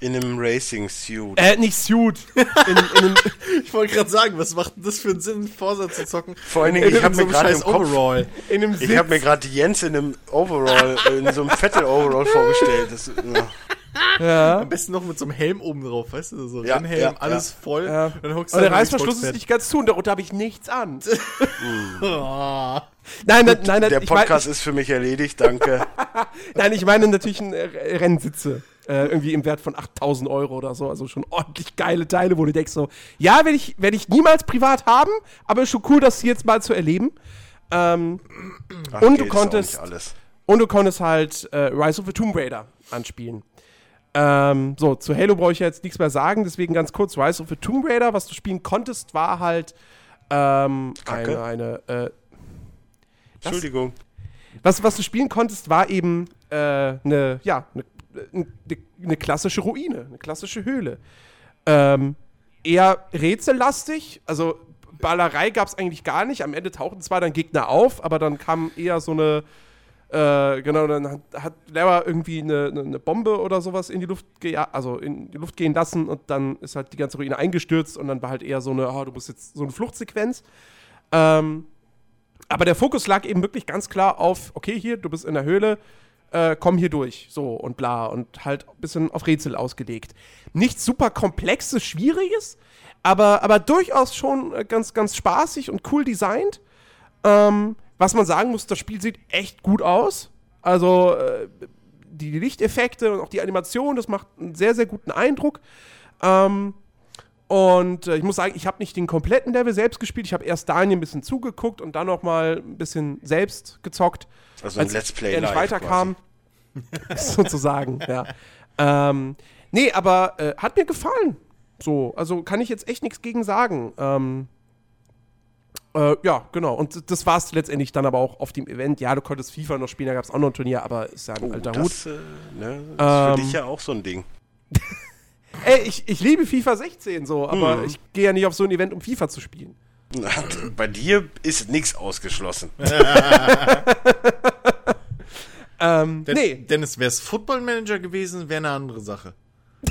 In einem Racing-Suit. Äh, nicht Suit. In, in einem, Ich wollte gerade sagen, was macht denn das für einen Sinn, Forsa zu zocken? Vor allen Dingen, In ich habe so mir gerade im Kopf, Overall. in einem ich habe mir gerade Jens in einem Overall, in so einem Vettel-Overall vorgestellt. Das, ja. ja. Am besten noch mit so einem Helm oben drauf, weißt du? So Ja, Rennhelm, ja, alles voll. Ja. Und dann hockst Und der Reißverschluss ist nicht ganz zu und darunter habe ich nichts an. Oh. Nein, nein, nein, nein, Der ich mein- Podcast ist für mich erledigt, danke. Nein, ich meine natürlich ein, Rennsitze. Äh, irgendwie im Wert von 8000 Euro oder so. Also schon ordentlich geile Teile, wo du denkst so, ja, werde ich, werd ich niemals privat haben, aber ist schon cool, das hier jetzt mal zu erleben. Ähm, Ach, Und du konntest- und du konntest halt äh, Rise of the Tomb Raider anspielen. Ähm, so, zu Halo brauche ich ja jetzt nichts mehr sagen, deswegen ganz kurz, Rise of the Tomb Raider, was du spielen konntest, war halt ähm, Kacke. eine, eine äh, Entschuldigung. was, was du spielen konntest, war eben äh, eine, ja, eine, eine, klassische Ruine, eine klassische Höhle. Ähm, eher rätsellastig, also Ballerei gab es eigentlich gar nicht. Am Ende tauchten zwar dann Gegner auf, aber dann kam eher so eine, äh, genau, dann hat, hat Lara irgendwie eine, eine, Bombe oder sowas in die Luft also in die Luft gehen lassen und dann ist halt die ganze Ruine eingestürzt und dann war halt eher so eine, oh, du musst jetzt so eine Fluchtsequenz. Ähm, aber der Fokus lag eben wirklich ganz klar auf, okay, hier, du bist in der Höhle, äh, komm hier durch, so und bla und halt ein bisschen auf Rätsel ausgelegt. Nichts super komplexes, schwieriges, aber, aber durchaus schon äh, ganz, ganz spaßig und cool designt. Ähm, was man sagen muss, das Spiel sieht echt gut aus. Also äh, die Lichteffekte und auch die Animation, das macht einen sehr, sehr guten Eindruck. Ähm, und äh, ich muss sagen, ich habe nicht den kompletten Level selbst gespielt. Ich habe erst Daniel ein bisschen zugeguckt und dann noch mal ein bisschen selbst gezockt. Also ein als Let's Play er nicht live weiterkam. sozusagen, ja. Ähm, nee, aber äh, hat mir gefallen. So, also kann ich jetzt echt nichts gegen sagen. Ähm, Äh, ja, genau. Und das war es letztendlich dann aber auch auf dem Event. Ja, du konntest FIFA noch spielen, da gab es auch noch ein Turnier, aber ist ja ein Oh, alter Hut. das, äh, ne, das ist für Ähm, dich ja auch so ein Ding. Ey, ich, ich liebe FIFA 16 so, aber Mhm. ich gehe ja nicht auf so ein Event, um FIFA zu spielen. Bei dir ist nichts ausgeschlossen. Ähm, Den, nee, Dennis, wäre es Football Manager gewesen, wäre eine andere Sache.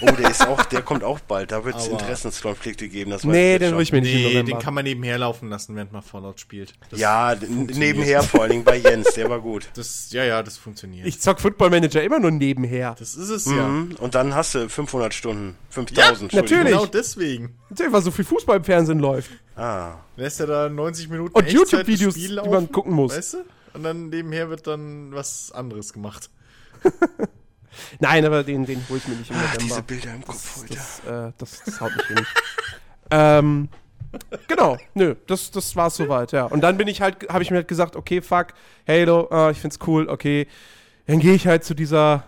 Oh, der ist auch, der kommt auch bald. Da wird es Interessenskonflikte geben. Das nee, den ich mir nicht Nee, den kann man nebenher laufen lassen, während man Fallout spielt. Das, Ja, nebenher vor allen Dingen bei Jens, der war gut. Das, ja, ja, das funktioniert. Ich zock Football Manager immer nur nebenher. das ist es ja. Mhm. Und dann hast du 500 Stunden. 5000 Ja, natürlich. Genau deswegen. Natürlich, weil so viel Fußball im Fernsehen läuft. Ah. Lässt er da 90 Minuten Und YouTube-Videos, die man gucken muss. Weißt du? Und dann nebenher wird dann was anderes gemacht. Nein, aber den, den hole ich mir nicht im Ach, November. diese Bilder im Kopf heute. das, äh, das, das haut nicht hin. ähm, genau, nö, das, das war's soweit, ja. Und dann bin ich halt, habe ich mir halt gesagt, okay, fuck, Halo, äh, ich find's cool, okay. Dann gehe ich halt zu dieser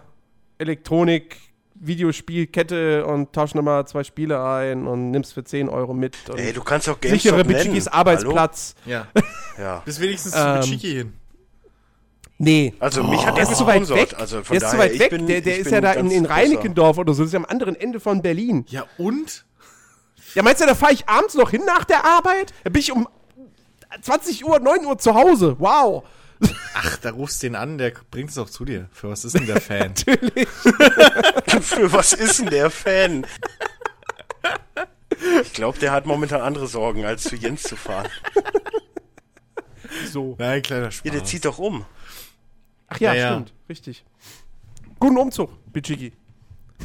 Elektronik-Videospielkette und tausche nochmal zwei Spiele ein und nimm's für 10 Euro mit. Und Ey, du kannst auch sichere GameStop nennen. Bichikis Arbeitsplatz. Ja. Hallo? Ja. Bis wenigstens Ähm, zu Chiki hin. Nee. Also mich hat Der er ist zu weit gesponsert. weg. Also von der ist zu weit ich weg. bin, der der ist ja da in, in Reinickendorf oder so. Das ist ja am anderen Ende von Berlin. Ja, und? Ja, meinst du, da fahre ich abends noch hin nach der Arbeit? Da bin ich um 20 Uhr, 9 Uhr zu Hause. Wow. Ach, da rufst du den an, der bringt es auch zu dir. Für was ist denn der Fan? Natürlich. Für was ist denn der Fan? Ich glaube, der hat momentan andere Sorgen, als zu Jens zu fahren. So. Nein, kleiner Ja, Spaß. der zieht doch um. Ach ja, Ja, ja. stimmt. Richtig. Guten Umzug, Bichiki.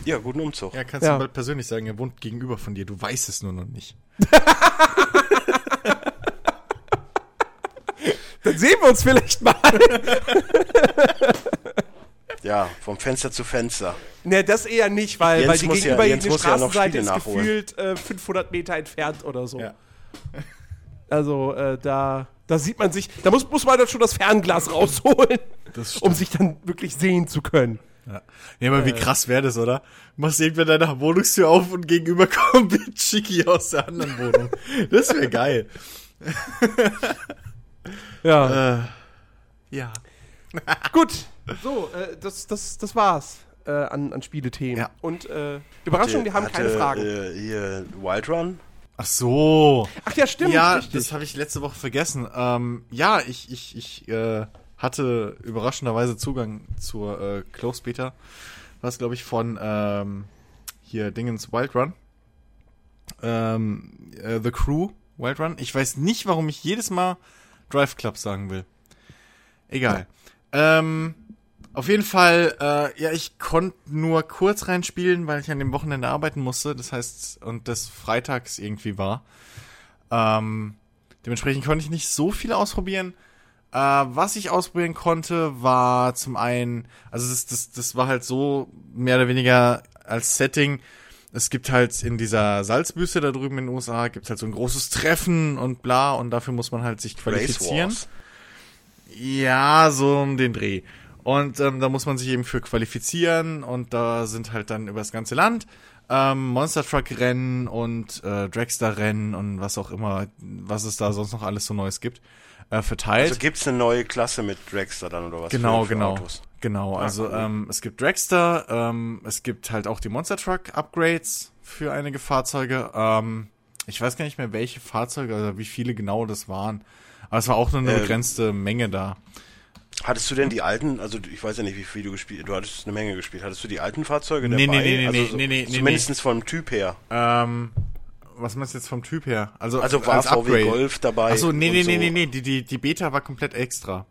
Ja, guten Umzug. ja, kannst Ja. du bald persönlich sagen, er wohnt gegenüber von dir. Du weißt es nur noch nicht. Dann sehen wir uns vielleicht mal. Ja, vom Fenster zu Fenster. ne, das eher nicht, weil, Jens weil die ja- gegenüberliegende ja noch Straßenseite Spiele ist nachholen. gefühlt äh, 500 Meter entfernt oder so. Ja. Also äh, da, da sieht man sich, da muss, muss man dann schon das Fernglas rausholen, Das um sich dann wirklich sehen zu können. Ja, ja aber wie krass wäre das, oder? Machst irgendwann deine Wohnungstür auf und gegenüber kommt ein Chiki aus der anderen Wohnung. Das wäre geil. Ja. Äh, ja. Gut, so, äh, das, das, das war's äh, an, an Spielethemen. Ja. Und äh, Überraschung, wir haben Hatte, keine Fragen. Äh, hier Wild Run. Ach so. Ach ja, stimmt, ja, richtig. das habe ich letzte Woche vergessen. Ähm, ja, ich, ich, ich äh, hatte überraschenderweise Zugang zur äh, Close Beta. Was, glaube ich, von ähm, hier Dingens Wild Run. Ähm, äh, The Crew Wild Run. Ich weiß nicht, warum ich jedes Mal Drive Club sagen will. Egal. Ähm, auf jeden Fall, äh, ja, ich konnte nur kurz reinspielen, weil ich an dem Wochenende arbeiten musste. Das heißt, und das freitags irgendwie war. Ähm, dementsprechend konnte ich nicht so viel ausprobieren. Äh, was ich ausprobieren konnte, war zum einen, also das, das, das war halt so mehr oder weniger als Setting. Es gibt halt in dieser Salzwüste da drüben in den USA, gibt halt so ein großes Treffen und bla, und dafür muss man halt sich qualifizieren. Ja, so um den Dreh. Und ähm, da muss man sich eben für qualifizieren und da sind halt dann über das ganze Land ähm, Monster Truck Rennen und äh, Dragster Rennen und was auch immer, was es da sonst noch alles so Neues gibt, äh, verteilt. Also gibt's eine neue Klasse mit Dragster dann oder was? Genau, für, für genau. Autos? Genau, also cool. ähm, es gibt Dragster, ähm, es gibt halt auch die Monster Truck Upgrades für einige Fahrzeuge. Ähm, ich weiß gar nicht mehr, welche Fahrzeuge, also wie viele genau das waren. Aber es war auch nur eine Ähm, begrenzte Menge da. Hattest du denn die alten, also ich weiß ja nicht, wie viel du gespielt du hattest eine Menge gespielt. Hattest du die alten Fahrzeuge Nee, dabei? nee, nee, nee, also nee, so, nee, nee, nee, Zumindest vom Typ her. Ähm, was meinst du jetzt vom Typ her? Also, Also war als VW. Golf dabei. Achso, nee, nee, so. nee, nee, nee, die, die, die Beta war komplett extra.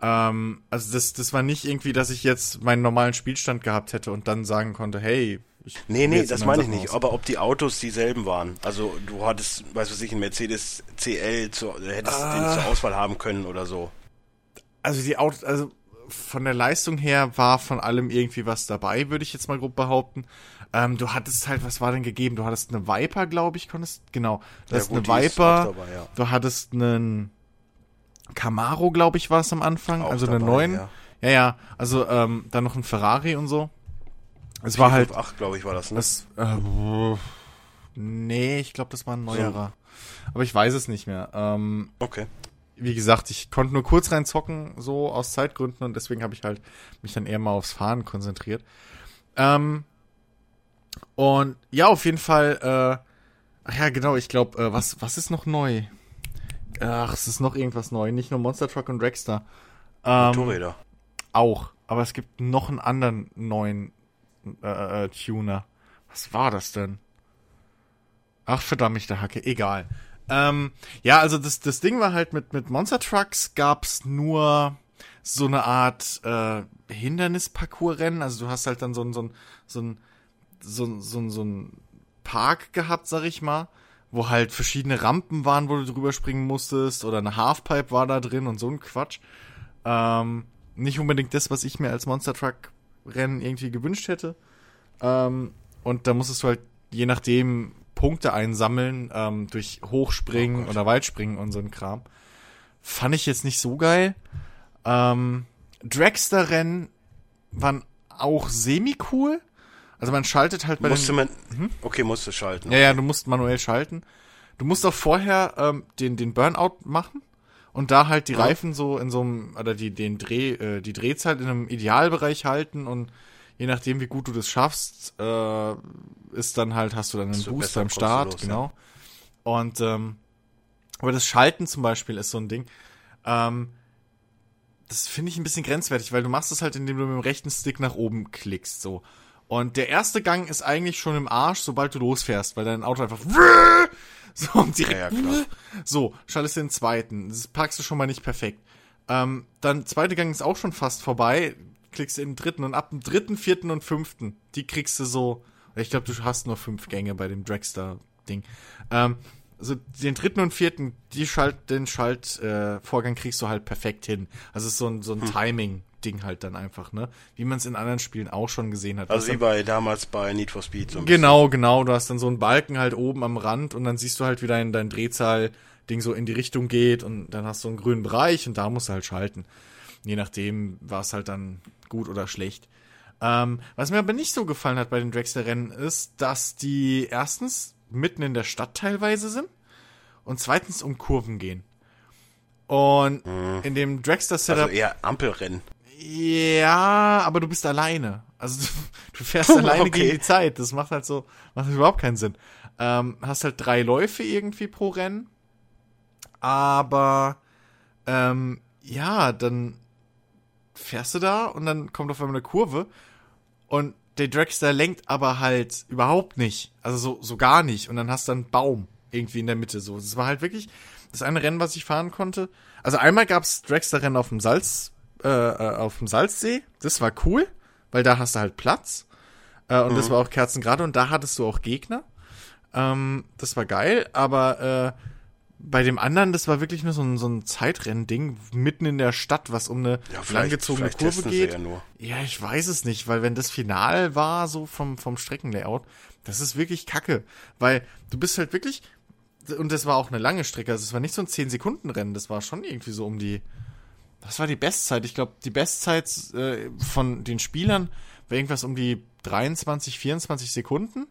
Ähm, also das, das war nicht irgendwie, dass ich jetzt meinen normalen Spielstand gehabt hätte und dann sagen konnte, hey, ich Nee, nee, das meine ich nicht. aus. Aber ob die Autos dieselben waren. Also du hattest, weiß was ich, einen Mercedes CL, zu, hättest Ah. den zur Auswahl haben können oder so. Also die Autos, also von der Leistung her war von allem irgendwie was dabei, würde ich jetzt mal grob behaupten. Ähm, du hattest halt, was war denn gegeben? Du hattest eine Viper, glaube ich, konntest, genau. Du Ja, hast gut, eine Viper, dabei, ja. du hattest einen Camaro, glaube ich, war es am Anfang, Auch also dabei, einen neuen. ja. Ja, ja, also ähm, dann noch ein Ferrari und so. Es war halt, 8, glaube ich, war das. Ne? das, äh, Nee, ich glaube, das war ein neuerer. Aber ich weiß es nicht mehr. Ähm, Okay. Wie gesagt, ich konnte nur kurz reinzocken, so aus Zeitgründen und deswegen habe ich halt mich dann eher mal aufs Fahren konzentriert. Ähm, und ja, auf jeden Fall, äh, ach ja, genau, ich glaube, äh, was, was ist noch neu? Ach, es ist noch irgendwas neu, nicht nur Monster Truck und Dragster. Ähm, Motorräder. auch, aber es gibt noch einen anderen neuen äh, äh, Tuner. Was war das denn? Ach, verdammte Hacke, egal. Ähm, ja, also das, das Ding war halt mit, mit Monster Trucks gab's nur so eine Art äh, Hindernisparcours-Rennen. Also du hast halt dann so ein, so ein, so ein, so ein, so ein, so ein Park gehabt, sag ich mal, wo halt verschiedene Rampen waren, wo du drüber springen musstest, oder eine Halfpipe war da drin und so ein Quatsch. Ähm, nicht unbedingt das, was ich mir als Monster Truck Rennen irgendwie gewünscht hätte. Ähm, und da musstest du halt je nachdem Punkte einsammeln ähm, durch Hochspringen Oh oder Weitspringen und so ein Kram. Fand ich jetzt nicht so geil. Ähm, Dragster-Rennen waren auch semi-cool. Also man schaltet halt bei Musste den, man. Okay, musste schalten. ja, ja, du musst manuell schalten. Du musst auch vorher ähm, den, den Burnout machen und da halt die. Reifen so in so einem, oder die, den Dreh, äh, die Drehzeit in einem Idealbereich halten und je nachdem, wie gut du das schaffst, äh, ist dann halt, hast du dann einen Boost beim du Start, los, genau. Und ähm, aber das Schalten zum Beispiel ist so ein Ding. Ähm, das finde ich ein bisschen grenzwertig, weil du machst es halt, indem du mit dem rechten Stick nach oben klickst, so. Und der erste Gang ist eigentlich schon im Arsch, sobald du losfährst, weil dein Auto einfach so und direkt Ja, ja, so, schaltest den zweiten. Das packst du schon mal nicht perfekt. Ähm, dann zweite Gang ist auch schon fast vorbei. Klickst in den dritten und ab dem dritten, vierten und fünften, die kriegst du so. Ich glaube, du hast nur fünf Gänge bei dem Dragster-Ding. Ähm, also den dritten und vierten, die Schalt, den Schaltvorgang äh, Vorgang kriegst du halt perfekt hin. Also es ist so ein, so ein Hm. Timing-Ding halt dann einfach, ne? Wie man es in anderen Spielen auch schon gesehen hat. Also wie bei damals bei Need for Speed so ein Genau, genau. Du hast dann so einen Balken halt oben am Rand und dann siehst du halt, wie dein, dein Drehzahl-Ding so in die Richtung geht und dann hast du einen grünen Bereich und da musst du halt schalten. Je nachdem war es halt dann gut oder schlecht. Ähm, was mir aber nicht so gefallen hat bei den Dragster-Rennen ist, dass die erstens mitten in der Stadt teilweise sind und zweitens um Kurven gehen. Und in dem. Dragster-Setup Also eher Ampelrennen. ja, aber du bist alleine. Also du, du fährst alleine Okay. gegen die Zeit. Das macht halt so, macht halt überhaupt keinen Sinn. Ähm, hast halt drei Läufe irgendwie pro Rennen. Aber ähm, ja, dann fährst du da und dann kommt auf einmal eine Kurve und der Dragster lenkt aber halt überhaupt nicht. Also so, so gar nicht. Und dann hast du einen Baum irgendwie in der Mitte. So, das war halt wirklich das eine Rennen, was ich fahren konnte. Also einmal gab's Dragster-Rennen auf dem Salz, äh, äh, auf dem Salzsee. Das war cool, weil da hast du halt Platz. Äh, und das war auch kerzengerade und da hattest du auch Gegner. Ähm, das war geil, aber äh, bei dem anderen, das war wirklich nur so ein, so ein Zeitrennding mitten in der Stadt, was um eine Ja, langgezogene Kurve geht. ja nur. Ja, ich weiß es nicht, weil wenn das Final war, so vom, vom Streckenlayout, das ist wirklich kacke. Weil du bist halt wirklich, und das war auch eine lange Strecke, also es war nicht so ein 10-Sekunden-Rennen, das war schon irgendwie so um die, das war die Bestzeit. Ich glaube, die Bestzeit äh, von den Spielern war irgendwas um die 23, 24 Sekunden.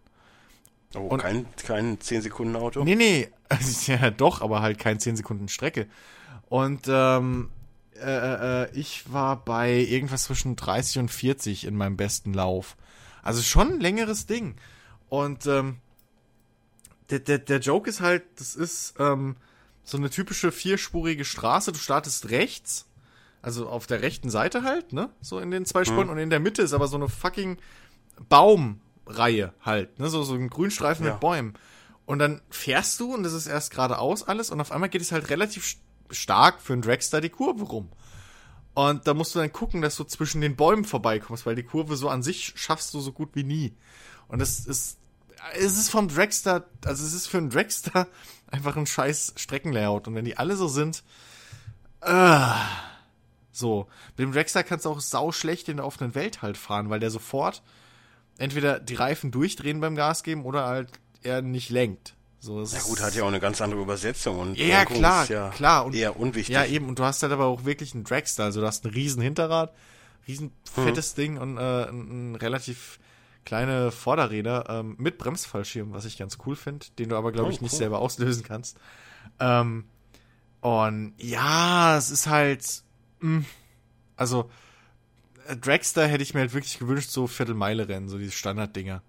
Oh, Und- kein, kein 10-Sekunden-Auto? Nee, nee, ja doch, aber halt kein 10 Sekunden Strecke. Und ähm, äh, äh, ich war bei irgendwas zwischen 30 und 40 in meinem besten Lauf. Also schon ein längeres Ding. Und ähm, der, der, der Joke ist halt, das ist ähm, so eine typische vierspurige Straße. Du startest rechts, also auf der rechten Seite halt, ne? So in den zwei Spuren. Und in der Mitte ist aber so eine fucking Baumreihe halt, ne? So, so ein Grünstreifen Ja. mit Bäumen. Und dann fährst du und das ist erst geradeaus alles und auf einmal geht es halt relativ st- stark für einen Dragster die Kurve rum. Und da musst du dann gucken, dass du zwischen den Bäumen vorbeikommst, weil die Kurve so an sich schaffst du so gut wie nie. Und das ist, es ist vom Dragster, also es ist für einen Dragster einfach ein scheiß Streckenlayout. Und wenn die alle so sind, äh, so. Mit dem Dragster kannst du auch sau schlecht in der offenen Welt halt fahren, weil der sofort entweder die Reifen durchdrehen beim Gas geben oder halt er nicht lenkt. So, Ja gut, hat ja auch eine ganz andere Übersetzung und Ja, Lenkung klar, ist ja klar. Und- eher unwichtig. Ja, eben. Und du hast halt aber auch wirklich einen Dragster. Also du hast ein riesen Hinterrad, riesen fettes Ding und äh, ein, ein relativ kleine Vorderräder ähm, mit Bremsfallschirm, was ich ganz cool finde, den du aber, glaube Oh, ich, nicht cool. selber auslösen kannst. Ähm, und ja, es ist halt, mh, also äh, Dragster hätte ich mir halt wirklich gewünscht, so Viertelmeile-Rennen, so diese Standarddinger.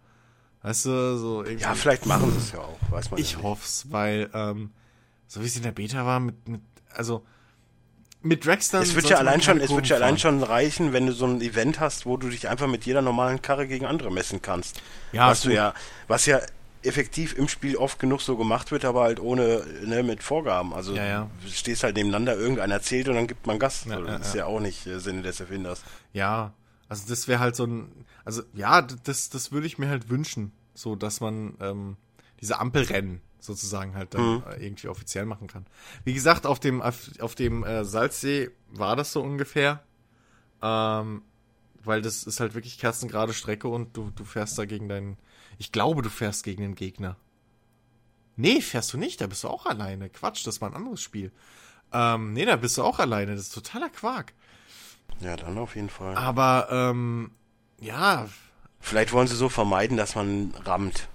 Weißt du, so irgendwie. Ja, vielleicht machen sie es ja auch, weiß man Ich ja hoff's, weil, ähm, so wie es in der Beta war, mit, mit also, mit Dragster. Es wird ja allein schon, es wird ja allein schon reichen, wenn du so ein Event hast, wo du dich einfach mit jeder normalen Karre gegen andere messen kannst. Ja, was du gut. ja, was ja effektiv im Spiel oft genug so gemacht wird, aber halt ohne, ne, mit Vorgaben. Also Ja, ja. du stehst halt nebeneinander, irgendeiner zählt und dann gibt man Gas. Ja, so, das ist ja. ja auch nicht äh, Sinne des Erfinders. Ja, also das wäre halt so ein, also ja, das, das würde ich mir halt wünschen, so dass man ähm, diese Ampelrennen sozusagen halt dann Mhm. äh, irgendwie offiziell machen kann. Wie gesagt, auf dem auf, auf dem äh, Salzsee war das so ungefähr, ähm, weil das ist halt wirklich kerzengerade Strecke und du du fährst da gegen deinen, ich glaube, du fährst gegen den Gegner. Nee, fährst du nicht, da bist du auch alleine. Quatsch, das war ein anderes Spiel. Ähm, nee, da bist du auch alleine, das ist totaler Quark. Ja, dann auf jeden Fall. Aber, ähm, ja. Vielleicht wollen sie so vermeiden, dass man rammt.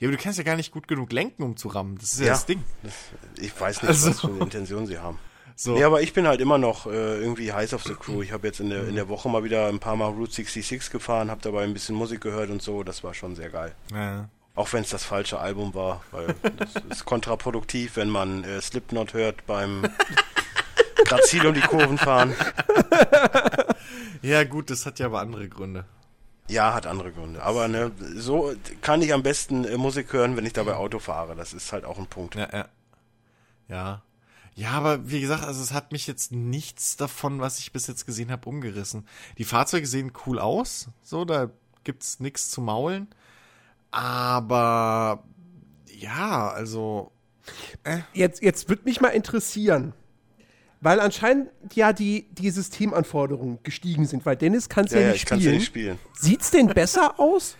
Ja, aber du kannst ja gar nicht gut genug lenken, um zu rammen. Das ist ja, das Ding. Das, ich weiß nicht, Also- was für eine Intention sie haben. So. Nee, aber ich bin halt immer noch äh, irgendwie heiß auf the Crew. Ich habe jetzt in der, in der Woche mal wieder ein paar Mal Route 66 gefahren, habe dabei ein bisschen Musik gehört und so. Das war schon sehr geil. ja. Auch wenn es das falsche Album war, weil das ist kontraproduktiv, wenn man äh, Slipknot hört beim Grazil um die Kurven fahren. ja, gut, das hat ja aber andere Gründe. Ja, hat andere Gründe. Aber ne, so kann ich am besten äh, Musik hören, wenn ich dabei Auto fahre. Das ist halt auch ein Punkt. Ja, ja. Ja. Ja, aber wie gesagt, also es hat mich jetzt nichts davon, was ich bis jetzt gesehen habe, umgerissen. Die Fahrzeuge sehen cool aus, so, da gibt's nichts zu maulen. Aber ja, also Jetzt, jetzt würde mich mal interessieren, weil anscheinend ja die, die Systemanforderungen gestiegen sind, weil Dennis kann es ja, Ja, ja, nicht ich kann es ja spielen. nicht spielen. Sieht's denn besser aus?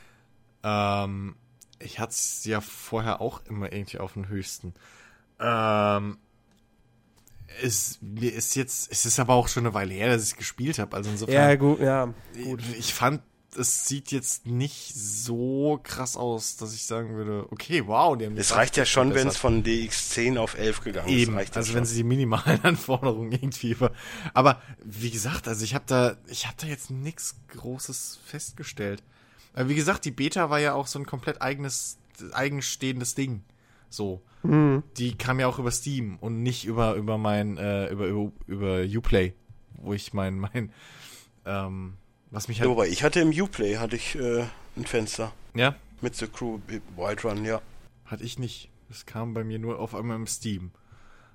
Ähm, ich hatte es ja vorher auch immer irgendwie auf den höchsten. Ähm, es mir ist jetzt, es ist aber auch schon eine Weile her, dass ich gespielt habe. Also insofern, Ja, gut, ja. Gut. ich fand, es sieht jetzt nicht so krass aus, dass ich sagen würde, okay, wow, die haben Es reicht ja schon, wenn es von DX10 auf 11 gegangen ist. Eben, Reicht ja also wenn sie die minimalen Anforderungen irgendwie über. Aber wie gesagt, also ich habe da, ich habe da jetzt nichts Großes festgestellt. Aber wie gesagt, die Beta war ja auch so ein komplett eigenes, eigenstehendes Ding. So, die kam ja auch über Steam und nicht über über mein äh, über über, über UPlay, wo ich mein mein ähm, was mich Ja, halt wobei ich hatte im Uplay hatte ich äh, ein Fenster ja mit The Crew Wild Run, ja. hatte ich nicht. Das kam bei mir nur auf einmal im Steam.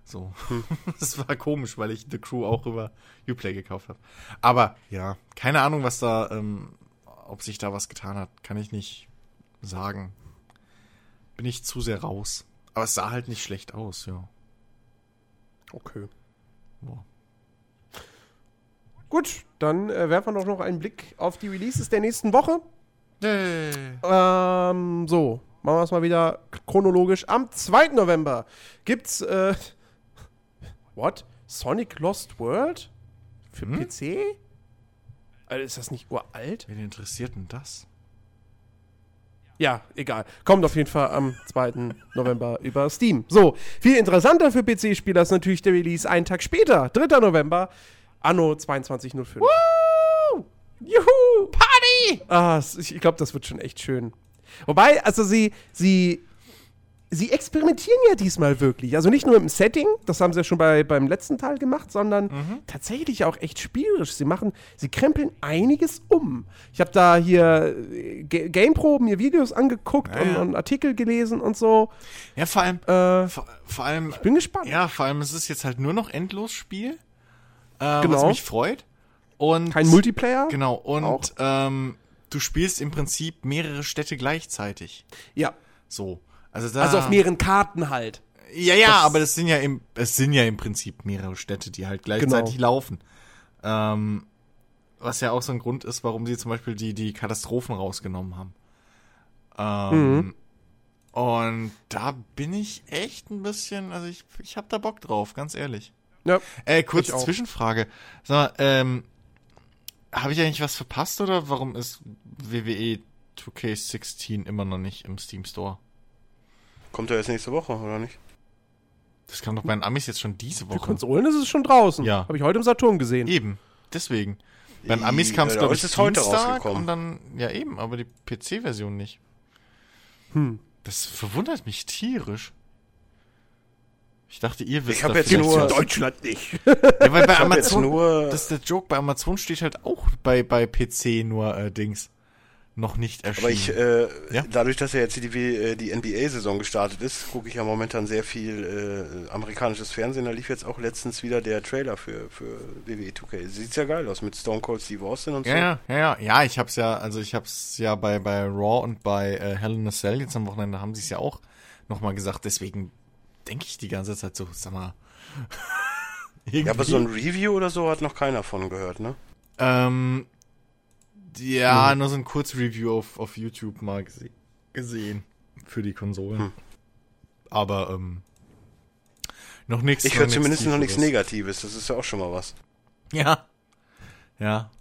So. Hm. Das war komisch, weil ich The Crew auch über Uplay gekauft habe. Aber ja, keine Ahnung, was da, ähm, ob sich da was getan hat, kann ich nicht sagen. Bin ich zu sehr raus. Aber es sah halt nicht schlecht aus, ja. Okay. Boah. Gut, dann äh, werfen wir doch noch einen Blick auf die Releases der nächsten Woche. Ähm, so, machen wir es mal wieder chronologisch. Am 2. November gibt's, äh, what? Sonic Lost World? Für Hm? PC? Also ist das nicht uralt? Wen interessiert denn das? Ja, egal. Kommt auf jeden Fall am 2. November über Steam. So, viel interessanter für PC-Spieler ist natürlich der Release einen Tag später, 3. November, Anno 2205. Woo! Juhu! Party! Ah, ich, ich glaube, das wird schon echt schön. Wobei, also sie, sie, sie experimentieren ja diesmal wirklich. Also nicht nur im Setting, das haben sie ja schon bei, beim letzten Teil gemacht, sondern tatsächlich auch echt spielerisch. Sie machen, sie krempeln einiges um. Ich habe da hier äh, Ga- Gameproben, mir Videos angeguckt Ja, und, ja. und Artikel gelesen und so. Ja, vor allem, Äh, vor, vor allem, bin gespannt. ja, vor allem, es ist jetzt halt nur noch Endlosspiel, äh, was Genau. mich freut. Und Kein Multiplayer? Genau, und Auch. ähm, du spielst im Prinzip mehrere Städte gleichzeitig. Ja. So. Also, da, Also auf mehreren Karten halt. Ja, ja, Das- aber das sind ja im, es sind ja im Prinzip mehrere Städte, die halt gleichzeitig Genau. laufen. Ähm, was ja auch so ein Grund ist, warum sie zum Beispiel die, die Katastrophen rausgenommen haben. Ähm, Mhm. Und da bin ich echt ein bisschen, also ich, ich hab da Bock drauf, ganz ehrlich. Ja. Äh, kurze. Zwischenfrage. Sag mal, ähm, habe ich eigentlich was verpasst oder warum ist WWE 2K16 immer noch nicht im Steam Store. Kommt er jetzt nächste Woche, oder nicht? Das kam doch bei den Amis jetzt schon diese Für Woche. Konsolen ist es schon draußen. Ja. Habe ich heute im Saturn gesehen. Eben, deswegen. Bei den Amis kam es, Ja, glaube ich, es ist heute rausgekommen. und dann, ja eben, aber die PC-Version nicht. Hm. Das verwundert mich tierisch. Ich dachte, ihr wisst Ich hab da jetzt nur- was. Deutschland nicht. Ja, weil bei Ich hab jetzt Amazon, nur, das ist der Joke, bei Amazon steht halt auch bei, bei PC nur äh, Dings noch nicht erschienen. aber ich, äh, Ja? dadurch, dass ja jetzt die, äh, die NBA-Saison gestartet ist, gucke ich ja momentan sehr viel äh, amerikanisches Fernsehen. Da lief jetzt auch letztens wieder der Trailer für, für WWE 2K. Sieht ja geil aus mit Stone Cold Steve Austin und so. ja, ja, ja, ja, ja, ich hab's ja, also ich hab's ja bei, bei Raw und bei äh, Hell in a Cell jetzt am Wochenende haben sie es ja auch nochmal gesagt, deswegen denke ich die ganze Zeit so, sag mal. Ja, aber so ein Review oder so hat noch keiner von gehört, ne? Ähm, ja, nur so ein Kurzreview auf, auf YouTube mal gese gesehen für die Konsolen. Hm. Aber ähm, noch nichts. Ich höre zumindest noch nichts. Negatives, das ist ja auch schon mal was. Ja. Ja.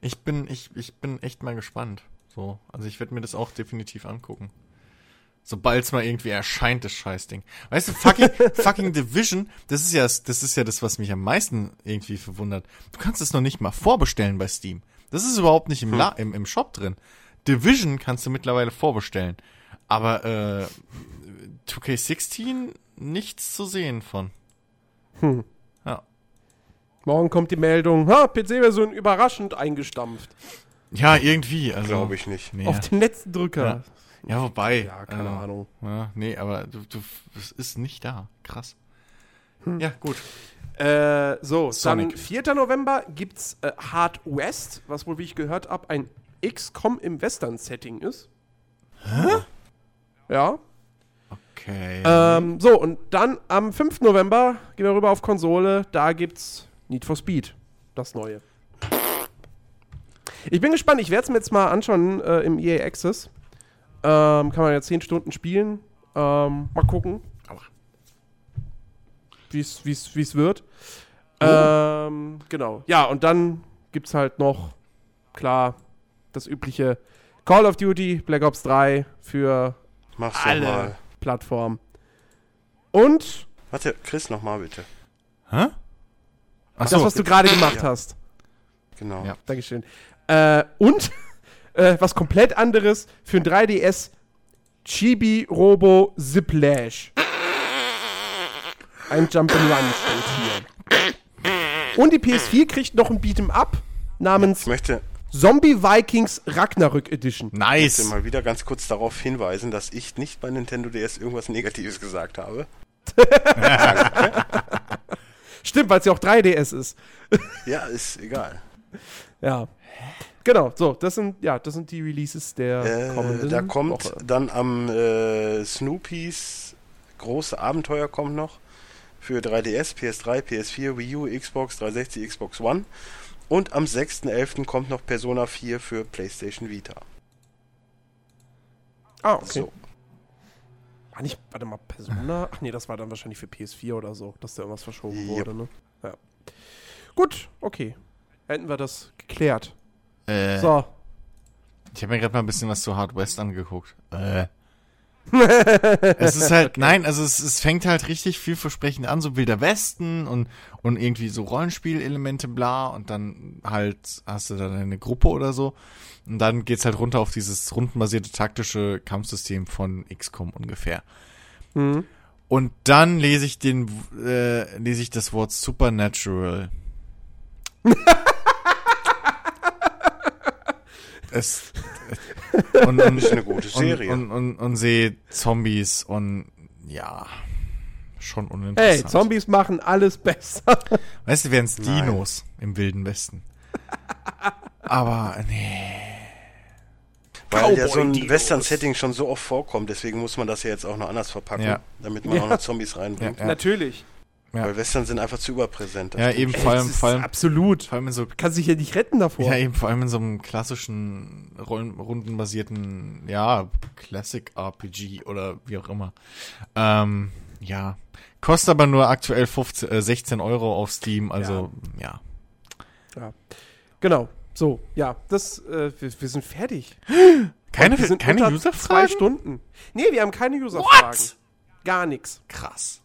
Ich bin, ich, ich bin echt mal gespannt. So. Also ich werde mir das auch definitiv angucken. Sobald es mal irgendwie erscheint, das Scheißding. Weißt du, fucking, fucking Division, das ist ja, das ist ja das, was mich am meisten irgendwie verwundert. Du kannst es noch nicht mal vorbestellen bei Steam. Das ist überhaupt nicht im, La im, im Shop drin. Division kannst du mittlerweile vorbestellen. Aber, äh, 2K16 nichts zu sehen von. Hm. Ja. Morgen kommt die Meldung, ha, PC-Version überraschend eingestampft. Ja, irgendwie, also. Glaube ich nicht. Nee. Auf den letzten Drücker. Ja, wobei. Ja, keine äh, Ahnung. Ja, nee, aber du, du, es ist nicht da. Krass. Ja, gut. Äh, so, Sonic. dann 4. November gibt's äh, Hard West, was wohl, wie ich gehört habe, ein XCOM im Western-Setting ist. Hä? Ja. Okay. Ähm, so, und dann am 5. November gehen wir rüber auf Konsole. Da gibt's Need for Speed, das neue. Ich bin gespannt. Ich werde es mir jetzt mal anschauen äh, im EA Access. Ähm, kann man ja 10 Stunden spielen. Ähm, mal gucken, wie es wird. Ähm, genau. Ja, und dann gibt's halt noch, klar, das übliche Call of Duty Black Ops 3 für Mach's alle. Plattformen. Und Warte, Chris noch mal bitte. Hä? Ach das, was du gerade gemacht Ja. hast. Genau. Ja. Dankeschön. Äh, und äh, was komplett anderes für ein 3DS Chibi Robo Ziplash. Ein Jump'n'Run steht hier. Und die PS4 kriegt noch ein Beat'em Up namens Ich möchte, Zombie Vikings Ragnarök Edition. möchte Nice. mal wieder ganz kurz darauf hinweisen, dass ich nicht bei Nintendo DS irgendwas Negatives gesagt habe. Stimmt, weil es ja auch 3DS ist. Ja, ist egal. Ja. Genau, so, das sind, ja, das sind die Releases der Äh, kommenden da kommt Woche. dann am äh, Snoopys große Abenteuer kommt noch für 3DS, PS3, PS4, Wii U, Xbox 360, Xbox One. Und am 6.11. kommt noch Persona 4 für PlayStation Vita. Ah, okay. So. War nicht, warte mal, Persona? Ach nee, das war dann wahrscheinlich für PS4 oder so, dass da irgendwas verschoben Yep. wurde, ne? Ja. Gut, okay. Hätten wir das geklärt. Äh, So. Ich habe mir gerade mal ein bisschen was zu Hard West angeguckt. Äh. es ist halt, nein, also es, es fängt halt richtig vielversprechend an, so Wilder Westen und, und irgendwie so Rollenspielelemente, bla, und dann halt hast du dann eine Gruppe oder so. Und dann geht's halt runter auf dieses rundenbasierte taktische Kampfsystem von XCOM ungefähr. Mhm. Und dann lese ich den, äh, lese ich das Wort Supernatural. es und, und, Ist eine gute Serie. Und, und, und, und sehe Zombies und ja, schon Hey, uninteressant. Zombies machen alles besser. Weißt du, wären's Nein. Dinos im Wilden Westen. Aber nee. Weil ja so ein. Western-Setting schon so oft vorkommt, deswegen muss man das ja jetzt auch noch anders verpacken, Ja. damit man Ja. auch noch Zombies reinbringt. Ja. Natürlich. Ja. Weil Western sind einfach zu überpräsent. Ja, stimmt eben vor allem, vor allem, Absolut. vor allem in so Kannst dich ja nicht retten davor. Ja, eben vor allem in so einem klassischen rundenbasierten, ja, Classic RPG oder wie auch immer. Ähm, ja. Kostet aber nur aktuell 15, äh, 16 Euro auf Steam, also ja. Genau. So, ja, das, äh, wir, wir sind fertig. Keine- keine User-Fragen? Zwei Stunden. Nee, wir haben keine User-Fragen. Gar nichts. Krass.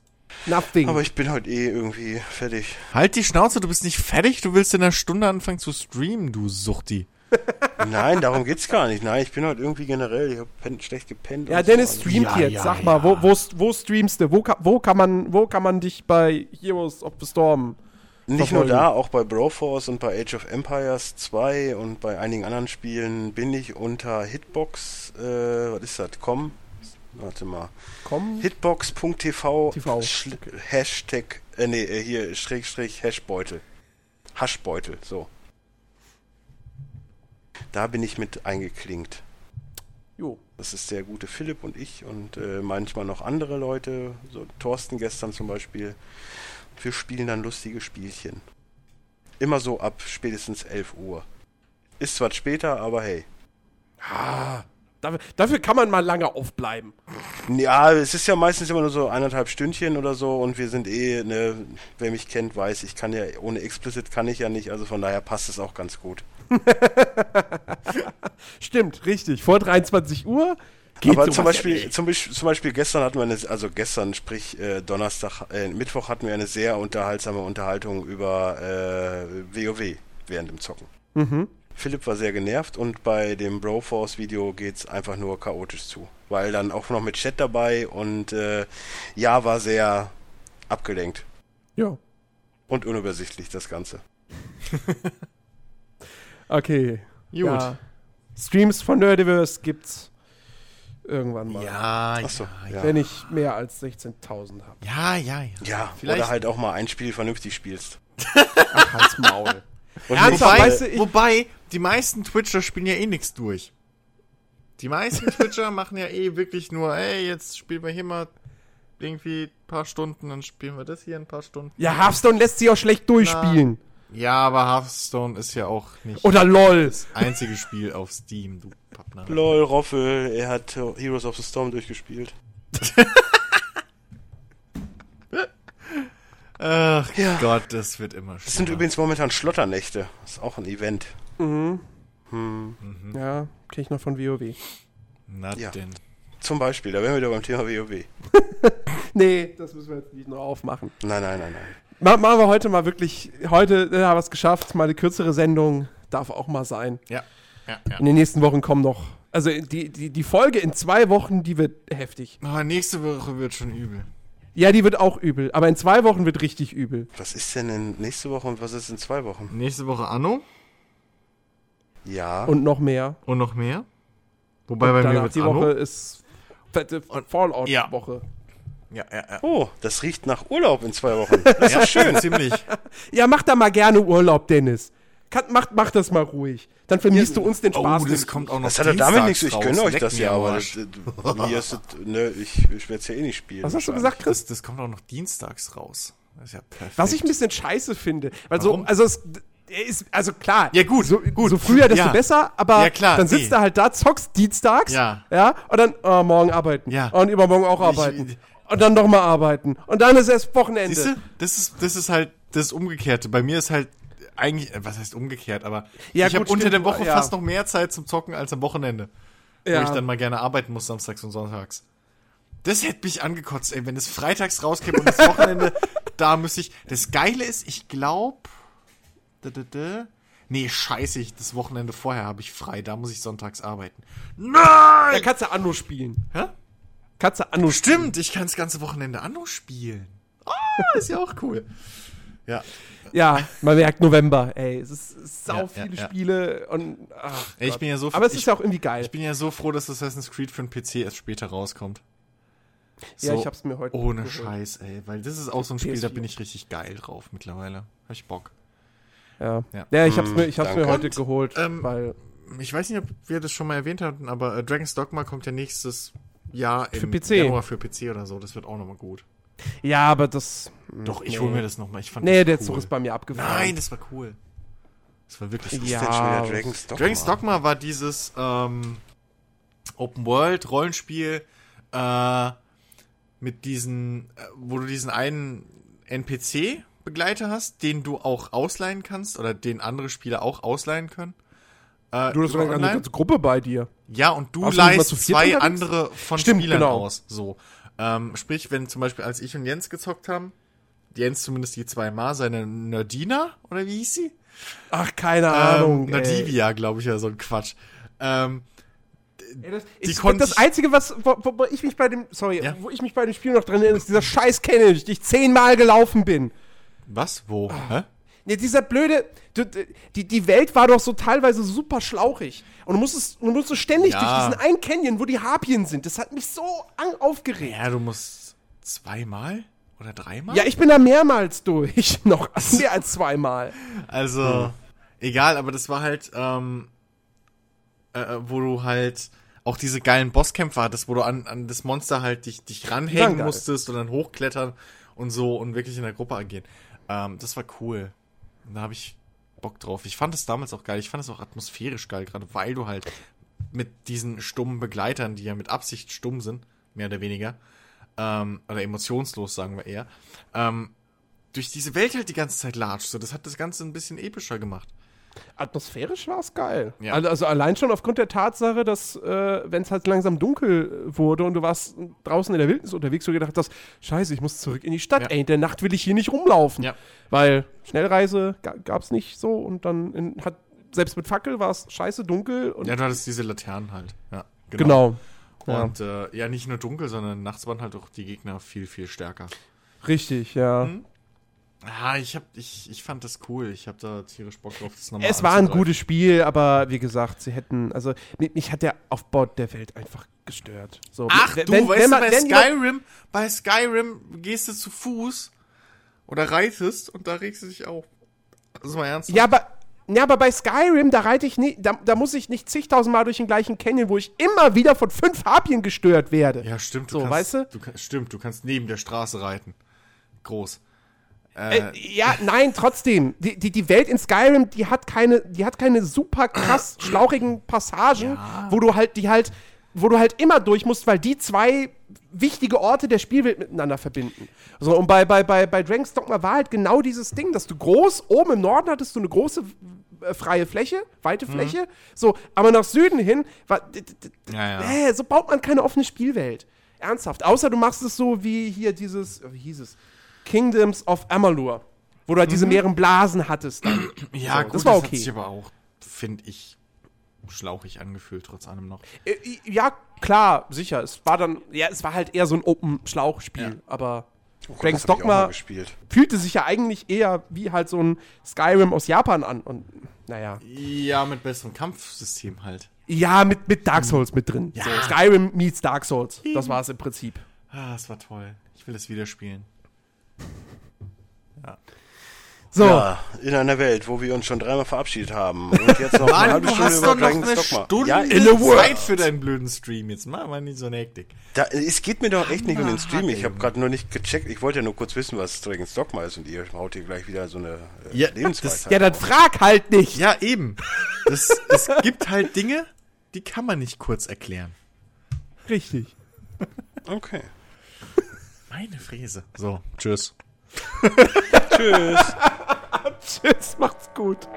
Nothing. Aber ich bin heute eh irgendwie fertig. Halt die Schnauze, du bist nicht fertig, du willst in einer Stunde anfangen zu streamen, du Suchti. Nein, darum geht's gar nicht. Nein, ich bin heute irgendwie generell, ich habe schlecht gepennt. ja, Dennis so. streamt Ja, jetzt. ja, Sag mal, ja. wo, wo, wo streamst du? Wo, wo, kann man, wo kann man dich bei Heroes of the Storm Nicht nur da, auch bei Broforce und bei Age of Empires 2 und bei einigen anderen Spielen bin ich unter Hitbox, äh, was ist das, com? Warte mal. Hitbox.tv TV. Schl- Hashtag, äh, nee, äh, hier, Schrägstrich, Hashbeutel. Haschbeutel, so. Da bin ich mit eingeklinkt. Jo. Das ist der gute Philipp und ich und äh, manchmal noch andere Leute, so Thorsten gestern zum Beispiel. Wir spielen dann lustige Spielchen. Immer so ab spätestens 11 Uhr. Ist zwar später, aber hey. Dafür, dafür kann man mal lange aufbleiben. Ja, es ist ja meistens immer nur so eineinhalb Stündchen oder so und wir sind eh, ne, wer mich kennt, weiß, ich kann ja, ohne Explicit kann ich ja nicht, also von daher passt es auch ganz gut. Stimmt, richtig. Vor 23 Uhr geht Aber zum ja Beispiel, nicht. zum Beispiel, zum Beispiel gestern hatten wir eine, also gestern, sprich äh, Donnerstag, äh, Mittwoch hatten wir eine sehr unterhaltsame Unterhaltung über äh, WoW während dem Zocken. Mhm. Philipp war sehr genervt und bei dem Broforce-Video geht's einfach nur chaotisch zu. Weil dann auch noch mit Chat dabei und äh, ja, war sehr abgelenkt Ja. und unübersichtlich das Ganze. Okay. Gut. Ja. Streams von Nerdiverse gibt's irgendwann mal. Ja, Achso, ja. Wenn ich mehr als 16.000 habe. ja, ja, ja. Ja, Vielleicht- oder halt auch mal ein Spiel vernünftig spielst. Ach, halt's Maul. Und Wobei, weißt du, ich- wobei, die meisten Twitcher spielen ja eh nichts durch. Die meisten Twitcher machen ja eh wirklich nur, ey, jetzt spielen wir hier mal irgendwie ein paar Stunden, dann spielen wir das hier ein paar Stunden. Ja, Hearthstone lässt sich auch schlecht durchspielen. Ja, aber Hearthstone ist ja auch nicht Oder LOL. das einzige Spiel auf Steam, du Pappner. Lol, Roffel, er hat Heroes of the Storm durchgespielt. Ach Ja. Gott, das wird immer Das sind schlimmer. übrigens momentan Schlotternächte. Das ist auch ein Event. Mhm. Ja, kenn ich noch von WoW. Na Ja. denn. Zum Beispiel, da wären wir wieder beim Thema WoW. Nee, das müssen wir jetzt nicht noch aufmachen. Nein, nein, nein, nein. Ma machen wir heute mal wirklich, heute äh, haben wir es geschafft, mal eine kürzere Sendung. Darf auch mal sein. Ja, ja, ja. In den nächsten Wochen kommen noch, also die, die, die Folge in zwei Wochen, die wird heftig. Aber nächste Woche wird schon übel. Ja, die wird auch übel, aber in zwei Wochen wird richtig übel. Was ist denn in nächste Woche und was ist in zwei Wochen? Nächste Woche Anno Ja. Und noch mehr. und noch mehr. Wobei bei mir wird's die Anno. Woche ist fette Und- Fallout-Woche. Ja, ja, ja. oh, das riecht nach Urlaub in zwei Wochen. Das ist schön. Ziemlich. Ja, mach da mal gerne Urlaub, Dennis. Kann, mach, mach das mal ruhig. Dann vermisst du uns den Oh, Spaß. das nicht. kommt auch noch Das hat ja damit nichts. Ich gönne euch das ja, aber das, äh, mir ist das, ne, ich, ich werde es ja eh nicht spielen. Was hast du gesagt, Chris? Das, das kommt auch noch dienstags raus. Das ist ja perfekt. Was ich ein bisschen scheiße finde. Weil Warum? so, also es ist, also klar. Ja, gut, so, gut. so früher, desto Ja. besser, aber Ja, klar, dann sitzt nee. er halt da, zockst dienstags. Ja. Ja. Und dann, oh, morgen arbeiten. Ja. Und übermorgen auch Ich- arbeiten. und dann nochmal arbeiten. Und dann ist erst Wochenende. Siehst du? Das ist, das ist halt das Umgekehrte. Bei mir ist halt eigentlich, äh, was heißt umgekehrt, aber Ja, ich habe unter der Woche fast noch mehr Zeit zum Zocken als am Wochenende. Wo Ja. ich dann mal gerne arbeiten muss, samstags und sonntags. Das hätte mich angekotzt, ey, wenn es freitags rauskäme und das Wochenende, da müsste ich. Das Geile ist, ich glaube. Nee, scheiße, ich, das Wochenende vorher habe ich frei, da muss ich sonntags arbeiten. Da Nein! kannst du Anno spielen. Hä? Kannst du Anno spielen. Stimmt, ich kann das ganze Wochenende Anno spielen. Ah, ist ja auch cool. Ja, Ja, man merkt November, ey. Es ist, sau Ja, viele ja, ja. Spiele und. Ach Ey, ich bin ja so Aber es ich- ist ja auch irgendwie geil. Ich bin ja so froh, dass Assassin's Creed für den PC erst später rauskommt. ja, So ich hab's mir heute. Ohne. Scheiß, ey. Weil das ist auch so ein Spiel, da PS4. bin ich richtig geil drauf mittlerweile. Hab ich Bock. Ja. Ja. ja. ich hab's mir, ich hab's mir heute Und, geholt, ähm, weil. Ich weiß nicht, ob wir das schon mal erwähnt hatten, aber äh, Dragon's Dogma kommt ja nächstes Jahr Für im PC. Januar für PC oder so. Das wird auch nochmal gut. Ja, aber das. Doch, ich nee. hol mir das nochmal. Ich fand Nee, das der cool. Zug ist bei mir abgefahren. Nein, das war cool. Das war wirklich Ja. ist schon wieder Dragon's Dogma? Dragon's Dogma war dieses ähm, Open World Rollenspiel äh, mit diesen, äh, wo du diesen einen NPC Begleiter hast, den du auch ausleihen kannst oder den andere Spieler auch ausleihen können. Äh, Du hast sogar eine ganze Gruppe bei dir. Ja, und du du mal leihst viert zwei unterwegs? andere von Stimmt, Spielern genau. aus. So. Ähm, sprich, wenn zum Beispiel, als ich und Jens gezockt haben, Jens zumindest die zweimal, seine Nerdina, oder wie hieß sie? Ach, keine Ahnung. Ähm, ey. Nadivia, glaube ich, ja, so ein Quatsch. Ähm, Ey, das, Die ich, das Einzige, was, wo, wo, ich mich bei dem, sorry, Ja. wo ich mich bei dem Spiel noch dran erinnere, ist dieser scheiß Kennedy, den ich zehnmal gelaufen bin. Was? Wo? Ah. Hä? Ja, dieser blöde, die, die Welt war doch so teilweise super schlauchig. Und du musstest, du musstest ständig Ja. durch diesen einen Canyon, wo die Harpien sind. Das hat mich so aufgeregt. Ja, du musst zweimal oder dreimal? Ja, ich bin da mehrmals durch. Noch mehr als zweimal. Also, egal, aber das war halt, ähm, äh, äh, wo du halt auch diese geilen Bosskämpfe hattest, wo du an, an das Monster halt dich, dich ranhängen musstest und dann hochklettern und so und wirklich in der Gruppe agieren. Ähm, das war cool. Da habe ich Bock drauf. Ich fand es damals auch geil. Ich fand es auch atmosphärisch geil, gerade weil du halt mit diesen stummen Begleitern, die ja mit Absicht stumm sind, mehr oder weniger, ähm, oder emotionslos, sagen wir eher, ähm, durch diese Welt halt die ganze Zeit latscht. So, das hat das Ganze ein bisschen epischer gemacht. Atmosphärisch war es geil. Ja. Also, also allein schon aufgrund der Tatsache, dass, äh, wenn es halt langsam dunkel wurde und du warst draußen in der Wildnis unterwegs, du gedacht hast, scheiße, ich muss zurück in die Stadt. Ja. Ey, in der Nacht will ich hier nicht rumlaufen. Ja. Weil Schnellreise ga, gab es nicht so und dann in, hat, selbst mit Fackel war es scheiße dunkel. Und Ja, du hattest diese Laternen halt. Ja, genau. Ja. Und äh, ja, nicht nur dunkel, sondern nachts waren halt auch die Gegner viel, viel stärker. Richtig, ja. Mhm. Ja, ich hab, ich, ich fand das cool. Ich habe da tierisch Bock drauf, das nochmal Es war ein gutes Spiel, aber wie gesagt, sie hätten, also mich, hat der Aufbau der Welt einfach gestört. So, Ach, wenn- du, wenn- weißt wenn man- du, bei Skyrim, bei Skyrim gehst du zu Fuß oder reitest und da regst du dich auf. Das ist mal ernst. Ja, aber, ja, aber bei Skyrim, da reite ich nicht, da, da muss ich nicht zigtausendmal durch den gleichen Canyon, wo ich immer wieder von fünf Harpien gestört werde. Ja, stimmt. So, kannst, weißt du? du stimmt, du kannst neben der Straße reiten. Groß. Äh, ja, nein, trotzdem. Die, die, die Welt in Skyrim, die hat keine, die hat keine super krass schlauchigen Passagen, wo du halt, die halt, wo du halt immer durch musst, weil die zwei wichtige Orte der Spielwelt miteinander verbinden. So, und bei, bei, bei, bei Dragon's Dogma war halt genau dieses Ding, dass du groß, oben im Norden hattest du eine große äh, freie Fläche, weite Fläche, so, aber nach Süden hin war, Ja, ja. äh, so baut man keine offene Spielwelt. Ernsthaft. Außer du machst es so wie hier dieses, wie hieß es? Kingdoms of Amalur. Wo du halt diese mehreren Blasen hattest dann. Ja, So, gut, das war hat okay. sich aber auch, finde ich, schlauchig angefühlt, trotz allem noch. Äh, ja, klar, sicher. Es war dann, ja, es war halt eher so ein Open-Schlauchspiel. Ja. Aber Oh Gott, Dragon's das Dogma fühlte sich ja eigentlich eher wie halt so ein Skyrim aus Japan an. Und naja. Ja, mit besserem Kampfsystem halt. Ja, mit, mit Dark Souls mit drin. Ja. So, Skyrim meets Dark Souls. Das war es im Prinzip. Ah, das war toll. Ich will das wieder spielen. So, Ja, in einer Welt, wo wir uns schon dreimal verabschiedet haben und jetzt noch eine Mann, halbe du Stunde über Dragon's eine Dogma. Stunde Ja, in a world. Zeit für deinen blöden Stream. Jetzt mach mal nicht so eine Hektik. da, es geht mir doch echt nicht um den Stream. Ich habe gerade nur nicht gecheckt. Ich wollte ja nur kurz wissen, was Dragon's Dogma ist und ihr haut hier gleich wieder so eine äh, Ja, Lebensweisheit. ja, dann frag halt nicht. Ja, eben. Das, es gibt halt Dinge, die kann man nicht kurz erklären. Richtig. Okay. Meine Fräse. So, tschüss. Tschüss. Tschüss, macht's gut.